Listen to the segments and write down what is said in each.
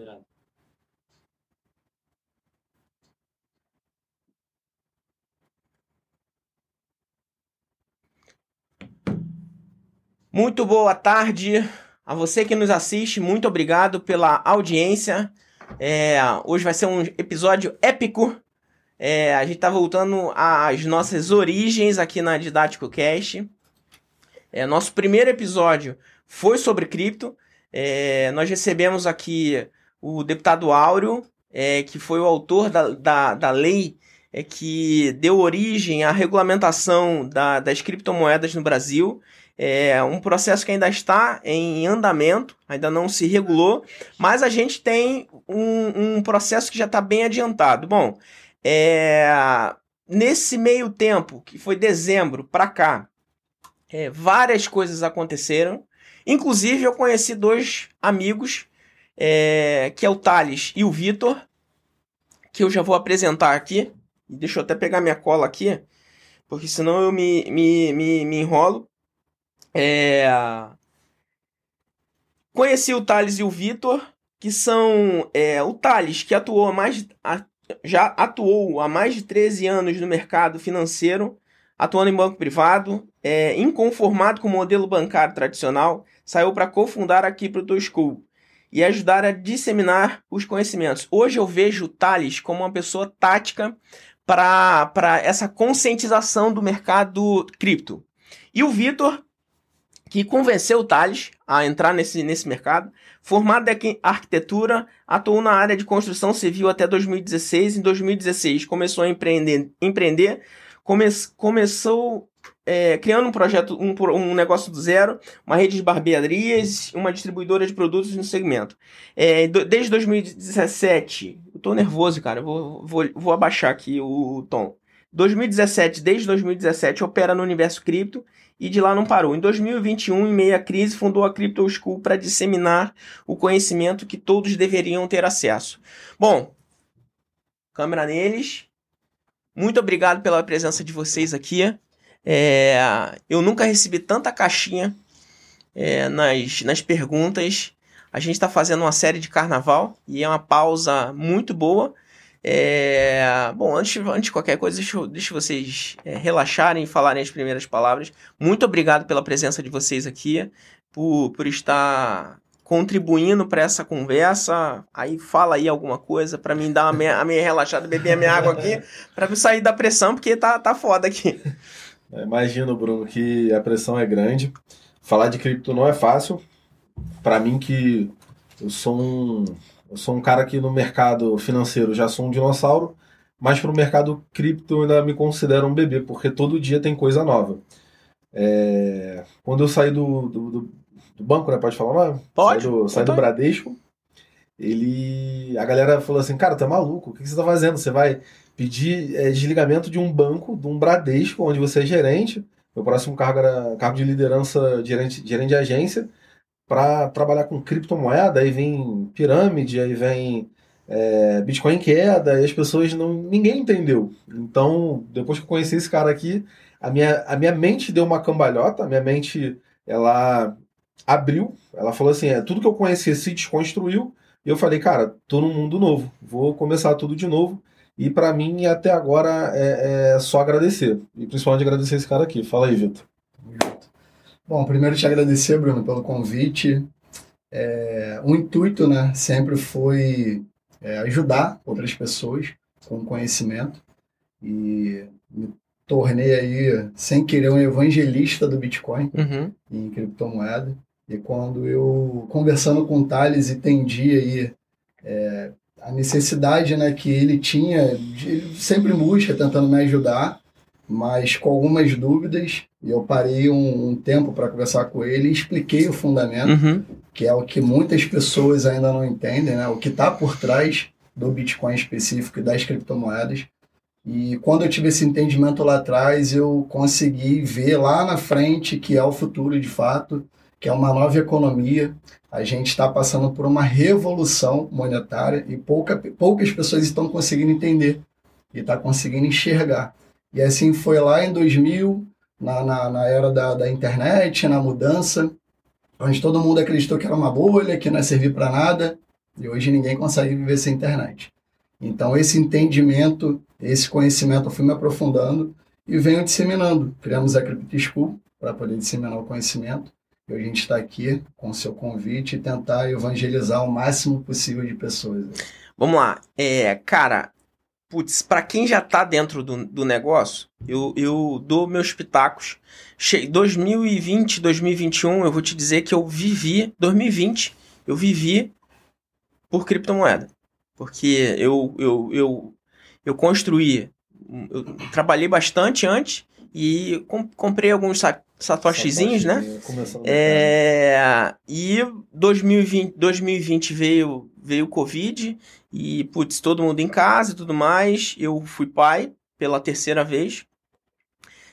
Liberado. Muito boa tarde a você que nos assiste. Muito obrigado pela audiência. É, hoje vai ser um episódio épico. É, a gente está voltando às nossas origens aqui na Didático Cast. É, nosso primeiro episódio foi sobre cripto. É, nós recebemos aqui o deputado Áureo, é, que foi o autor da, da, da lei é, que deu origem à regulamentação da, das criptomoedas no Brasil. É um processo que ainda está em andamento, ainda não se regulou, mas a gente tem um, um processo que já está bem adiantado. Bom, é, nesse meio tempo, que foi dezembro para cá, é, várias coisas aconteceram. Inclusive, eu conheci dois amigos, é, que é o Thales e o Vitor, que eu já vou apresentar aqui. Deixa eu até pegar minha cola aqui, porque senão eu me, me, me, me enrolo. É... Conheci o Thales e o Vitor, que são é, o Thales, que atuou há mais, a, já atuou há mais de 13 anos no mercado financeiro, atuando em banco privado, é, inconformado com o modelo bancário tradicional, saiu para cofundar a Crypto School e ajudar a disseminar os conhecimentos. Hoje eu vejo o Thales como uma pessoa tática para essa conscientização do mercado cripto. E o Vitor, que convenceu o Thales a entrar nesse, nesse mercado, formado em arquitetura, atuou na área de construção civil até 2016. Em 2016 começou a empreender, empreender come, começou é, criando um projeto, um, um negócio do zero, uma rede de barbearias, uma distribuidora de produtos no segmento. É, do, desde 2017, eu tô nervoso, cara, vou, vou, vou abaixar aqui o tom. 2017, desde 2017, opera no universo cripto e de lá não parou. Em 2021, em meio à crise, fundou a Crypto School para disseminar o conhecimento que todos deveriam ter acesso. Bom, câmera neles. Muito obrigado pela presença de vocês aqui. É, eu nunca recebi tanta caixinha é, nas, nas perguntas. A gente está fazendo uma série de carnaval e é uma pausa muito boa. É, bom, antes, antes de qualquer coisa, deixa, deixa vocês é, relaxarem e falarem as primeiras palavras. Muito obrigado pela presença de vocês aqui, por, por estar contribuindo para essa conversa. Aí fala aí alguma coisa para mim dar a minha, a minha relaxada, beber a minha água aqui, para sair da pressão, porque tá, tá foda aqui. Imagino, Bruno, que a pressão é grande. Falar de cripto não é fácil. Para mim que eu sou um eu sou um cara que no mercado financeiro já sou um dinossauro, mas para o mercado cripto eu ainda me considero um bebê, porque todo dia tem coisa nova. É... Quando eu saí do, do, do, do banco, né? Pode falar? Pode. Saí do, saí do Bradesco. Ele. A galera falou assim, cara, tá maluco? O que você tá fazendo? Você vai pedir é, desligamento de um banco, de um Bradesco, onde você é gerente. Meu próximo cargo era cargo de liderança, gerente, gerente de agência, para trabalhar com criptomoeda. Aí vem pirâmide, aí vem é, Bitcoin queda, e as pessoas não. ninguém entendeu. Então, depois que eu conheci esse cara aqui, a minha, a minha mente deu uma cambalhota, a minha mente ela abriu, ela falou assim: é, tudo que eu conhecia se desconstruiu. E eu falei, cara, tô num mundo novo, vou começar tudo de novo. E para mim, até agora, é, é, só agradecer. E principalmente agradecer esse cara aqui. Fala aí, Vitor. Bom, primeiro te agradecer, Bruno, pelo convite. É, o intuito, né, sempre foi é, ajudar outras pessoas com conhecimento. E me tornei aí, sem querer, um evangelista do Bitcoin uhum. em criptomoeda. E quando eu, conversando com o Thales, entendi aí é, a necessidade né, que ele tinha, ele sempre busca tentando me ajudar, mas com algumas dúvidas. E eu parei um, um tempo para conversar com ele e expliquei o fundamento, uhum. que é o que muitas pessoas ainda não entendem, né, o que está por trás do Bitcoin específico e das criptomoedas. E quando eu tive esse entendimento lá atrás, eu consegui ver lá na frente que é o futuro de fato, que é uma nova economia, a gente está passando por uma revolução monetária e pouca, poucas pessoas estão conseguindo entender e estão tá conseguindo enxergar. E assim foi lá em 2000, na, na, na era da, da internet, na mudança, onde todo mundo acreditou que era uma bolha, que não ia servir para nada. E hoje ninguém consegue viver sem internet. Então, esse entendimento, esse conhecimento, eu fui me aprofundando e venho disseminando. Criamos a Crypto School para poder disseminar o conhecimento. E a gente está aqui com o seu convite e tentar evangelizar o máximo possível de pessoas. Vamos lá. É, cara, putz, para quem já tá dentro do, do negócio, eu, eu dou meus pitacos. Che 2020, 2021, eu vou te dizer que eu vivi, 2020, eu vivi por criptomoeda. Porque eu, eu, eu, eu construí, eu trabalhei bastante antes e comprei alguns satoshizinhos, né? É, e 2020, 2020 veio, veio o Covid e, putz, todo mundo em casa e tudo mais. Eu fui pai pela terceira vez.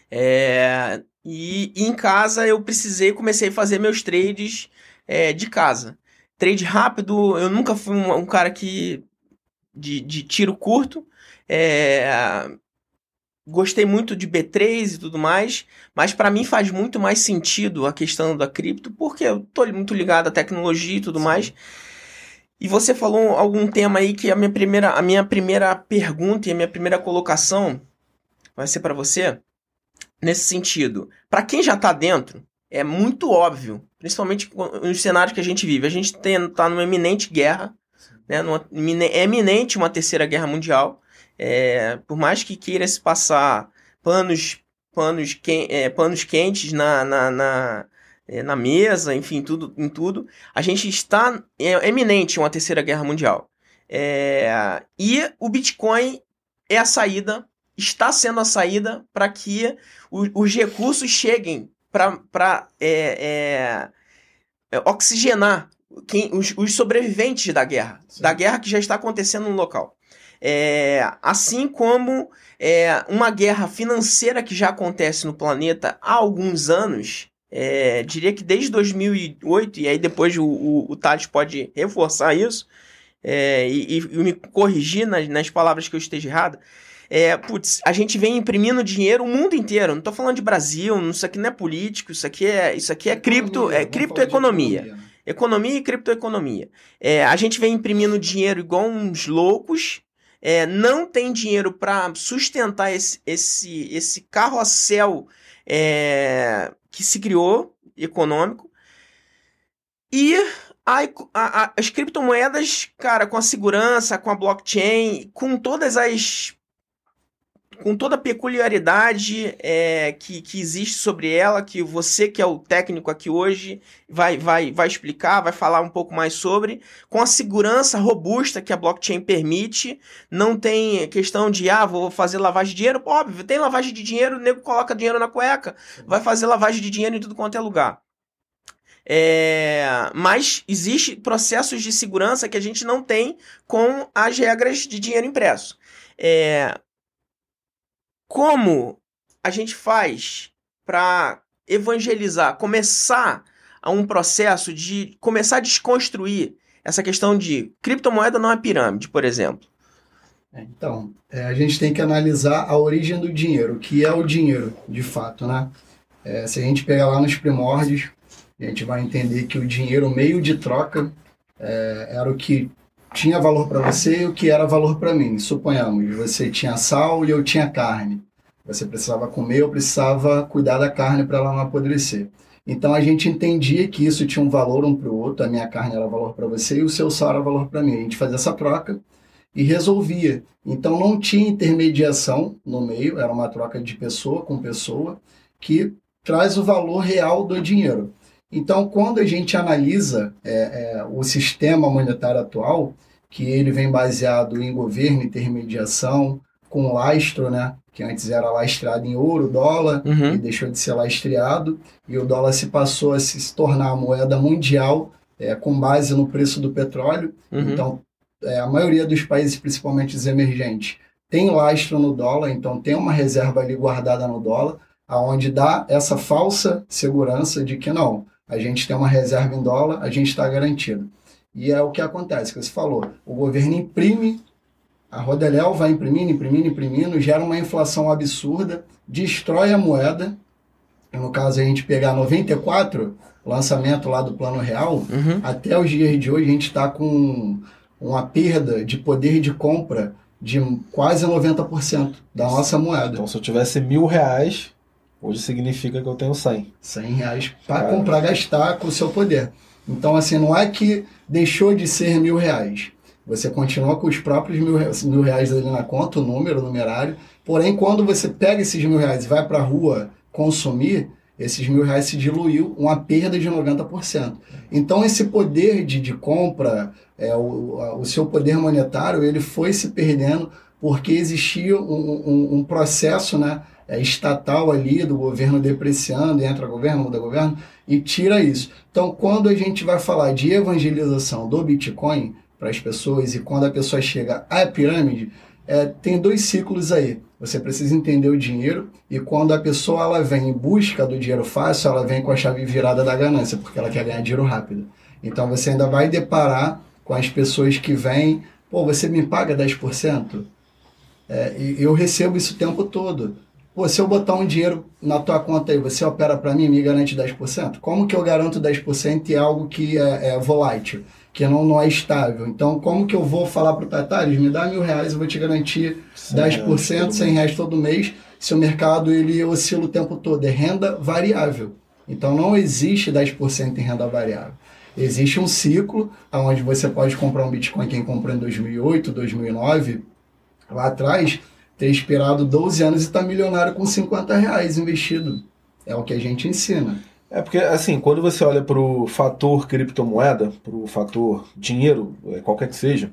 É, e, e, em casa eu precisei, comecei a fazer meus trades é, de casa. Trade rápido, eu nunca fui um, um cara que de, de tiro curto. É, gostei muito de B3 e tudo mais, mas para mim faz muito mais sentido a questão da cripto, porque eu tô muito ligado à tecnologia e tudo Sim. mais. E você falou algum tema aí que a minha primeira, a minha primeira pergunta e a minha primeira colocação vai ser para você nesse sentido. Para quem já está dentro, é muito óbvio, principalmente nos cenários que a gente vive. A gente está numa eminente guerra, né, numa, é eminente uma terceira guerra mundial. É, por mais que queira se passar panos, panos, quen, é, panos quentes na, na, na, é, na, mesa, enfim, tudo, em tudo, a gente está é, eminente uma terceira guerra mundial. É, e o Bitcoin é a saída, está sendo a saída para que o, os recursos cheguem para é, é, oxigenar quem, os, os, sobreviventes da guerra, Sim. da guerra que já está acontecendo no local. É, assim como é, uma guerra financeira que já acontece no planeta há alguns anos, é, diria que desde 2008, e aí depois o, o, o Thales pode reforçar isso é, e, e, me corrigir nas, nas palavras que eu esteja errado. É, putz, a gente vem imprimindo dinheiro o mundo inteiro. Não estou falando de Brasil, isso aqui não é político, isso aqui é, isso aqui é cripto, é criptoeconomia. Economia e criptoeconomia. É, a gente vem imprimindo dinheiro igual uns loucos é, não tem dinheiro para sustentar esse, esse, esse carrossel é, que se criou, econômico. E a, a, as criptomoedas, cara, com a segurança, com a blockchain, com todas as com toda a peculiaridade é, que, que existe sobre ela, que você que é o técnico aqui hoje vai, vai, vai explicar, vai falar um pouco mais sobre, com a segurança robusta que a blockchain permite, não tem questão de, ah, vou fazer lavagem de dinheiro, óbvio, tem lavagem de dinheiro, o nego coloca dinheiro na cueca, vai fazer lavagem de dinheiro em tudo quanto é lugar. É, mas existe processos de segurança que a gente não tem com as regras de dinheiro impresso. É, como a gente faz para evangelizar, começar a um processo de começar a desconstruir essa questão de criptomoeda não é pirâmide, por exemplo? É, então, é, a gente tem que analisar a origem do dinheiro, o que é o dinheiro, de fato, né? É, se a gente pegar lá nos primórdios, a gente vai entender que o dinheiro, o meio de troca, é, era o que tinha valor para você e o que era valor para mim. Suponhamos, você tinha sal e eu tinha carne. Você precisava comer, eu precisava cuidar da carne para ela não apodrecer. Então a gente entendia que isso tinha um valor um para o outro, a minha carne era valor para você e o seu sal era valor para mim. A gente fazia essa troca e resolvia. Então não tinha intermediação no meio, era uma troca de pessoa com pessoa que traz o valor real do dinheiro. Então, quando a gente analisa é, é, o sistema monetário atual, que ele vem baseado em governo, intermediação, com lastro, né? Que antes era lastrado em ouro, dólar, uhum. e deixou de ser lastreado, e o dólar se passou a se tornar a moeda mundial é, com base no preço do petróleo. Uhum. Então, é, a maioria dos países, principalmente os emergentes, tem lastro no dólar, então tem uma reserva ali guardada no dólar, aonde dá essa falsa segurança de que não, a gente tem uma reserva em dólar, a gente está garantido. E é o que acontece, que você falou, o governo imprime a Rodeléu vai imprimindo, imprimindo, imprimindo, gera uma inflação absurda, destrói a moeda. No caso, a gente pegar 94, lançamento lá do Plano Real, Uhum. até os dias de hoje a gente está com uma perda de poder de compra de quase 90% da nossa moeda. Então, se eu tivesse mil reais, hoje significa que eu tenho 100. 100 reais para comprar, gastar com o seu poder. Então, assim, não é que deixou de ser mil reais. Você continua com os próprios mil, mil reais ali na conta, o número, o numerário. Porém, quando você pega esses mil reais e vai para a rua consumir, esses mil reais se diluiu, uma perda de 90%. Então, esse poder de, de compra, é, o, o seu poder monetário, ele foi se perdendo porque existia um, um- um processo né, é, estatal ali do governo depreciando, entra governo, muda governo, e tira isso. Então, quando a gente vai falar de evangelização do Bitcoin para as pessoas e quando a pessoa chega à pirâmide, é, tem dois ciclos aí. Você precisa entender o dinheiro e quando a pessoa ela vem em busca do dinheiro fácil, ela vem com a chave virada da ganância, porque ela quer ganhar dinheiro rápido. Então você ainda vai deparar com as pessoas que vêm, pô, você me paga 10%? É, eu recebo isso o tempo todo. Pô, se eu botar um dinheiro na tua conta aí, você opera para mim e me garante 10%? Como que eu garanto 10% em algo que é, é volátil, que não, não é estável? Então, como que eu vou falar para o Tatares, me dá mil reais, eu vou te garantir 10%, 100 reais todo mês, se o mercado ele oscila o tempo todo, é renda variável. Então, não existe 10% em renda variável. Existe um ciclo onde você pode comprar um Bitcoin, quem comprou em 2008, 2009, lá atrás, ter esperado 12 anos e estar milionário com 50 reais investido. É o que a gente ensina. É porque, assim, quando você olha para o fator criptomoeda, para o fator dinheiro, é, qualquer que seja,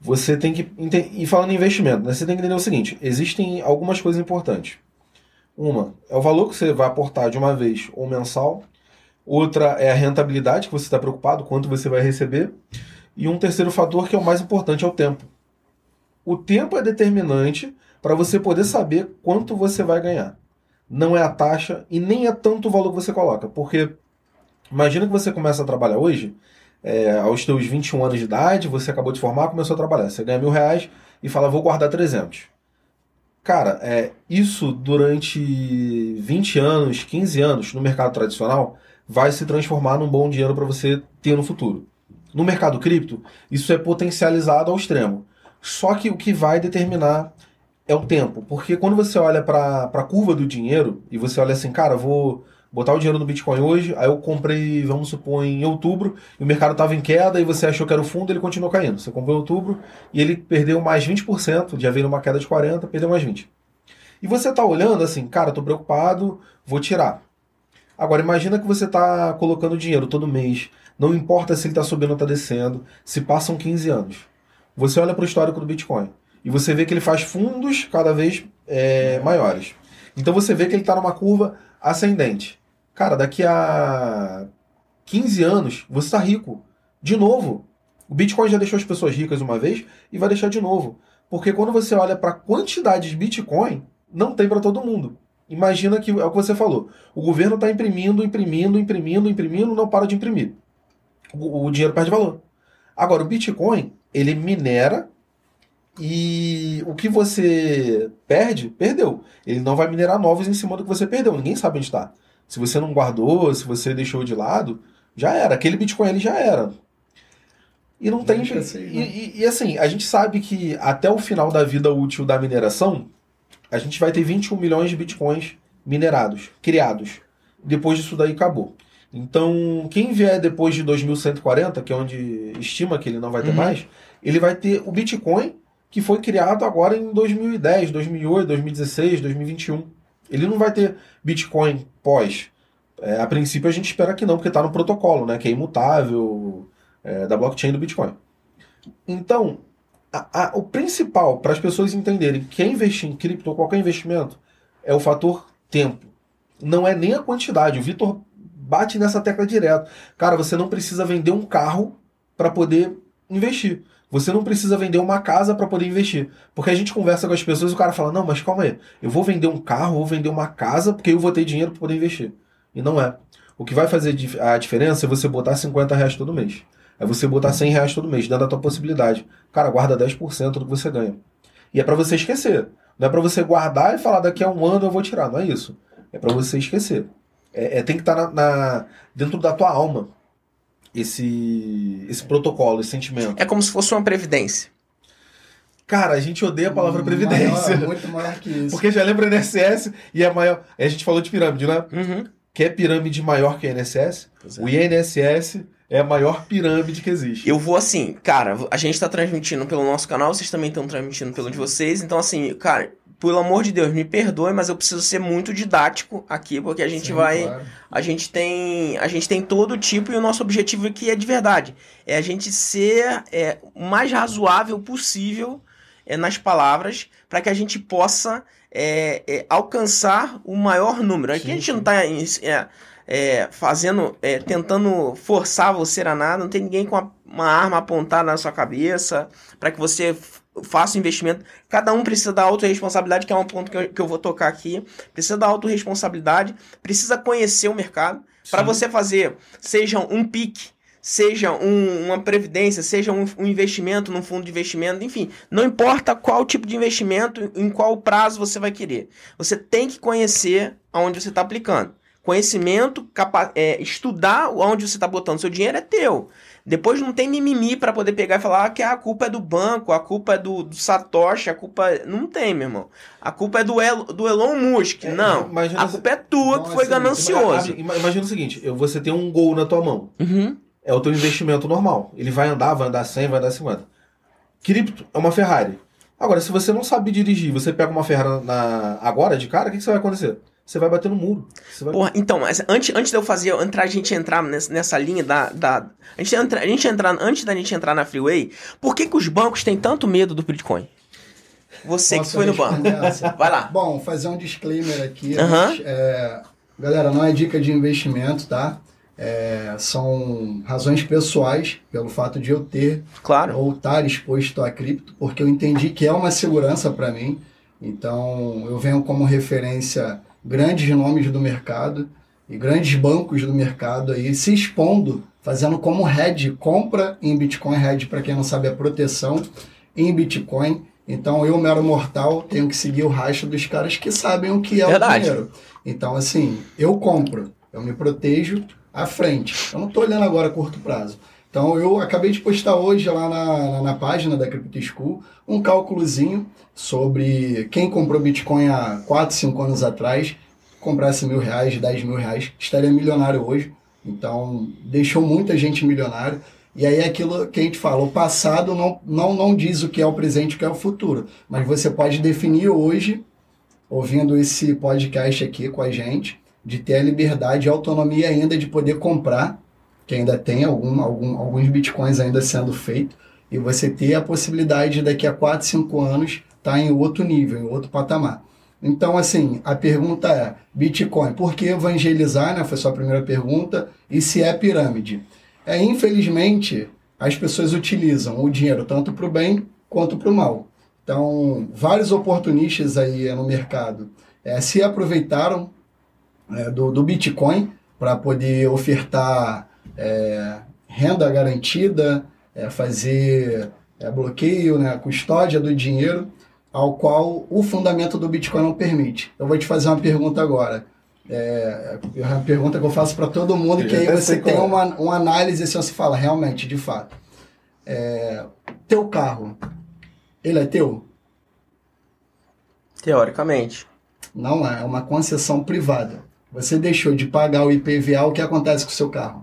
você tem que. E falando em investimento, né, você tem que entender o seguinte: existem algumas coisas importantes. Uma é o valor que você vai aportar de uma vez ou mensal. Outra é a rentabilidade que você está preocupado, quanto você vai receber. E um terceiro fator que é o mais importante é o tempo. O tempo é determinante para você poder saber quanto você vai ganhar não é a taxa e nem é tanto o valor que você coloca. Porque imagina que você começa a trabalhar hoje, é, aos teus 21 anos de idade, você acabou de formar, começou a trabalhar. Você ganha mil reais e fala, vou guardar 300. Cara, é, isso durante 20 anos, 15 anos no mercado tradicional vai se transformar num bom dinheiro para você ter no futuro. No mercado cripto, isso é potencializado ao extremo. Só que o que vai determinar é o tempo. Porque quando você olha para a curva do dinheiro e você olha assim, cara, vou botar o dinheiro no Bitcoin hoje, aí eu comprei, vamos supor, em outubro, e o mercado estava em queda e você achou que era o fundo, ele continuou caindo. Você comprou em outubro e ele perdeu mais 20%, já veio numa queda de 40%, perdeu mais 20%. E você está olhando assim, cara, estou preocupado, vou tirar. Agora, imagina que você está colocando dinheiro todo mês, não importa se ele está subindo ou está descendo, se passam 15 anos. Você olha para o histórico do Bitcoin e você vê que ele faz fundos cada vez é, maiores. Então você vê que ele está numa curva ascendente. Cara, daqui a 15 anos você está rico. De novo. O Bitcoin já deixou as pessoas ricas uma vez e vai deixar de novo. Porque quando você olha para a quantidade de Bitcoin, não tem para todo mundo. Imagina que é o que você falou. O governo está imprimindo, imprimindo, imprimindo, imprimindo, não para de imprimir. O, o dinheiro perde valor. Agora, o Bitcoin, ele minera e o que você perde, perdeu. Ele não vai minerar novos em cima do que você perdeu. Ninguém sabe onde está. Se você não guardou, se você deixou de lado, já era. Aquele Bitcoin ali já era. E não tem. Assim, e, né? e- e assim, a gente sabe que até o final da vida útil da mineração, a gente vai ter 21 milhões de Bitcoins minerados, criados. Depois disso daí acabou. Então, quem vier depois de 2140, que é onde estima que ele não vai ter Uhum. mais, ele vai ter o Bitcoin que foi criado agora em 2010, 2008, 2016, 2021. Ele não vai ter Bitcoin pós. É, a princípio a gente espera que não, porque está no protocolo, né, que é imutável é, da blockchain do Bitcoin. Então, a- a- o principal para as pessoas entenderem que é investir em cripto ou qualquer investimento é o fator tempo. Não é nem a quantidade. O Vitor bate nessa tecla direto. Cara, você não precisa vender um carro para poder investir. Você não precisa vender uma casa para poder investir. Porque a gente conversa com as pessoas e o cara fala: Não, mas calma aí, eu vou vender um carro, vou vender uma casa porque eu vou ter dinheiro para poder investir. E não é. O que vai fazer a diferença é você botar 50 reais todo mês. É você botar 100 reais todo mês, dando a tua possibilidade. Cara, guarda 10% do que você ganha. E é para você esquecer. Não é para você guardar e falar daqui a um ano eu vou tirar. Não é isso. É para você esquecer. É, é- tem que estar na, na- dentro da tua alma esse, esse protocolo, esse sentimento. É como se fosse uma previdência. Cara, a gente odeia a palavra previdência. Maior, muito maior que isso. Porque já lembra INSS e é maior. A gente falou de pirâmide, né? Uhum. Quer pirâmide maior que o INSS? Pois é. O INSS é a maior pirâmide que existe. Eu vou assim, cara, a gente tá transmitindo pelo nosso canal, vocês também estão transmitindo pelo de vocês, então assim, cara, pelo amor de Deus, me perdoe, mas eu preciso ser muito didático aqui, porque a gente Sim, vai, claro. a gente tem, a gente tem todo tipo e o nosso objetivo aqui é de verdade, é a gente ser é, o mais razoável possível é, nas palavras, para que a gente possa é, é, alcançar o maior número. Aqui Sim, a gente sim. não tá em- é, é, fazendo, tentando forçar você a nada, não tem ninguém com a- uma arma apontada na sua cabeça para que você f- faça o investimento. Cada um precisa da autorresponsabilidade, que é um ponto que eu, que eu vou tocar aqui. Precisa da autorresponsabilidade, precisa conhecer o mercado para você fazer, seja um pique, seja um- uma previdência, seja um, um investimento num fundo de investimento, enfim, não importa qual tipo de investimento, em qual prazo você vai querer. Você tem que conhecer aonde você está aplicando. Conhecimento, capa- é, estudar onde você está botando seu dinheiro é teu. Depois não tem mimimi para poder pegar e falar que a culpa é do banco, a culpa é do, do Satoshi, a culpa. é- Não tem, meu irmão. A culpa é do, El, do Elon Musk. É, não. imagina A culpa é tua que foi assim, ganancioso. Ima- Imagina o seguinte: eu- você tem um gol na tua mão. Uhum. É o teu investimento normal. Ele vai andar, vai andar 100, vai andar 50. Cripto é uma Ferrari. Agora, se você não sabe dirigir, você pega uma Ferrari na, agora de cara, o que, que você vai acontecer? Você vai bater no muro. Você vai... Porra, então, mas antes, antes de eu fazer, entrar, a gente entrar nessa, nessa linha da. da a gente entra, a gente entrar, antes da gente entrar na Freeway, por que, que os bancos têm tanto medo do Bitcoin? Você Posso que foi no banco. essa? Vai lá. Bom, fazer um disclaimer aqui. Aham. antes, é, galera, não é dica de investimento, tá? É, são razões pessoais, pelo fato de eu ter Claro. ou estar exposto a cripto, porque eu entendi que é uma segurança para mim. Então, eu venho como referência grandes nomes do mercado e grandes bancos do mercado aí se expondo, fazendo como hedge, compra em Bitcoin, hedge para quem não sabe é proteção em Bitcoin. Então, eu, mero mortal, tenho que seguir o rastro dos caras que sabem o que é Verdade. o dinheiro. Então, assim, eu compro, eu me protejo à frente. Eu não estou olhando agora a curto prazo. Então, eu acabei de postar hoje lá na, na, na página da Crypto School um cálculozinho sobre quem comprou Bitcoin há 4, 5 anos atrás, comprasse mil reais, 10 mil reais, estaria milionário hoje. Então, deixou muita gente milionário. E aí é aquilo que a gente fala, o passado não, não, não diz o que é o presente o que é o futuro. Mas você pode definir hoje, ouvindo esse podcast aqui com a gente, de ter a liberdade e autonomia ainda de poder comprar, que ainda tem algum, algum, alguns bitcoins ainda sendo feito, e você ter a possibilidade de daqui a 4, 5 anos estar em outro nível, em outro patamar. Então, assim, a pergunta é: Bitcoin, por que evangelizar? Né? Foi sua primeira pergunta. E se é pirâmide? É, infelizmente, as pessoas utilizam o dinheiro tanto para o bem quanto para o mal. Então, vários oportunistas aí no mercado é, se aproveitaram é, do, do Bitcoin para poder ofertar é, renda garantida, é, fazer é, bloqueio, né, custódia do dinheiro, ao qual o fundamento do Bitcoin não permite. Eu vou te fazer uma pergunta agora. É, é uma pergunta que eu faço para todo mundo, Eu que aí você tem uma, uma análise assim, você fala, realmente, de fato. É, teu carro, ele é teu? Teoricamente. Não é, é uma concessão privada. Você deixou de pagar o IPVA, o que acontece com o seu carro?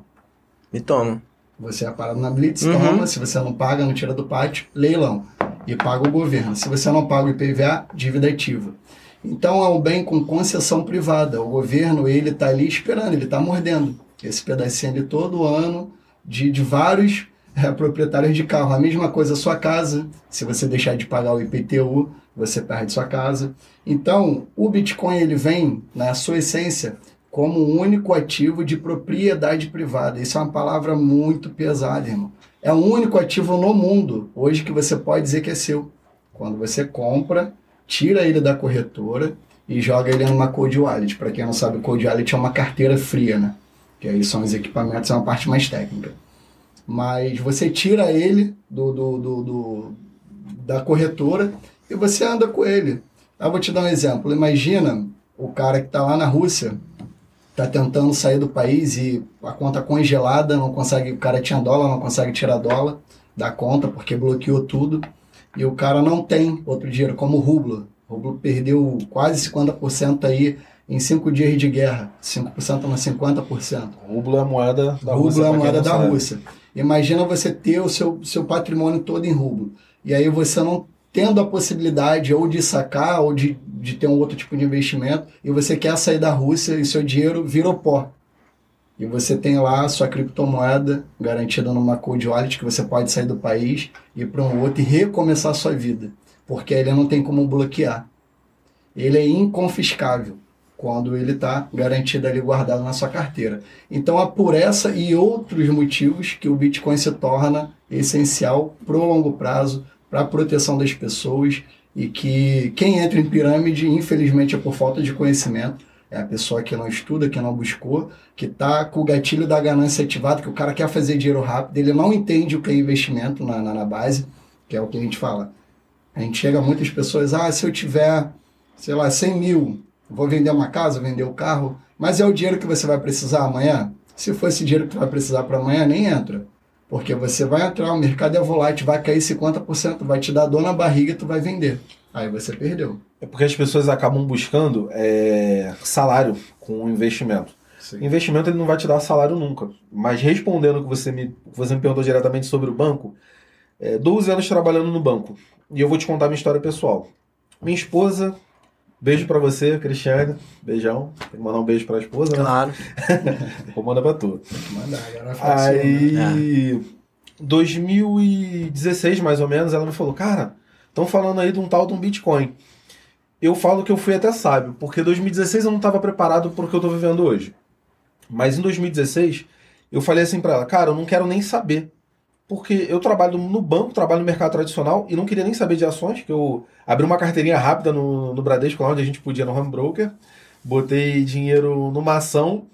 Me toma. Você é parado na Blitz, Uhum. toma. Se você não paga, não tira do pátio, leilão. E paga o governo. Se você não paga o IPVA, dívida ativa. Então é um bem com concessão privada. O governo, ele está ali esperando, ele está mordendo. Esse pedacinho ali todo ano de, de vários eh, proprietários de carro. A mesma coisa sua casa. Se você deixar de pagar o IPTU, você perde sua casa. Então, o Bitcoin ele vem, na sua essência, como único ativo de propriedade privada. Isso é uma palavra muito pesada, irmão. É o único ativo no mundo hoje que você pode dizer que é seu. Quando você compra, tira ele da corretora e joga ele numa cold wallet. Para quem não sabe, cold wallet é uma carteira fria, né? Que aí são os equipamentos, é uma parte mais técnica. Mas você tira ele do, do, do, do- da corretora e você anda com ele. Eu vou te dar um exemplo. Imagina o cara que está lá na Rússia, tá tentando sair do país e a conta congelada, não consegue, o cara tinha dólar, não consegue tirar dólar da conta porque bloqueou tudo. E o cara não tem outro dinheiro, como o rublo. O rublo perdeu quase 50% aí em cinco dias de guerra. 5% na 50%. Rublo é a moeda da rublo Rússia. é a moeda não da sabe. Rússia. Imagina você ter o seu, seu patrimônio todo em rublo. E aí você não tendo a possibilidade ou de sacar ou de, de ter um outro tipo de investimento e você quer sair da Rússia e seu dinheiro virou pó. E você tem lá a sua criptomoeda garantida numa cold wallet que você pode sair do país, ir para um outro e recomeçar a sua vida. Porque ele não tem como bloquear. Ele é inconfiscável quando ele está garantido ali guardado na sua carteira. Então é por essa e outros motivos que o Bitcoin se torna essencial para o longo prazo, para a proteção das pessoas e que quem entra em pirâmide, infelizmente, é por falta de conhecimento. É a pessoa que não estuda, que não buscou, que está com o gatilho da ganância ativado, que o cara quer fazer dinheiro rápido, ele não entende o que é investimento na, na, na base, que é o que a gente fala. A gente chega a muitas pessoas, ah, se eu tiver, sei lá, 100 mil, vou vender uma casa, vender o carro, mas é o dinheiro que você vai precisar amanhã? Se for esse dinheiro que vai precisar para amanhã, nem entra. Porque você vai entrar, o mercado é volátil, vai cair 50%, vai te dar dor na barriga e tu vai vender. Aí você perdeu. É porque as pessoas acabam buscando é, salário com o investimento. Investimento ele não vai te dar salário nunca. Mas respondendo o que você me, você me perguntou diretamente sobre o banco, é, 12 anos trabalhando no banco. E eu vou te contar minha história pessoal. Minha esposa, beijo pra você, Cristiane. Beijão. Tem que mandar um beijo pra esposa, né? Claro. Vou mandar pra tu. Mandar, agora fácil, né? Aí, 2016 mais ou menos, ela me falou: Cara, estão falando aí de um tal de um Bitcoin. Eu falo que eu fui até sábio, porque 2016 eu não estava preparado para o que eu estou vivendo hoje. Mas em 2016, eu falei assim para ela: Cara, eu não quero nem saber. Porque eu trabalho no banco, trabalho no mercado tradicional e não queria nem saber de ações, que eu abri uma carteirinha rápida no, no Bradesco, lá onde a gente podia no home broker, botei dinheiro numa ação,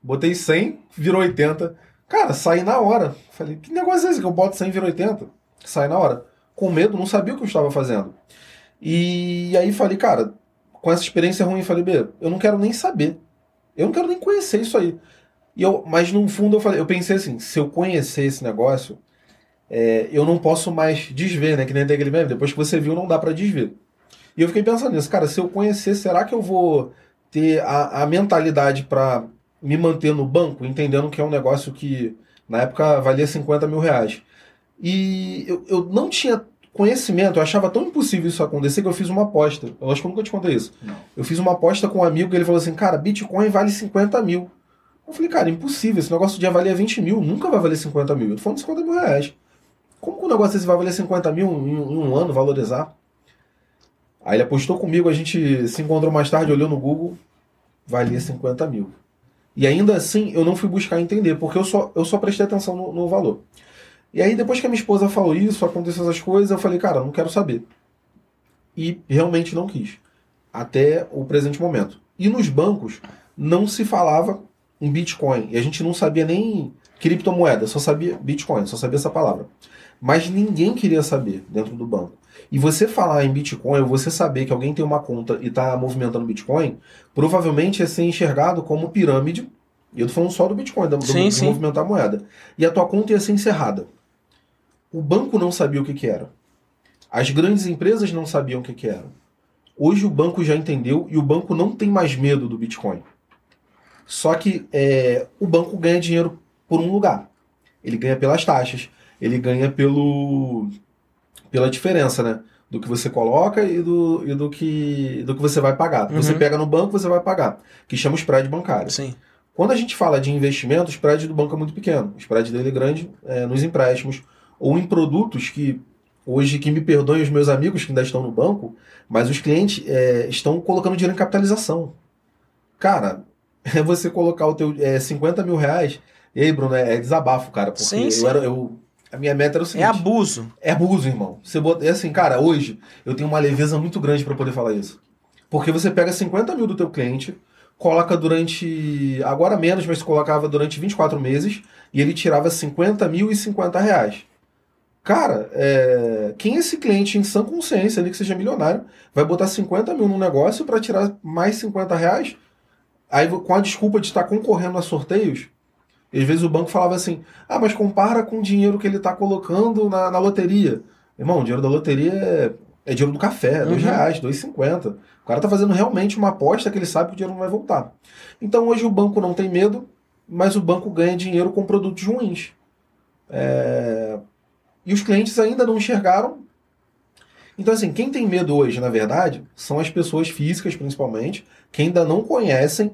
botei 100, virou 80. Cara, saí na hora. Falei, que negócio é esse que eu boto 100 e vira 80? Saí na hora. Com medo, não sabia o que eu estava fazendo. E aí falei, cara, com essa experiência ruim, falei, B, eu não quero nem saber. Eu não quero nem conhecer isso aí. E eu, mas no fundo eu falei, eu pensei assim, se eu conhecer esse negócio, é, eu não posso mais desver, né? Que nem tem aquele meme, depois que você viu, não dá pra desver. E eu fiquei pensando nisso, cara, se eu conhecer, será que eu vou ter a, a mentalidade para me manter no banco, entendendo que é um negócio que na época valia 50 mil reais. E eu, eu não tinha conhecimento, eu achava tão impossível isso acontecer que eu fiz uma aposta. Eu acho que eu nunca te contei isso. Não. Eu fiz uma aposta com um amigo que ele falou assim, cara, Bitcoin vale 50 mil. Eu falei, cara, impossível, esse negócio já valia 20 mil, nunca vai valer 50 mil. Eu tô falando de 50 mil reais. Como que um negócio desse vai valer 50 mil em, em um ano, valorizar? Aí ele apostou comigo, a gente se encontrou mais tarde, olhou no Google, valia 50 mil. E ainda assim, eu não fui buscar entender, porque eu só, eu só prestei atenção no, no valor. E aí, depois que a minha esposa falou isso, aconteceu essas coisas, eu falei, cara, não quero saber. E realmente não quis. Até o presente momento. E nos bancos, não se falava em Bitcoin. E a gente não sabia nem criptomoeda, só sabia Bitcoin, só sabia essa palavra. Mas ninguém queria saber dentro do banco. E você falar em Bitcoin, ou você saber que alguém tem uma conta e está movimentando Bitcoin, provavelmente é ser enxergado como pirâmide. E eu tô falando só do Bitcoin, do, do- Sim, de sim. movimentar a moeda. E a tua conta ia ser encerrada. O banco não sabia o que, que era. As grandes empresas não sabiam o que, que era. Hoje o banco já entendeu e o banco não tem mais medo do Bitcoin. Só que é, o banco ganha dinheiro por um lugar. Ele ganha pelas taxas, ele ganha pelo pela diferença, né? Do que você coloca e do, e do, que, do que você vai pagar. Você Uhum. pega no banco, você vai pagar. Que chama spread bancário. Sim. Quando a gente fala de investimento, o spread do banco é muito pequeno. O spread dele é grande é, nos empréstimos ou em produtos que hoje, que me perdoem os meus amigos que ainda estão no banco, mas os clientes é, estão colocando dinheiro em capitalização. Cara, é você colocar o teu é, 50 mil reais. E aí, Bruno, é, é desabafo, cara. Porque Sim, eu sim. era. Eu, a minha meta era o É seguinte. abuso. É abuso, irmão. Você bota... É assim, cara, hoje eu tenho uma leveza muito grande para poder falar isso. Porque você pega 50 mil do teu cliente, coloca durante. Agora menos, mas colocava durante 24 meses, e ele tirava 50 mil e 50 reais. Cara, é... quem é esse cliente em sã consciência, ali que seja milionário, vai botar 50 mil num negócio para tirar mais 50 reais? Aí, com a desculpa de estar concorrendo a sorteios, às vezes o banco falava assim: ah, mas compara com o dinheiro que ele está colocando na, na loteria. Irmão, o dinheiro da loteria é, é dinheiro do café, é dois Uhum. reais, dois cinquenta. O cara tá fazendo realmente uma aposta que ele sabe que o dinheiro não vai voltar. Então hoje o banco não tem medo, mas o banco ganha dinheiro com produtos ruins. É, E os clientes ainda não enxergaram. Então, assim, quem tem medo hoje, na verdade, são as pessoas físicas, principalmente, que ainda não conhecem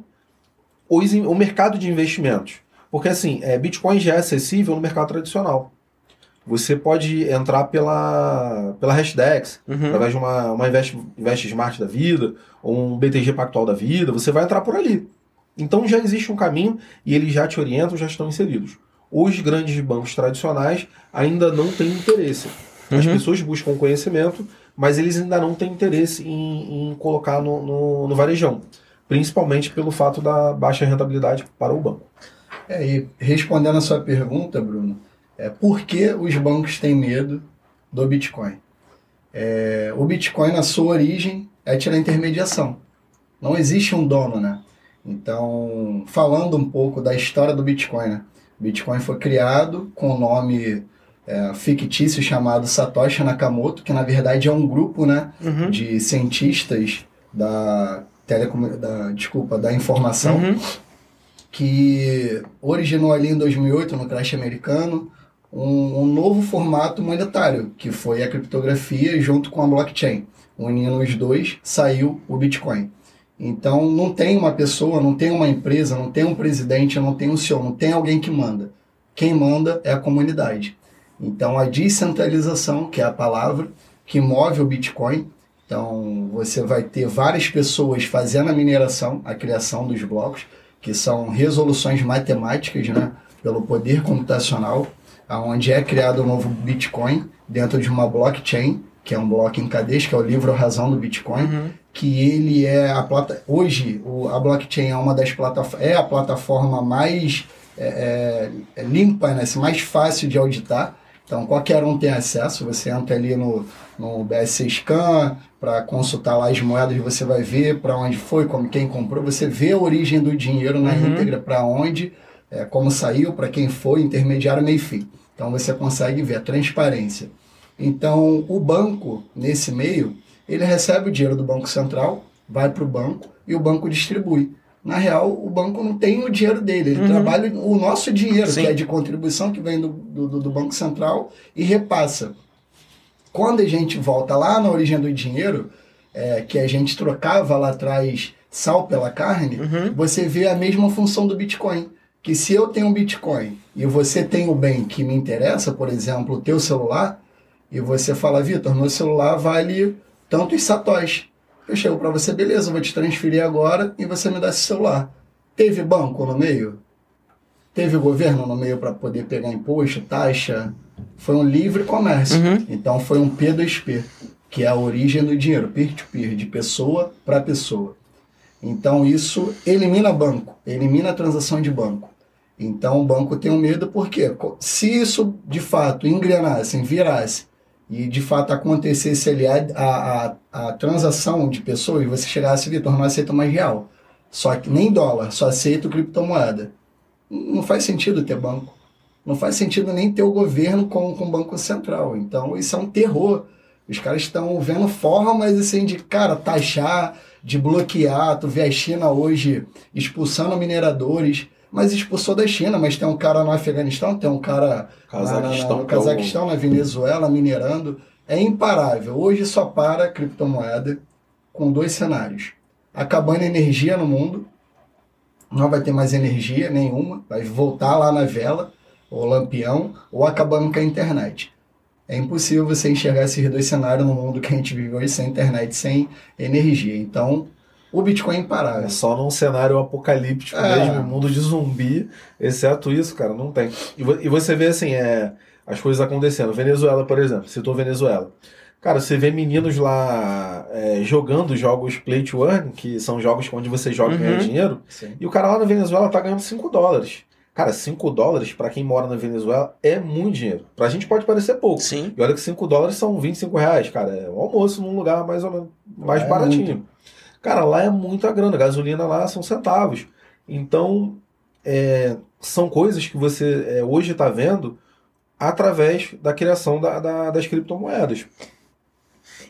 os o mercado de investimentos. Porque, assim, é, Bitcoin já é acessível no mercado tradicional. Você pode entrar pela, pela Hashdex, Uhum. através de uma, uma Invest, Invest Smart da vida, ou um BTG Pactual da vida, você vai entrar por ali. Então já existe um caminho e eles já te orientam, já estão inseridos. Os grandes bancos tradicionais ainda não têm interesse. As Uhum. pessoas buscam conhecimento, mas eles ainda não têm interesse em, em colocar no, no, no varejão. Principalmente pelo fato da baixa rentabilidade para o banco. É, e respondendo a sua pergunta, Bruno, é, por que os bancos têm medo do Bitcoin? É, o Bitcoin, na sua origem, é tirar intermediação. Não existe um dono, né? Então, falando um pouco da história do Bitcoin, né? O Bitcoin foi criado com o nome é, fictício chamado Satoshi Nakamoto, que na verdade é um grupo, né? Uhum. De cientistas da telecom... da, desculpa, da informação Uhum. Que originou ali em 2008, no crash americano, um, um novo formato monetário, que foi a criptografia junto com a blockchain. Unindo os dois, saiu o Bitcoin. Então, não tem uma pessoa, não tem uma empresa, não tem um presidente, não tem um CEO, não tem alguém que manda. Quem manda é a comunidade. Então, a descentralização, que é a palavra que move o Bitcoin. Então, você vai ter várias pessoas fazendo a mineração, a criação dos blocos, que são resoluções matemáticas, né, pelo poder computacional, aonde é criado um novo Bitcoin dentro de uma blockchain, que é um bloco em cadeias, que é o livro razão do Bitcoin, Uhum. que ele é a plata hoje o- a blockchain é uma das plataformas é a plataforma mais é, é, limpa né mais fácil de auditar então qualquer um tem acesso você entra ali no, no BSC Scan para consultar lá as moedas você vai ver para onde foi como quem comprou você vê a origem do dinheiro na Uhum. íntegra para onde é, como saiu para quem foi intermediário meio fim então você consegue ver a transparência então o banco nesse meio ele recebe o dinheiro do Banco Central, vai para o banco e o banco distribui. Na real, o banco não tem o dinheiro dele, ele Uhum. trabalha o nosso dinheiro, Sim. que é de contribuição que vem do, do, do Banco Central e repassa. Quando a gente volta lá na origem do dinheiro, é, que a gente trocava lá atrás sal pela carne, Uhum. você vê a mesma função do Bitcoin. Que se eu tenho um Bitcoin e você tem o bem que me interessa, por exemplo, o teu celular, e você fala, Vitor, meu celular vale tantos satoshis. Eu chego para você, beleza, eu vou te transferir agora e você me dá esse celular. Teve banco no meio? Teve governo no meio para poder pegar imposto, taxa? Foi um livre comércio. Uhum. Então foi um P2P, que é a origem do dinheiro, peer-to-peer, de pessoa para pessoa. Então isso elimina banco, elimina a transação de banco. Então o banco tem um medo porque se isso de fato engrenasse, virasse e de fato acontecesse ali a, a, a, transação de pessoas, você chegasse, Vitor, não aceita mais real. Só que nem dólar, só aceito criptomoeda. Não faz sentido ter banco. Não faz sentido nem ter o governo com, com o Banco Central. Então, isso é um terror. Os caras estão vendo formas assim de, cara, taxar, de bloquear. Tu vê a China hoje expulsando mineradores, mas expulsou da China, mas tem um cara no Afeganistão, tem um cara na- na- Cazaquistão, no é Cazaquistão, na Venezuela, minerando. É imparável. Hoje só para a criptomoeda com dois cenários. Acabando energia no mundo, não vai ter mais energia nenhuma, vai voltar lá na vela, ou lampião, ou acabando com a internet. É impossível você enxergar esses dois cenários no mundo que a gente vive hoje sem internet, sem energia. Então, o Bitcoin é imparável. É só num cenário apocalíptico É. mesmo, mundo de zumbi, exceto isso, cara, não tem. E, e você vê assim, é, as coisas acontecendo. Venezuela, por exemplo, citou Venezuela. Cara, você vê meninos lá é, jogando jogos play to earn, que são jogos onde você joga e ganha Uhum. dinheiro, Sim. e o cara lá na Venezuela tá ganhando 5 dólares. Cara, 5 dólares, pra quem mora na Venezuela, é muito dinheiro. Pra gente pode parecer pouco. Sim. E olha que 5 dólares são 25 reais, cara. É um almoço num lugar mais ou menos mais É baratinho. Cara, lá é muita grana. A gasolina lá são centavos. Então, é, são coisas que você é, hoje está vendo através da criação da, da, das criptomoedas.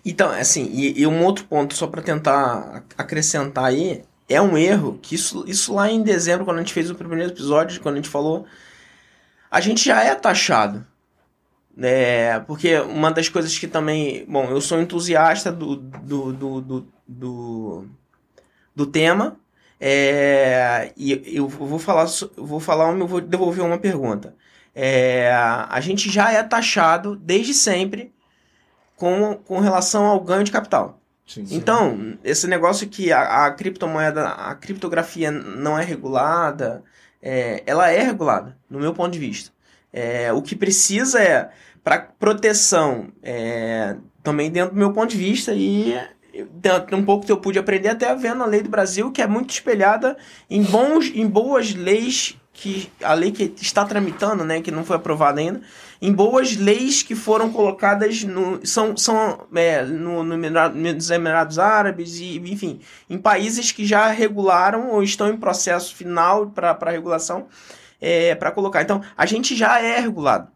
Então, assim, e, e um outro ponto, só para tentar acrescentar aí, é um erro que isso, isso lá em dezembro, quando a gente fez o primeiro episódio, quando a gente falou, a gente já é taxado. É, porque uma das coisas que também. Bom, eu sou entusiasta do, do, do, do, do, do tema. É, e eu vou falar, vou falar, eu vou devolver uma pergunta. É, a gente já é taxado desde sempre com, com relação ao ganho de capital. Sim, sim. Então, esse negócio que a, a, criptomoeda, a criptografia não é regulada, é, ela é regulada, no meu ponto de vista. É, o que precisa é, para proteção, é, também dentro do meu ponto de vista, e um pouco que eu pude aprender até vendo a lei do Brasil, que é muito espelhada em, bons, em boas leis, que a lei que está tramitando, né, que não foi aprovada ainda, em boas leis que foram colocadas no, são, são, é, no, no, nos Emirados Árabes e, enfim, em países que já regularam ou estão em processo final para regulação é, para colocar. Então, a gente já é regulado.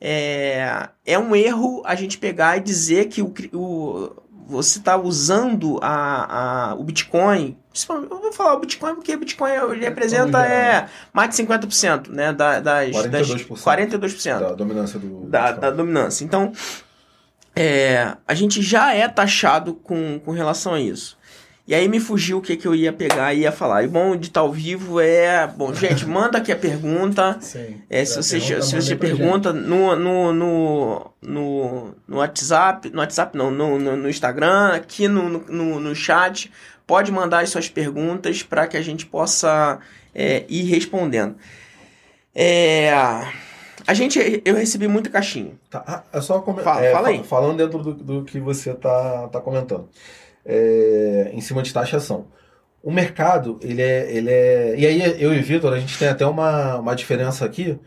É, é um erro a gente pegar e dizer que o, o você está usando a, a, o Bitcoin. Eu vou falar o Bitcoin porque o Bitcoin representa é, mais de 50% né, da, das, 42%, das 42% da dominância do da, da dominância. Então, é, a gente já é taxado com, com relação a isso. E aí me fugiu o que, que eu ia pegar e ia falar. E bom, de tal vivo é. Bom, gente, manda aqui a pergunta. Sim. É, se você, pergunta, se você pergunta no, no, no, no, no WhatsApp, no WhatsApp não, no, no, no Instagram, aqui no, no, no chat, pode mandar as suas perguntas para que a gente possa é, ir respondendo. É, a gente, eu recebi muita caixinha. Tá, é só come... fala, é, fala aí. Falando dentro do, do que você tá, tá comentando é, em cima de taxação. O mercado, ele é, ele é. E aí, eu e Vitor, a gente tem até uma, uma diferença aqui,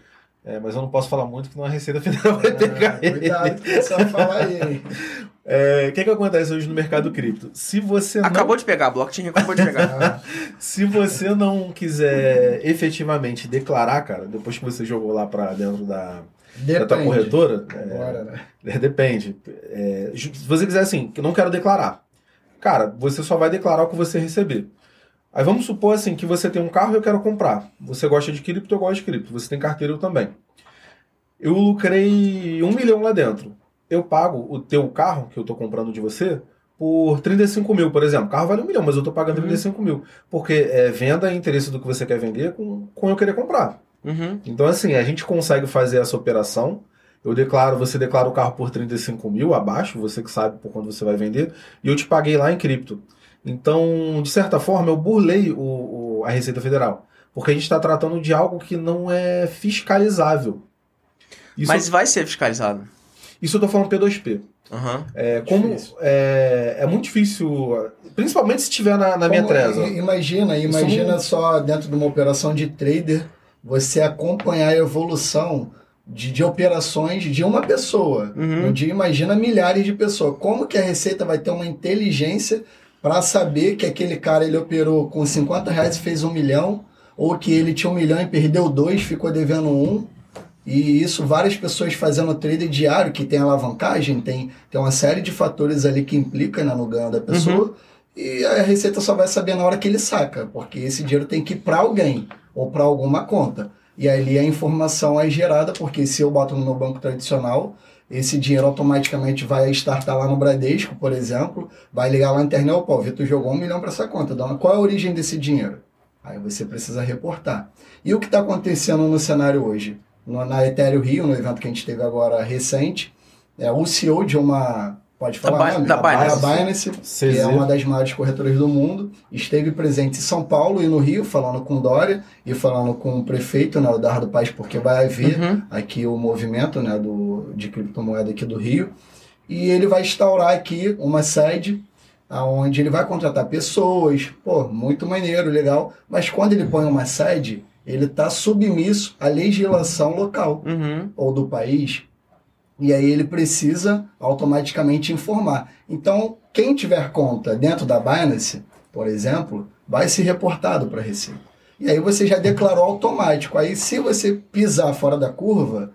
é, mas eu não posso falar muito, que não a Receita Federal vai pegar ele. Cuidado, que você falar aí. É, o que, que acontece hoje no mercado cripto? Se você acabou não... de pegar, a blockchain acabou de pegar. Se você não quiser efetivamente declarar, cara, depois que você jogou lá para dentro da, da tua corretora, Agora, né? é, depende. É, se você quiser assim, que não quero declarar, Cara, você só vai declarar o que você receber. Aí vamos supor assim que você tem um carro e eu quero comprar. Você gosta de cripto, eu gosto de cripto. Você tem carteira, eu também. Eu lucrei um milhão lá dentro. Eu pago o teu carro que eu estou comprando de você por 35 mil, por exemplo. O carro vale um milhão, mas eu estou pagando uhum. 35 mil. Porque é venda e interesse do que você quer vender com, com eu querer comprar. Uhum. Então, assim, a gente consegue fazer essa operação eu declaro, você declara o carro por 35 mil abaixo, você que sabe por quando você vai vender, e eu te paguei lá em cripto. Então, de certa forma, eu burlei o, o a Receita Federal. Porque a gente está tratando de algo que não é fiscalizável. Isso, Mas vai ser fiscalizado. Isso eu estou falando P2P. Uhum. É, como é, é, muito difícil, principalmente se estiver na, na minha treza. Imagina, imagina só dentro de uma operação de trader, você acompanhar a evolução de, de operações de uma pessoa. Uhum. Um dia imagina milhares de pessoas. Como que a Receita vai ter uma inteligência para saber que aquele cara ele operou com 50 reais e fez um milhão, ou que ele tinha um milhão e perdeu dois, ficou devendo um. E isso várias pessoas fazendo trade diário, que tem alavancagem, tem, tem uma série de fatores ali que implica né, no ganho da pessoa. Uhum. E a Receita só vai saber na hora que ele saca, porque esse dinheiro tem que ir para alguém ou para alguma conta. E ali a informação é gerada, porque se eu boto no meu banco tradicional, esse dinheiro automaticamente vai estar lá no Bradesco, por exemplo, vai ligar lá na internet, pô, o Vitor jogou um milhão para essa conta, qual é a origem desse dinheiro? Aí você precisa reportar. E o que está acontecendo no cenário hoje? No, na Ethereum Rio, no evento que a gente teve agora recente, é, o CEO de uma Pode falar, da, nome? da Binance, a Binance que é uma das maiores corretoras do mundo, esteve presente em São Paulo e no Rio, falando com Dória e falando com o prefeito, né, o Dardo Paz, porque vai haver uhum. aqui o movimento né, do, de criptomoeda aqui do Rio. E ele vai instaurar aqui uma sede onde ele vai contratar pessoas, pô, muito maneiro, legal, mas quando ele põe uma sede, ele está submisso à legislação local, uhum. ou do país, e aí ele precisa automaticamente informar. Então, quem tiver conta dentro da Binance, por exemplo, vai ser reportado para a Receita. E aí você já declarou automático. Aí se você pisar fora da curva,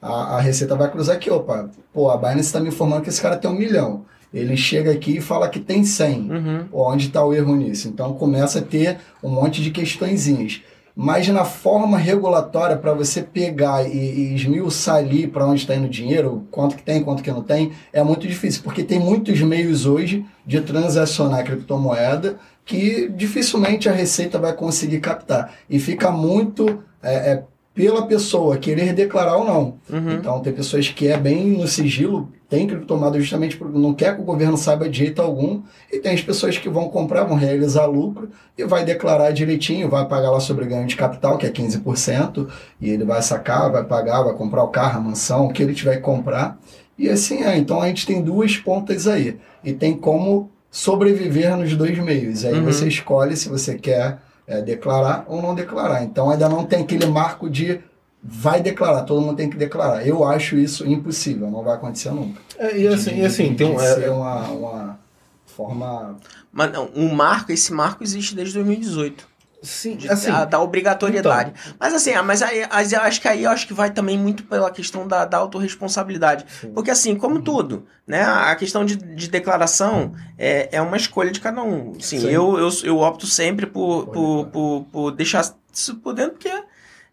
a, a Receita vai cruzar aqui, opa, pô, a Binance está me informando que esse cara tem um milhão. Ele chega aqui e fala que tem 100. Uhum. Onde está o erro nisso? Então começa a ter um monte de questõezinhas. Mas na forma regulatória, para você pegar e, e esmiuçar ali para onde está indo o dinheiro, quanto que tem, quanto que não tem, é muito difícil, porque tem muitos meios hoje de transacionar criptomoeda que dificilmente a Receita vai conseguir captar. E fica muito é, é, pela pessoa querer declarar ou não. Uhum. Então, tem pessoas que é bem no sigilo, tem criptomoeda justamente porque não quer que o governo saiba de jeito algum, e tem as pessoas que vão comprar, vão realizar lucro e vai declarar direitinho, vai pagar lá sobre ganho de capital, que é 15%, e ele vai sacar, vai pagar, vai comprar o carro, a mansão, o que ele tiver que comprar. E assim é. Então, a gente tem duas pontas aí. E tem como sobreviver nos dois meios. Aí Uhum. você escolhe se você quer é, declarar ou não declarar. Então ainda não tem aquele marco de vai declarar, todo mundo tem que declarar. Eu acho isso impossível, não vai acontecer nunca. É, e assim, De- e assim tem um. é- ser uma, uma forma. Mas não, o marco, esse marco existe desde 2018. sim, de- assim, da, da obrigatoriedade. mas assim, ah, mas aí mas eu acho que aí eu acho que vai também muito pela questão da, da autorresponsabilidade. sim. Porque assim, como tudo, né? A questão de, de declaração é, é uma escolha de cada um. Sim, Sim. Eu, eu, eu opto sempre por, por, Pode, por, por deixar isso por dentro, porque.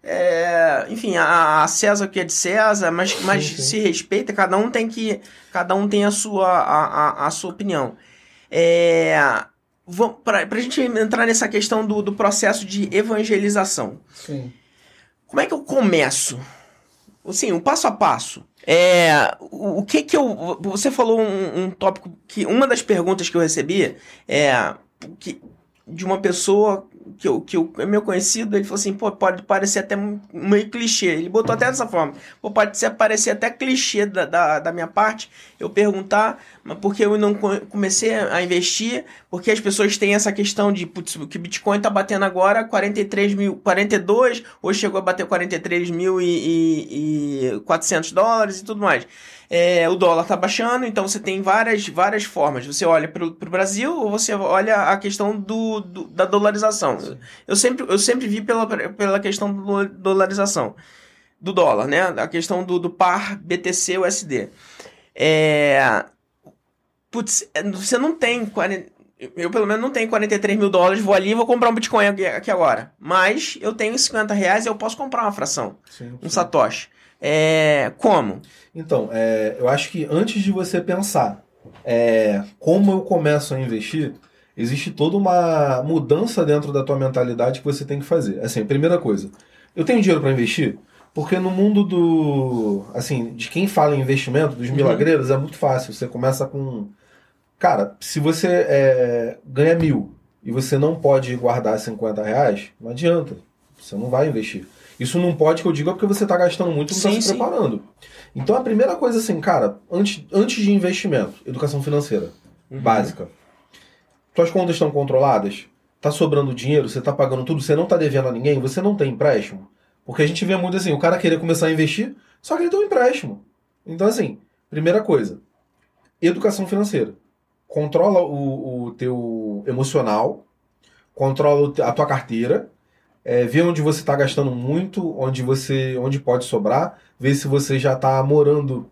É, enfim, a, a César que é de César, mas, mas sim. se respeita, cada um tem que. Cada um tem a sua, a, a, a sua opinião. É, pra, pra gente entrar nessa questão do, do processo de evangelização. Sim. Como é que eu começo? Assim, o passo a passo. É, o, o que que eu. Você falou um, um tópico que. Uma das perguntas que eu recebi é. Que, de uma pessoa que, eu, que eu, é meu conhecido, ele falou assim: pô, pode parecer até meio clichê. Ele botou até dessa forma. Pô, pode ser, parecer até clichê da, da, da minha parte eu perguntar, mas porque eu não co- comecei a investir, porque as pessoas têm essa questão de, putz, que Bitcoin tá batendo agora 43 mil, 42, hoje chegou a bater 43 mil e, e, e 400 dólares e tudo mais. É, o dólar tá baixando, então você tem várias, várias formas. Você olha para o Brasil ou você olha a questão do, do- da dolarização. Eu sempre, eu sempre vi pela, pela questão da dolarização. Do dólar, né? A questão do, do par BTC-USD. É... Putz, é, você não tem 40... Eu, pelo menos, não tenho 43 mil dólares. Vou ali e vou comprar um Bitcoin aqui, aqui agora. Mas eu tenho 50 reais e eu posso comprar uma fração. sim, Um sim. Satoshi. É... Como? Então, é, eu acho que antes de você pensar é, como eu começo a investir, existe toda uma mudança dentro da tua mentalidade que você tem que fazer. Assim, primeira coisa, eu tenho dinheiro para investir? Porque no mundo do. Assim, de quem fala em investimento, dos Uhum. milagreiros, é muito fácil. Você começa com. Cara, se você é, ganha mil e você não pode guardar 50 reais, não adianta. Você não vai investir. Isso não pode que eu diga porque você está gastando muito e não está Sim, se sim. preparando. Então a primeira coisa assim, cara, antes, antes de investimento, educação financeira básica. Tuas contas estão controladas? Tá sobrando dinheiro? Você tá pagando tudo? Você não tá devendo a ninguém? Você não tem empréstimo? Porque a gente vê muito assim, o cara querer começar a investir, só que ele tem um empréstimo. Então, assim, primeira coisa, educação financeira. Controla o, o teu emocional, controla a tua carteira, é, vê onde você está gastando muito, onde você, onde pode sobrar, vê se você já está morando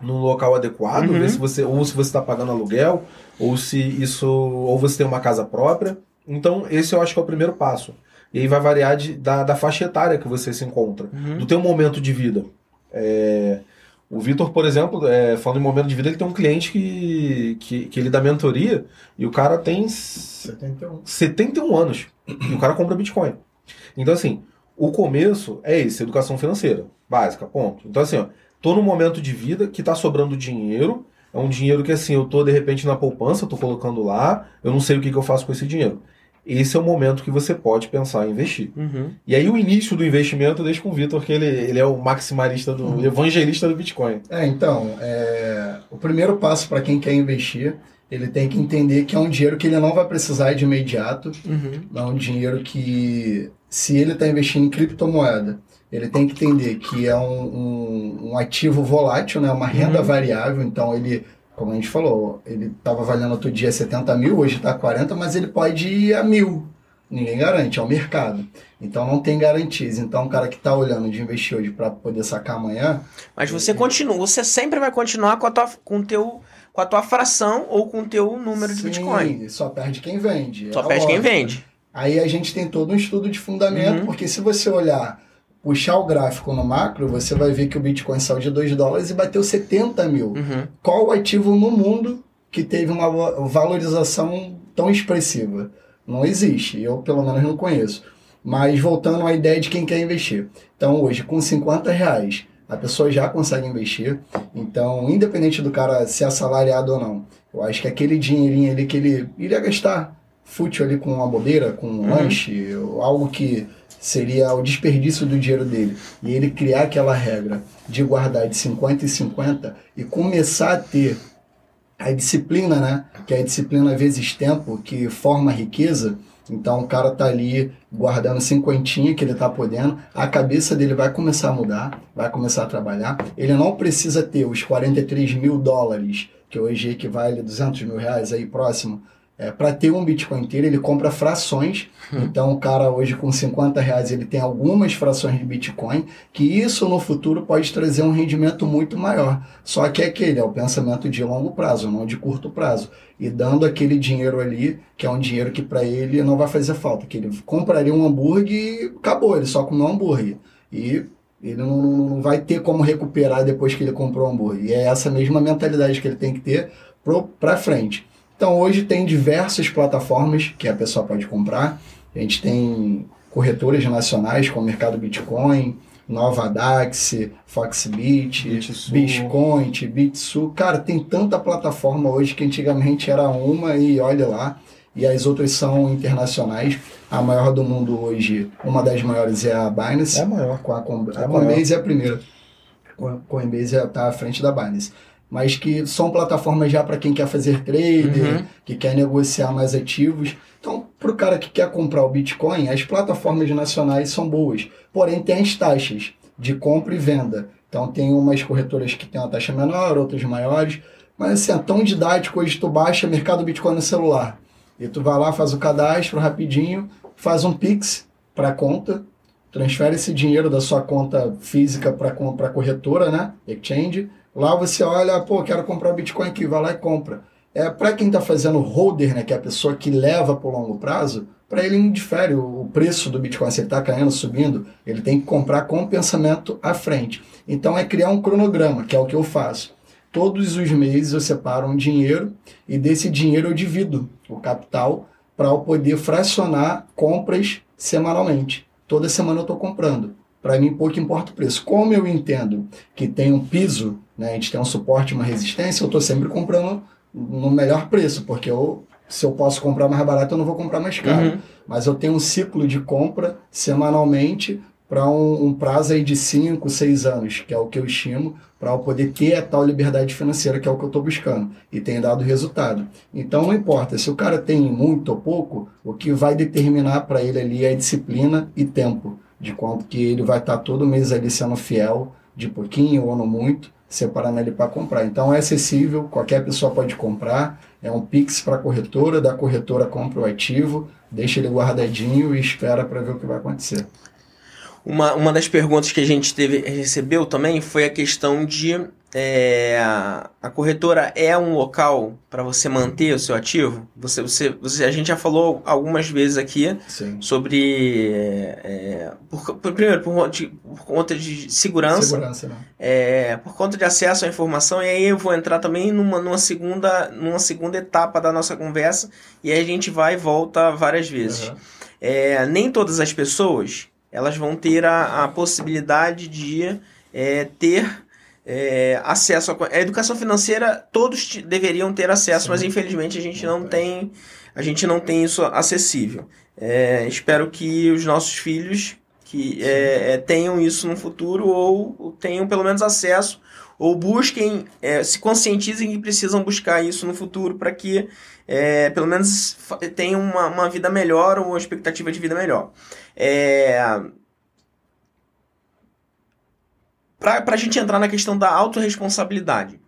num local adequado, Uhum. vê se você ou se você está pagando aluguel, ou se isso ou você tem uma casa própria. Então esse eu acho que é o primeiro passo. E aí vai variar de, da, da faixa etária que você se encontra, Uhum. do teu momento de vida. É, o Vitor, por exemplo, é, falando em momento de vida, ele tem um cliente que, que, que ele dá mentoria e o cara tem 71. 71 anos e o cara compra Bitcoin. Então, assim, o começo é esse, educação financeira, básica, ponto. Então, assim, ó, tô num momento de vida que tá sobrando dinheiro, é um dinheiro que, assim, eu tô, de repente, na poupança, tô colocando lá, eu não sei o que, que eu faço com esse dinheiro. Esse é o momento que você pode pensar em investir. Uhum. E aí, o início do investimento, deixa com o Vitor, que ele, ele é o maximalista, do Uhum. evangelista do Bitcoin. É, então, é, o primeiro passo para quem quer investir, ele tem que entender que é um dinheiro que ele não vai precisar de imediato, Uhum. é um dinheiro que, se ele está investindo em criptomoeda, ele tem que entender que é um, um- um ativo volátil, né, uma renda Uhum. variável, então ele como a gente falou, ele estava valendo outro dia 70 mil, hoje está 40, mas ele pode ir a mil. Ninguém garante, é o mercado. Então não tem garantias. Então o cara que está olhando de investir hoje para poder sacar amanhã. Mas você continua, você sempre vai continuar com a tua, com teu, com a tua fração ou com o teu número de Sim, Bitcoin. Só perde quem vende. Só é perde quem vende. Aí a gente tem todo um estudo de fundamento, Uhum. porque se você olhar, puxar o gráfico no macro, você vai ver que o Bitcoin saiu de 2 dólares e bateu 70 mil. Uhum. Qual o ativo no mundo que teve uma va- valorização tão expressiva? Não existe, eu pelo menos não conheço. Mas voltando à ideia de quem quer investir. Então hoje, com 50 reais, a pessoa já consegue investir. Então, independente do cara ser assalariado ou não, eu acho que aquele dinheirinho ali que ele iria gastar fútil ali com uma bobeira, com um Uhum. lanche, algo que seria o desperdício do dinheiro dele, e ele criar aquela regra de guardar de 50 e 50 e começar a ter a disciplina, né? Que é a disciplina vezes tempo, que forma riqueza. Então o cara tá ali guardando cinquentinha que ele tá podendo, a cabeça dele vai começar a mudar, vai começar a trabalhar. Ele não precisa ter os 43 mil dólares, que hoje equivale a 200 mil reais aí próximo, é, para ter um Bitcoin inteiro, ele compra frações. Então, o cara hoje com 50 reais ele tem algumas frações de Bitcoin, que isso no futuro pode trazer um rendimento muito maior. Só que é aquele, é o pensamento de longo prazo, não de curto prazo. E dando aquele dinheiro ali, que é um dinheiro que para ele não vai fazer falta, que ele compraria um hambúrguer e acabou, ele só comeu um hambúrguer. E ele não, não- não vai ter como recuperar depois que ele comprou o hambúrguer. E é essa mesma mentalidade que ele tem que ter para frente. Então hoje tem diversas plataformas que a pessoa pode comprar. A gente tem corretoras nacionais como Mercado Bitcoin, Nova Dax, Foxbit, Bitsu. Bitcoin, Bitsu. Cara, tem tanta plataforma hoje que antigamente era uma e olha lá. E as outras são internacionais. A maior do mundo hoje, uma das maiores é a Binance. É maior. Com a, Com- É a maior. Coinbase é a primeira. A Coinbase está à frente da Binance. Mas que são plataformas já para quem quer fazer trader, Uhum. que quer negociar mais ativos. Então, para o cara que quer comprar o Bitcoin, as plataformas nacionais são boas. Porém, tem as taxas de compra e venda. Então, tem umas corretoras que têm uma taxa menor, outras maiores. Mas, assim, é tão didático. Hoje, tu baixa Mercado Bitcoin no celular. E tu vai lá, faz o cadastro rapidinho, faz um Pix para a conta, transfere esse dinheiro da sua conta física para a corretora, né? Exchange. Lá você olha, pô, quero comprar Bitcoin aqui, vai lá e compra. É, para quem está fazendo holder, né, que é a pessoa que leva para o longo prazo, para ele indifere o preço do Bitcoin, se ele está caindo, subindo, ele tem que comprar com o pensamento à frente. Então é criar um cronograma, que é o que eu faço. Todos os meses eu separo um dinheiro e desse dinheiro eu divido o capital para eu poder fracionar compras semanalmente. Toda semana eu estou comprando. Para mim, pouco importa o preço. Como eu entendo que tem um piso, né, a gente tem um suporte, uma resistência, eu estou sempre comprando no melhor preço, porque eu, se eu posso comprar mais barato, eu não vou comprar mais caro. Uhum. Mas eu tenho um ciclo de compra semanalmente para um, um prazo aí de 5, 6 anos, que é o que eu estimo, para eu poder ter a tal liberdade financeira, que é o que eu estou buscando. E tem dado resultado. Então não importa, se o cara tem muito ou pouco, o que vai determinar para ele ali é disciplina e tempo. De quanto que ele vai estar todo mês ali sendo fiel, de pouquinho ou não muito, separando ele para comprar. Então é acessível, qualquer pessoa pode comprar. É um Pix para a corretora, da corretora compra o ativo, deixa ele guardadinho e espera para ver o que vai acontecer. Uma, uma das perguntas que a gente teve, recebeu também foi a questão de é, a corretora é um local para você manter o seu ativo? Você, você, você, a gente já falou algumas vezes aqui Sim. sobre. é, por, por- primeiro, por, conta de- por conta de segurança, Segurança, né? é, por conta de acesso à informação, e aí eu vou entrar também numa, numa, segunda, numa segunda etapa da nossa conversa, e aí a gente vai e volta várias vezes. Aham. É, nem todas as pessoas elas vão ter a, a possibilidade de é, ter é, acesso à co- a educação financeira todos deveriam ter acesso Sim. mas infelizmente a gente Não tem. a gente não tem isso acessível É, espero que os nossos filhos que é, é, tenham isso no futuro ou tenham pelo menos acesso ou busquem é, se conscientizem que precisam buscar isso no futuro para que é, pelo menos tenham uma, uma vida melhor ou uma expectativa de vida melhor. É, para a gente entrar na questão da autorresponsabilidade.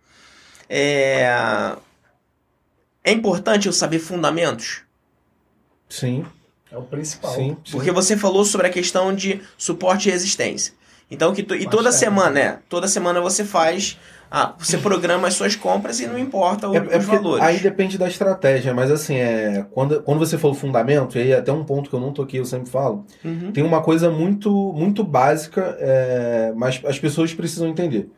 é, é importante eu saber fundamentos? Sim, É o principal. sim. Porque você falou sobre a questão de suporte e resistência. Então, que tu- e toda semana, né? Toda semana você faz. Ah, você programa as suas compras e não importa o- É, é os valores. aí depende da estratégia, mas assim, é, quando, quando você falou fundamento, e aí até um ponto que eu não toquei, eu sempre falo, Uhum. tem uma coisa muito, muito básica, é, mas as pessoas precisam entender.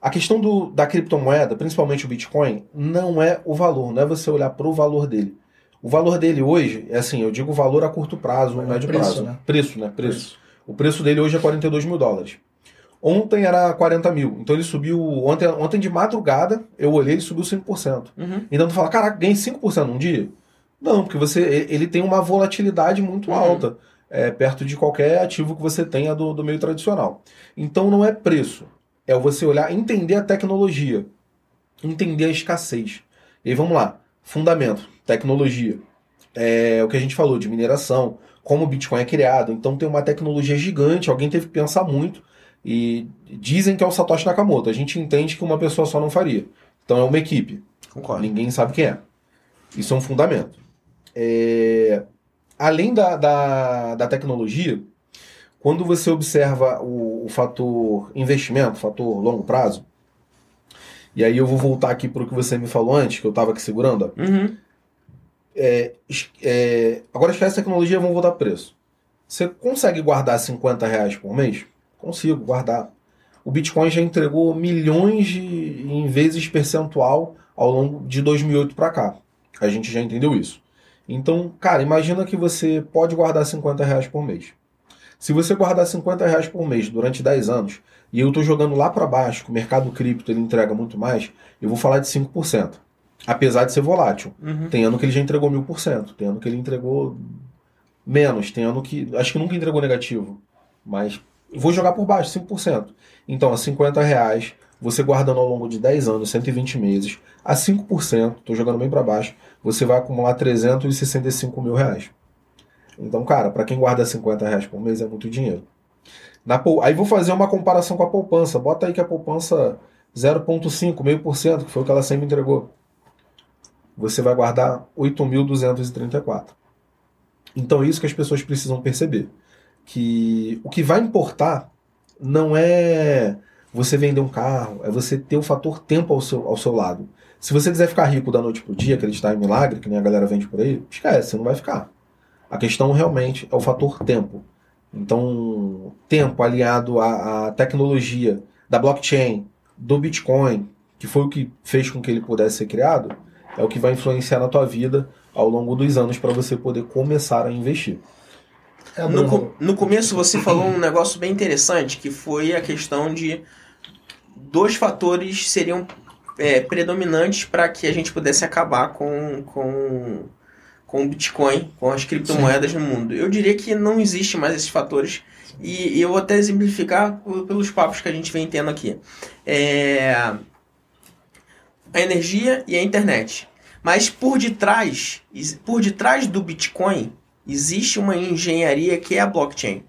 A questão do, da criptomoeda, principalmente o Bitcoin, não é o valor, não é você olhar para o valor dele. O valor dele hoje, é assim, eu digo valor a curto prazo, É médio preço, prazo. né? Preço, né? Preço. O preço dele hoje é 42 mil dólares. Ontem era 40 mil. Então ele subiu. Ontem, ontem de madrugada, eu olhei, ele subiu 5%. Uhum. Então tu fala, caraca, ganhei 5% num dia? Não, porque você ele tem uma volatilidade muito Uhum. alta, é, perto de qualquer ativo que você tenha do, do meio tradicional. Então não é preço, é você olhar, entender a tecnologia, entender a escassez. E aí vamos lá, fundamento, tecnologia. É o que a gente falou de mineração, como o Bitcoin é criado. Então tem uma tecnologia gigante, alguém teve que pensar muito. E dizem que é o Satoshi Nakamoto. A gente entende que uma pessoa só não faria. Então é uma equipe. Concordo. Ninguém sabe quem é. Isso é um fundamento. É, Além da, da, da tecnologia, quando você observa o, o fator investimento, fator longo prazo, e aí eu vou voltar aqui para o que você me falou antes, que eu estava aqui segurando. Uhum. Es- é, agora esquece tecnologia, vamos voltar pro preço. Você consegue guardar 50 reais por mês? Consigo guardar. O Bitcoin já entregou milhões de, em vezes percentual ao longo de 2008 para cá. A gente já entendeu isso. Então, cara, imagina que você pode guardar 50 reais por mês. Se você guardar 50 reais por mês durante 10 anos, e eu estou jogando lá para baixo, que o mercado cripto ele entrega muito mais, eu vou falar de 5%. Apesar de ser volátil. Uhum. Tem ano que ele já entregou mil por cento. Tem ano que ele entregou menos. Tem ano que. Acho que nunca entregou negativo. Mas vou jogar por baixo, 5%. Então, a 50 reais, você guardando ao longo de 10 anos, 120 meses, a 5%, estou jogando bem para baixo, você vai acumular 365 mil reais. Então, cara, para quem guarda 50 reais por mês é muito dinheiro. Na Aí vou fazer uma comparação com a poupança. Bota aí que a poupança 0,5, meio por cento, que foi o que ela sempre entregou você vai guardar 8.234. Então é isso que as pessoas precisam perceber. Que o que vai importar não é você vender um carro, é você ter o fator tempo ao seu, ao seu lado. Se você quiser ficar rico da noite pro dia, acreditar em milagre, que nem a galera vende por aí, esquece, você não vai ficar. A questão realmente é o fator tempo. Então, tempo aliado à, à tecnologia da blockchain, do Bitcoin, que foi o que fez com que ele pudesse ser criado, é o que vai influenciar na tua vida ao longo dos anos para você poder começar a investir. É, No, no começo você falou um negócio bem interessante, que foi a questão de dois fatores seriam é, predominantes para que a gente pudesse acabar com, com, com o Bitcoin, com as criptomoedas no mundo. Eu diria que não existe mais esses fatores e, e eu vou até exemplificar pelos papos que a gente vem tendo aqui. É, a energia e a internet. Mas por detrás, por detrás do Bitcoin, existe uma engenharia que é a blockchain.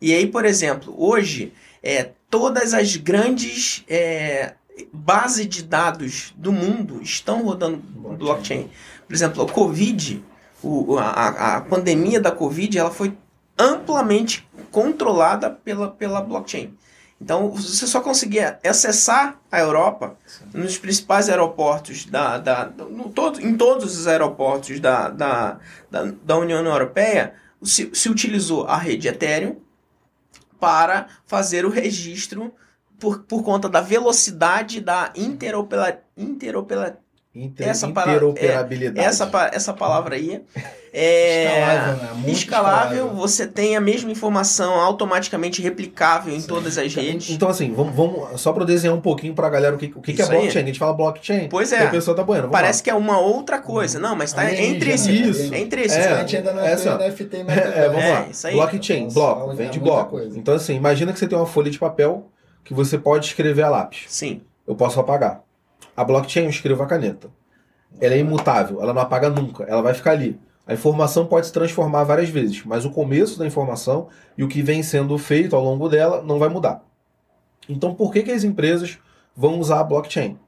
E aí, por exemplo, hoje, é, todas as grandes é, bases de dados do mundo estão rodando no blockchain. Por exemplo, o Covid, o- a, a- a pandemia da Covid, ela foi amplamente controlada pela, pela blockchain. Então, você só conseguia acessar a Europa nos principais aeroportos da, da no todo, em todos os aeroportos da, da, da, da União Europeia se, se utilizou a rede Ethereum para fazer o registro por, por conta da velocidade da interopera, interopera, Inter, Essa interoperabilidade. essa, pa- essa palavra aí é Escalável, né? Muito escalável, escalável. você tem a mesma informação automaticamente replicável em todas as redes. Então, assim, vamos, vamos só para desenhar um pouquinho para a galera o que, o que, que é aí. blockchain. A gente fala blockchain, Pois e a é, pessoa tá boiando. Parece que é uma outra coisa. Não, mas tá Alienígena, entre esses. Isso. É entre esses. É, a gente ainda não é é, assim. NFT e lá. É, vamos É, lá. isso aí. Blockchain, Nossa, bloco, fala vem de muita bloco. coisa. Então, assim, imagina que você tem uma folha de papel que você pode escrever a lápis. Sim. Eu posso apagar. A blockchain eu escrevo a caneta. Ela é imutável, ela não apaga nunca, ela vai ficar ali. A informação pode se transformar várias vezes, mas o começo da informação e o que vem sendo feito ao longo dela não vai mudar. Então, por que, que as empresas vão usar a blockchain?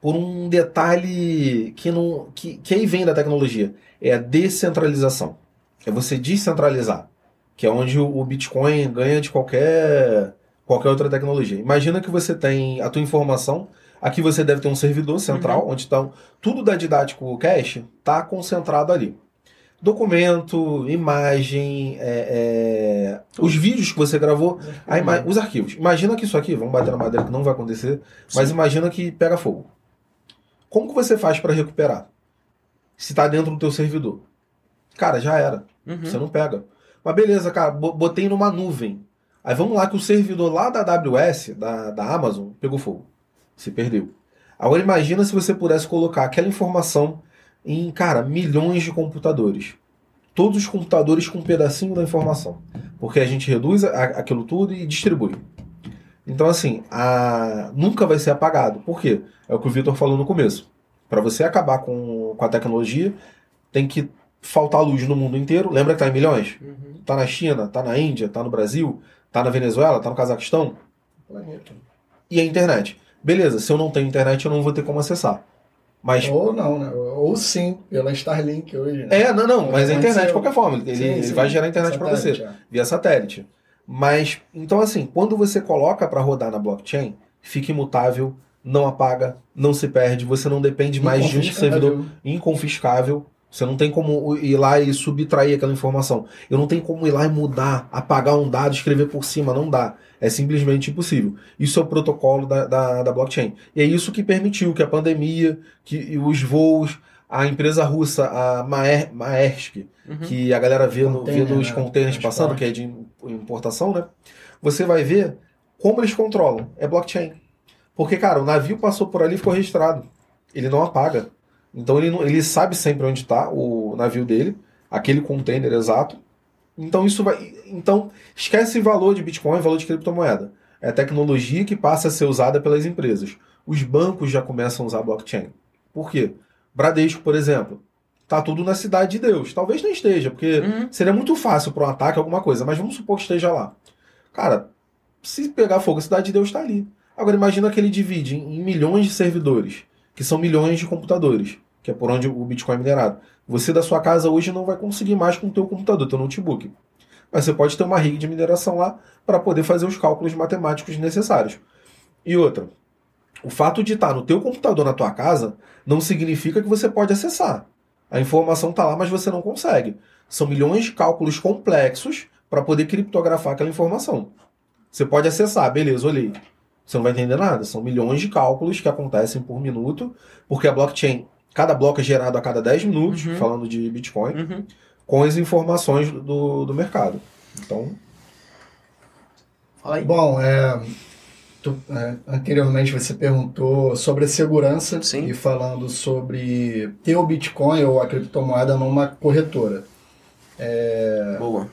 por um detalhe que não que, que aí vem da tecnologia, é a descentralização. É você descentralizar, que é onde o Bitcoin ganha de qualquer qualquer outra tecnologia. Imagina que você tem a tua informação, aqui você deve ter um servidor central, uhum. onde estão tudo da Didático Cache está concentrado ali. Documento, imagem, é, é, os vídeos que você gravou, os arquivos. Imagina que isso aqui, vamos bater na madeira que não vai acontecer, Sim. mas imagina que pega fogo. Como que você faz para recuperar? Se está dentro do teu servidor. Cara, já era. Uhum. Você não pega. Mas beleza, cara, botei numa nuvem. Aí vamos lá que o servidor lá da AWS, da, da Amazon, pegou fogo. Se perdeu. Agora imagina se você pudesse colocar aquela informação em, cara, milhões de computadores. Todos os computadores com um pedacinho da informação. Porque a gente reduz a, aquilo tudo e distribui. Então, assim, a... nunca vai ser apagado. Por quê? É o que o Vitor falou no começo. Para você acabar com, com a tecnologia, tem que faltar luz no mundo inteiro. Lembra que tá em milhões? Uhum. Tá na China, tá na Índia, tá no Brasil, tá na Venezuela, tá no Cazaquistão. Planeta. E a internet. Beleza, se eu não tenho internet, eu não vou ter como acessar. Mas... Ou não, né? Ou sim, pela Starlink hoje. Né? É, não, não, mas a internet de qualquer forma. Ele, sim, ele sim. vai gerar internet para você, é. via satélite. Mas, então assim, quando você coloca para rodar na blockchain, fica imutável, não apaga, não se perde, você não depende mais de um servidor inconfiscável. Você não tem como ir lá e subtrair aquela informação. Eu não tenho como ir lá e mudar, apagar um dado, escrever por cima, não dá. É simplesmente impossível. Isso é o protocolo da, da, da blockchain. E é isso que permitiu que a pandemia, que os voos, a empresa russa, a Maer, Maersk, uhum. que a galera vê, no, vê nos né? containers passando, que é de importação, né? Você vai ver como eles controlam. É blockchain. Porque, cara, o navio passou por ali e ficou registrado. Ele não apaga. Então ele, não, ele sabe sempre onde está o navio dele, aquele container exato. Então isso vai. Então, esquece valor de Bitcoin, valor de criptomoeda. É tecnologia que passa a ser usada pelas empresas. Os bancos já começam a usar blockchain. Por quê? Bradesco, por exemplo, tá tudo na cidade de Deus. Talvez não esteja, porque uhum. seria muito fácil para um ataque alguma coisa, mas vamos supor que esteja lá. Cara, se pegar fogo, a cidade de Deus está ali. Agora imagina que ele divide em milhões de servidores, que são milhões de computadores, que é por onde o Bitcoin é minerado. Você da sua casa hoje não vai conseguir mais com o teu computador, teu notebook. Mas você pode ter uma rig de mineração lá para poder fazer os cálculos matemáticos necessários. E outra, o fato de estar no teu computador na tua casa não significa que você pode acessar. A informação está lá, mas você não consegue. São milhões de cálculos complexos para poder criptografar aquela informação. Você pode acessar, beleza, olhei. Você não vai entender nada. São milhões de cálculos que acontecem por minuto, porque a blockchain, cada bloco é gerado a cada 10 minutos, uhum. falando de Bitcoin, uhum. com as informações do, do mercado. Então. Fala aí. Bom, é, Tu, é, anteriormente você perguntou sobre a segurança Sim. e falando sobre ter o Bitcoin ou a criptomoeda numa corretora. É, Boa.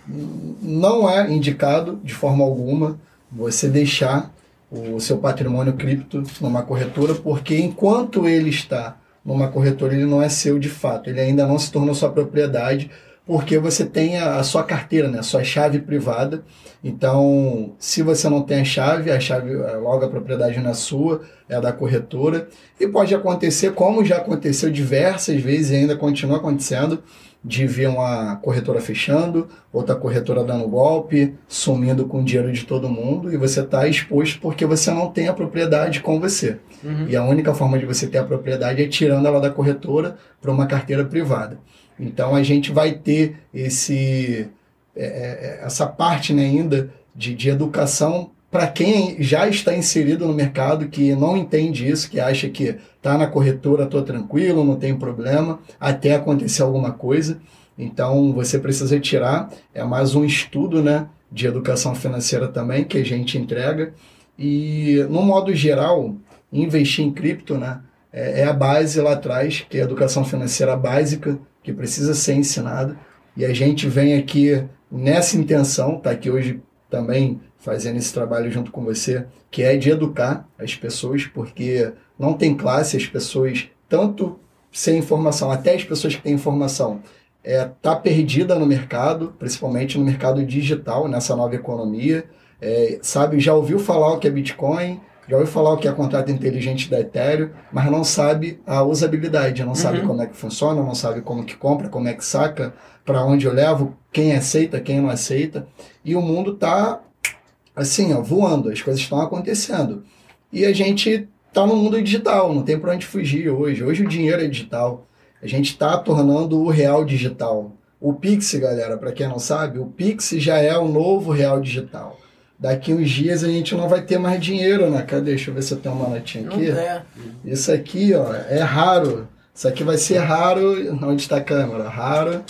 Não é indicado de forma alguma você deixar o seu patrimônio cripto numa corretora, porque enquanto ele está numa corretora, ele não é seu de fato, ele ainda não se tornou sua propriedade porque você tem a, a, sua carteira, né, a sua chave privada. Então, se você não tem a chave, a chave, é, logo a propriedade não é sua, é da corretora. E pode acontecer, como já aconteceu diversas vezes e ainda continua acontecendo, de ver uma corretora fechando, outra corretora dando golpe, sumindo com o dinheiro de todo mundo, e você está exposto porque você não tem a propriedade com você. Uhum. E a única forma de você ter a propriedade é tirando ela da corretora para uma carteira privada. Então a gente vai ter esse, é, é, essa parte né, ainda de, de educação para quem já está inserido no mercado, que não entende isso, que acha que está na corretora, estou tranquilo, não tem problema, até acontecer alguma coisa. Então você precisa tirar, é mais um estudo né, de educação financeira também que a gente entrega. E no modo geral, investir em cripto né, é, é a base lá atrás, que é a educação financeira básica que precisa ser ensinado. E a gente vem aqui nessa intenção, tá aqui hoje também fazendo esse trabalho junto com você, que é de educar as pessoas, porque não tem classe, as pessoas, tanto sem informação, até as pessoas que têm informação, é, tá perdida no mercado, principalmente no mercado digital, nessa nova economia. É, sabe, já ouviu falar o que é Bitcoin, já ouviu falar o que é contrato inteligente da Ethereum, mas não sabe a usabilidade, não sabe Uhum. como é que funciona, não sabe como que compra, como é que saca, para onde eu levo, quem aceita, quem não aceita. E o mundo tá assim, ó, voando, as coisas estão acontecendo. E a gente tá no mundo digital, não tem para onde fugir hoje. Hoje o dinheiro é digital. A gente está tornando o real digital. O Pix, galera, para quem não sabe, o Pix já é o novo real digital. Daqui uns dias a gente não vai ter mais dinheiro, né? Cadê? Deixa eu ver se eu tenho uma notinha Não aqui. é. Isso aqui, ó, é raro. Isso aqui vai ser raro. Onde está a câmera? Raro.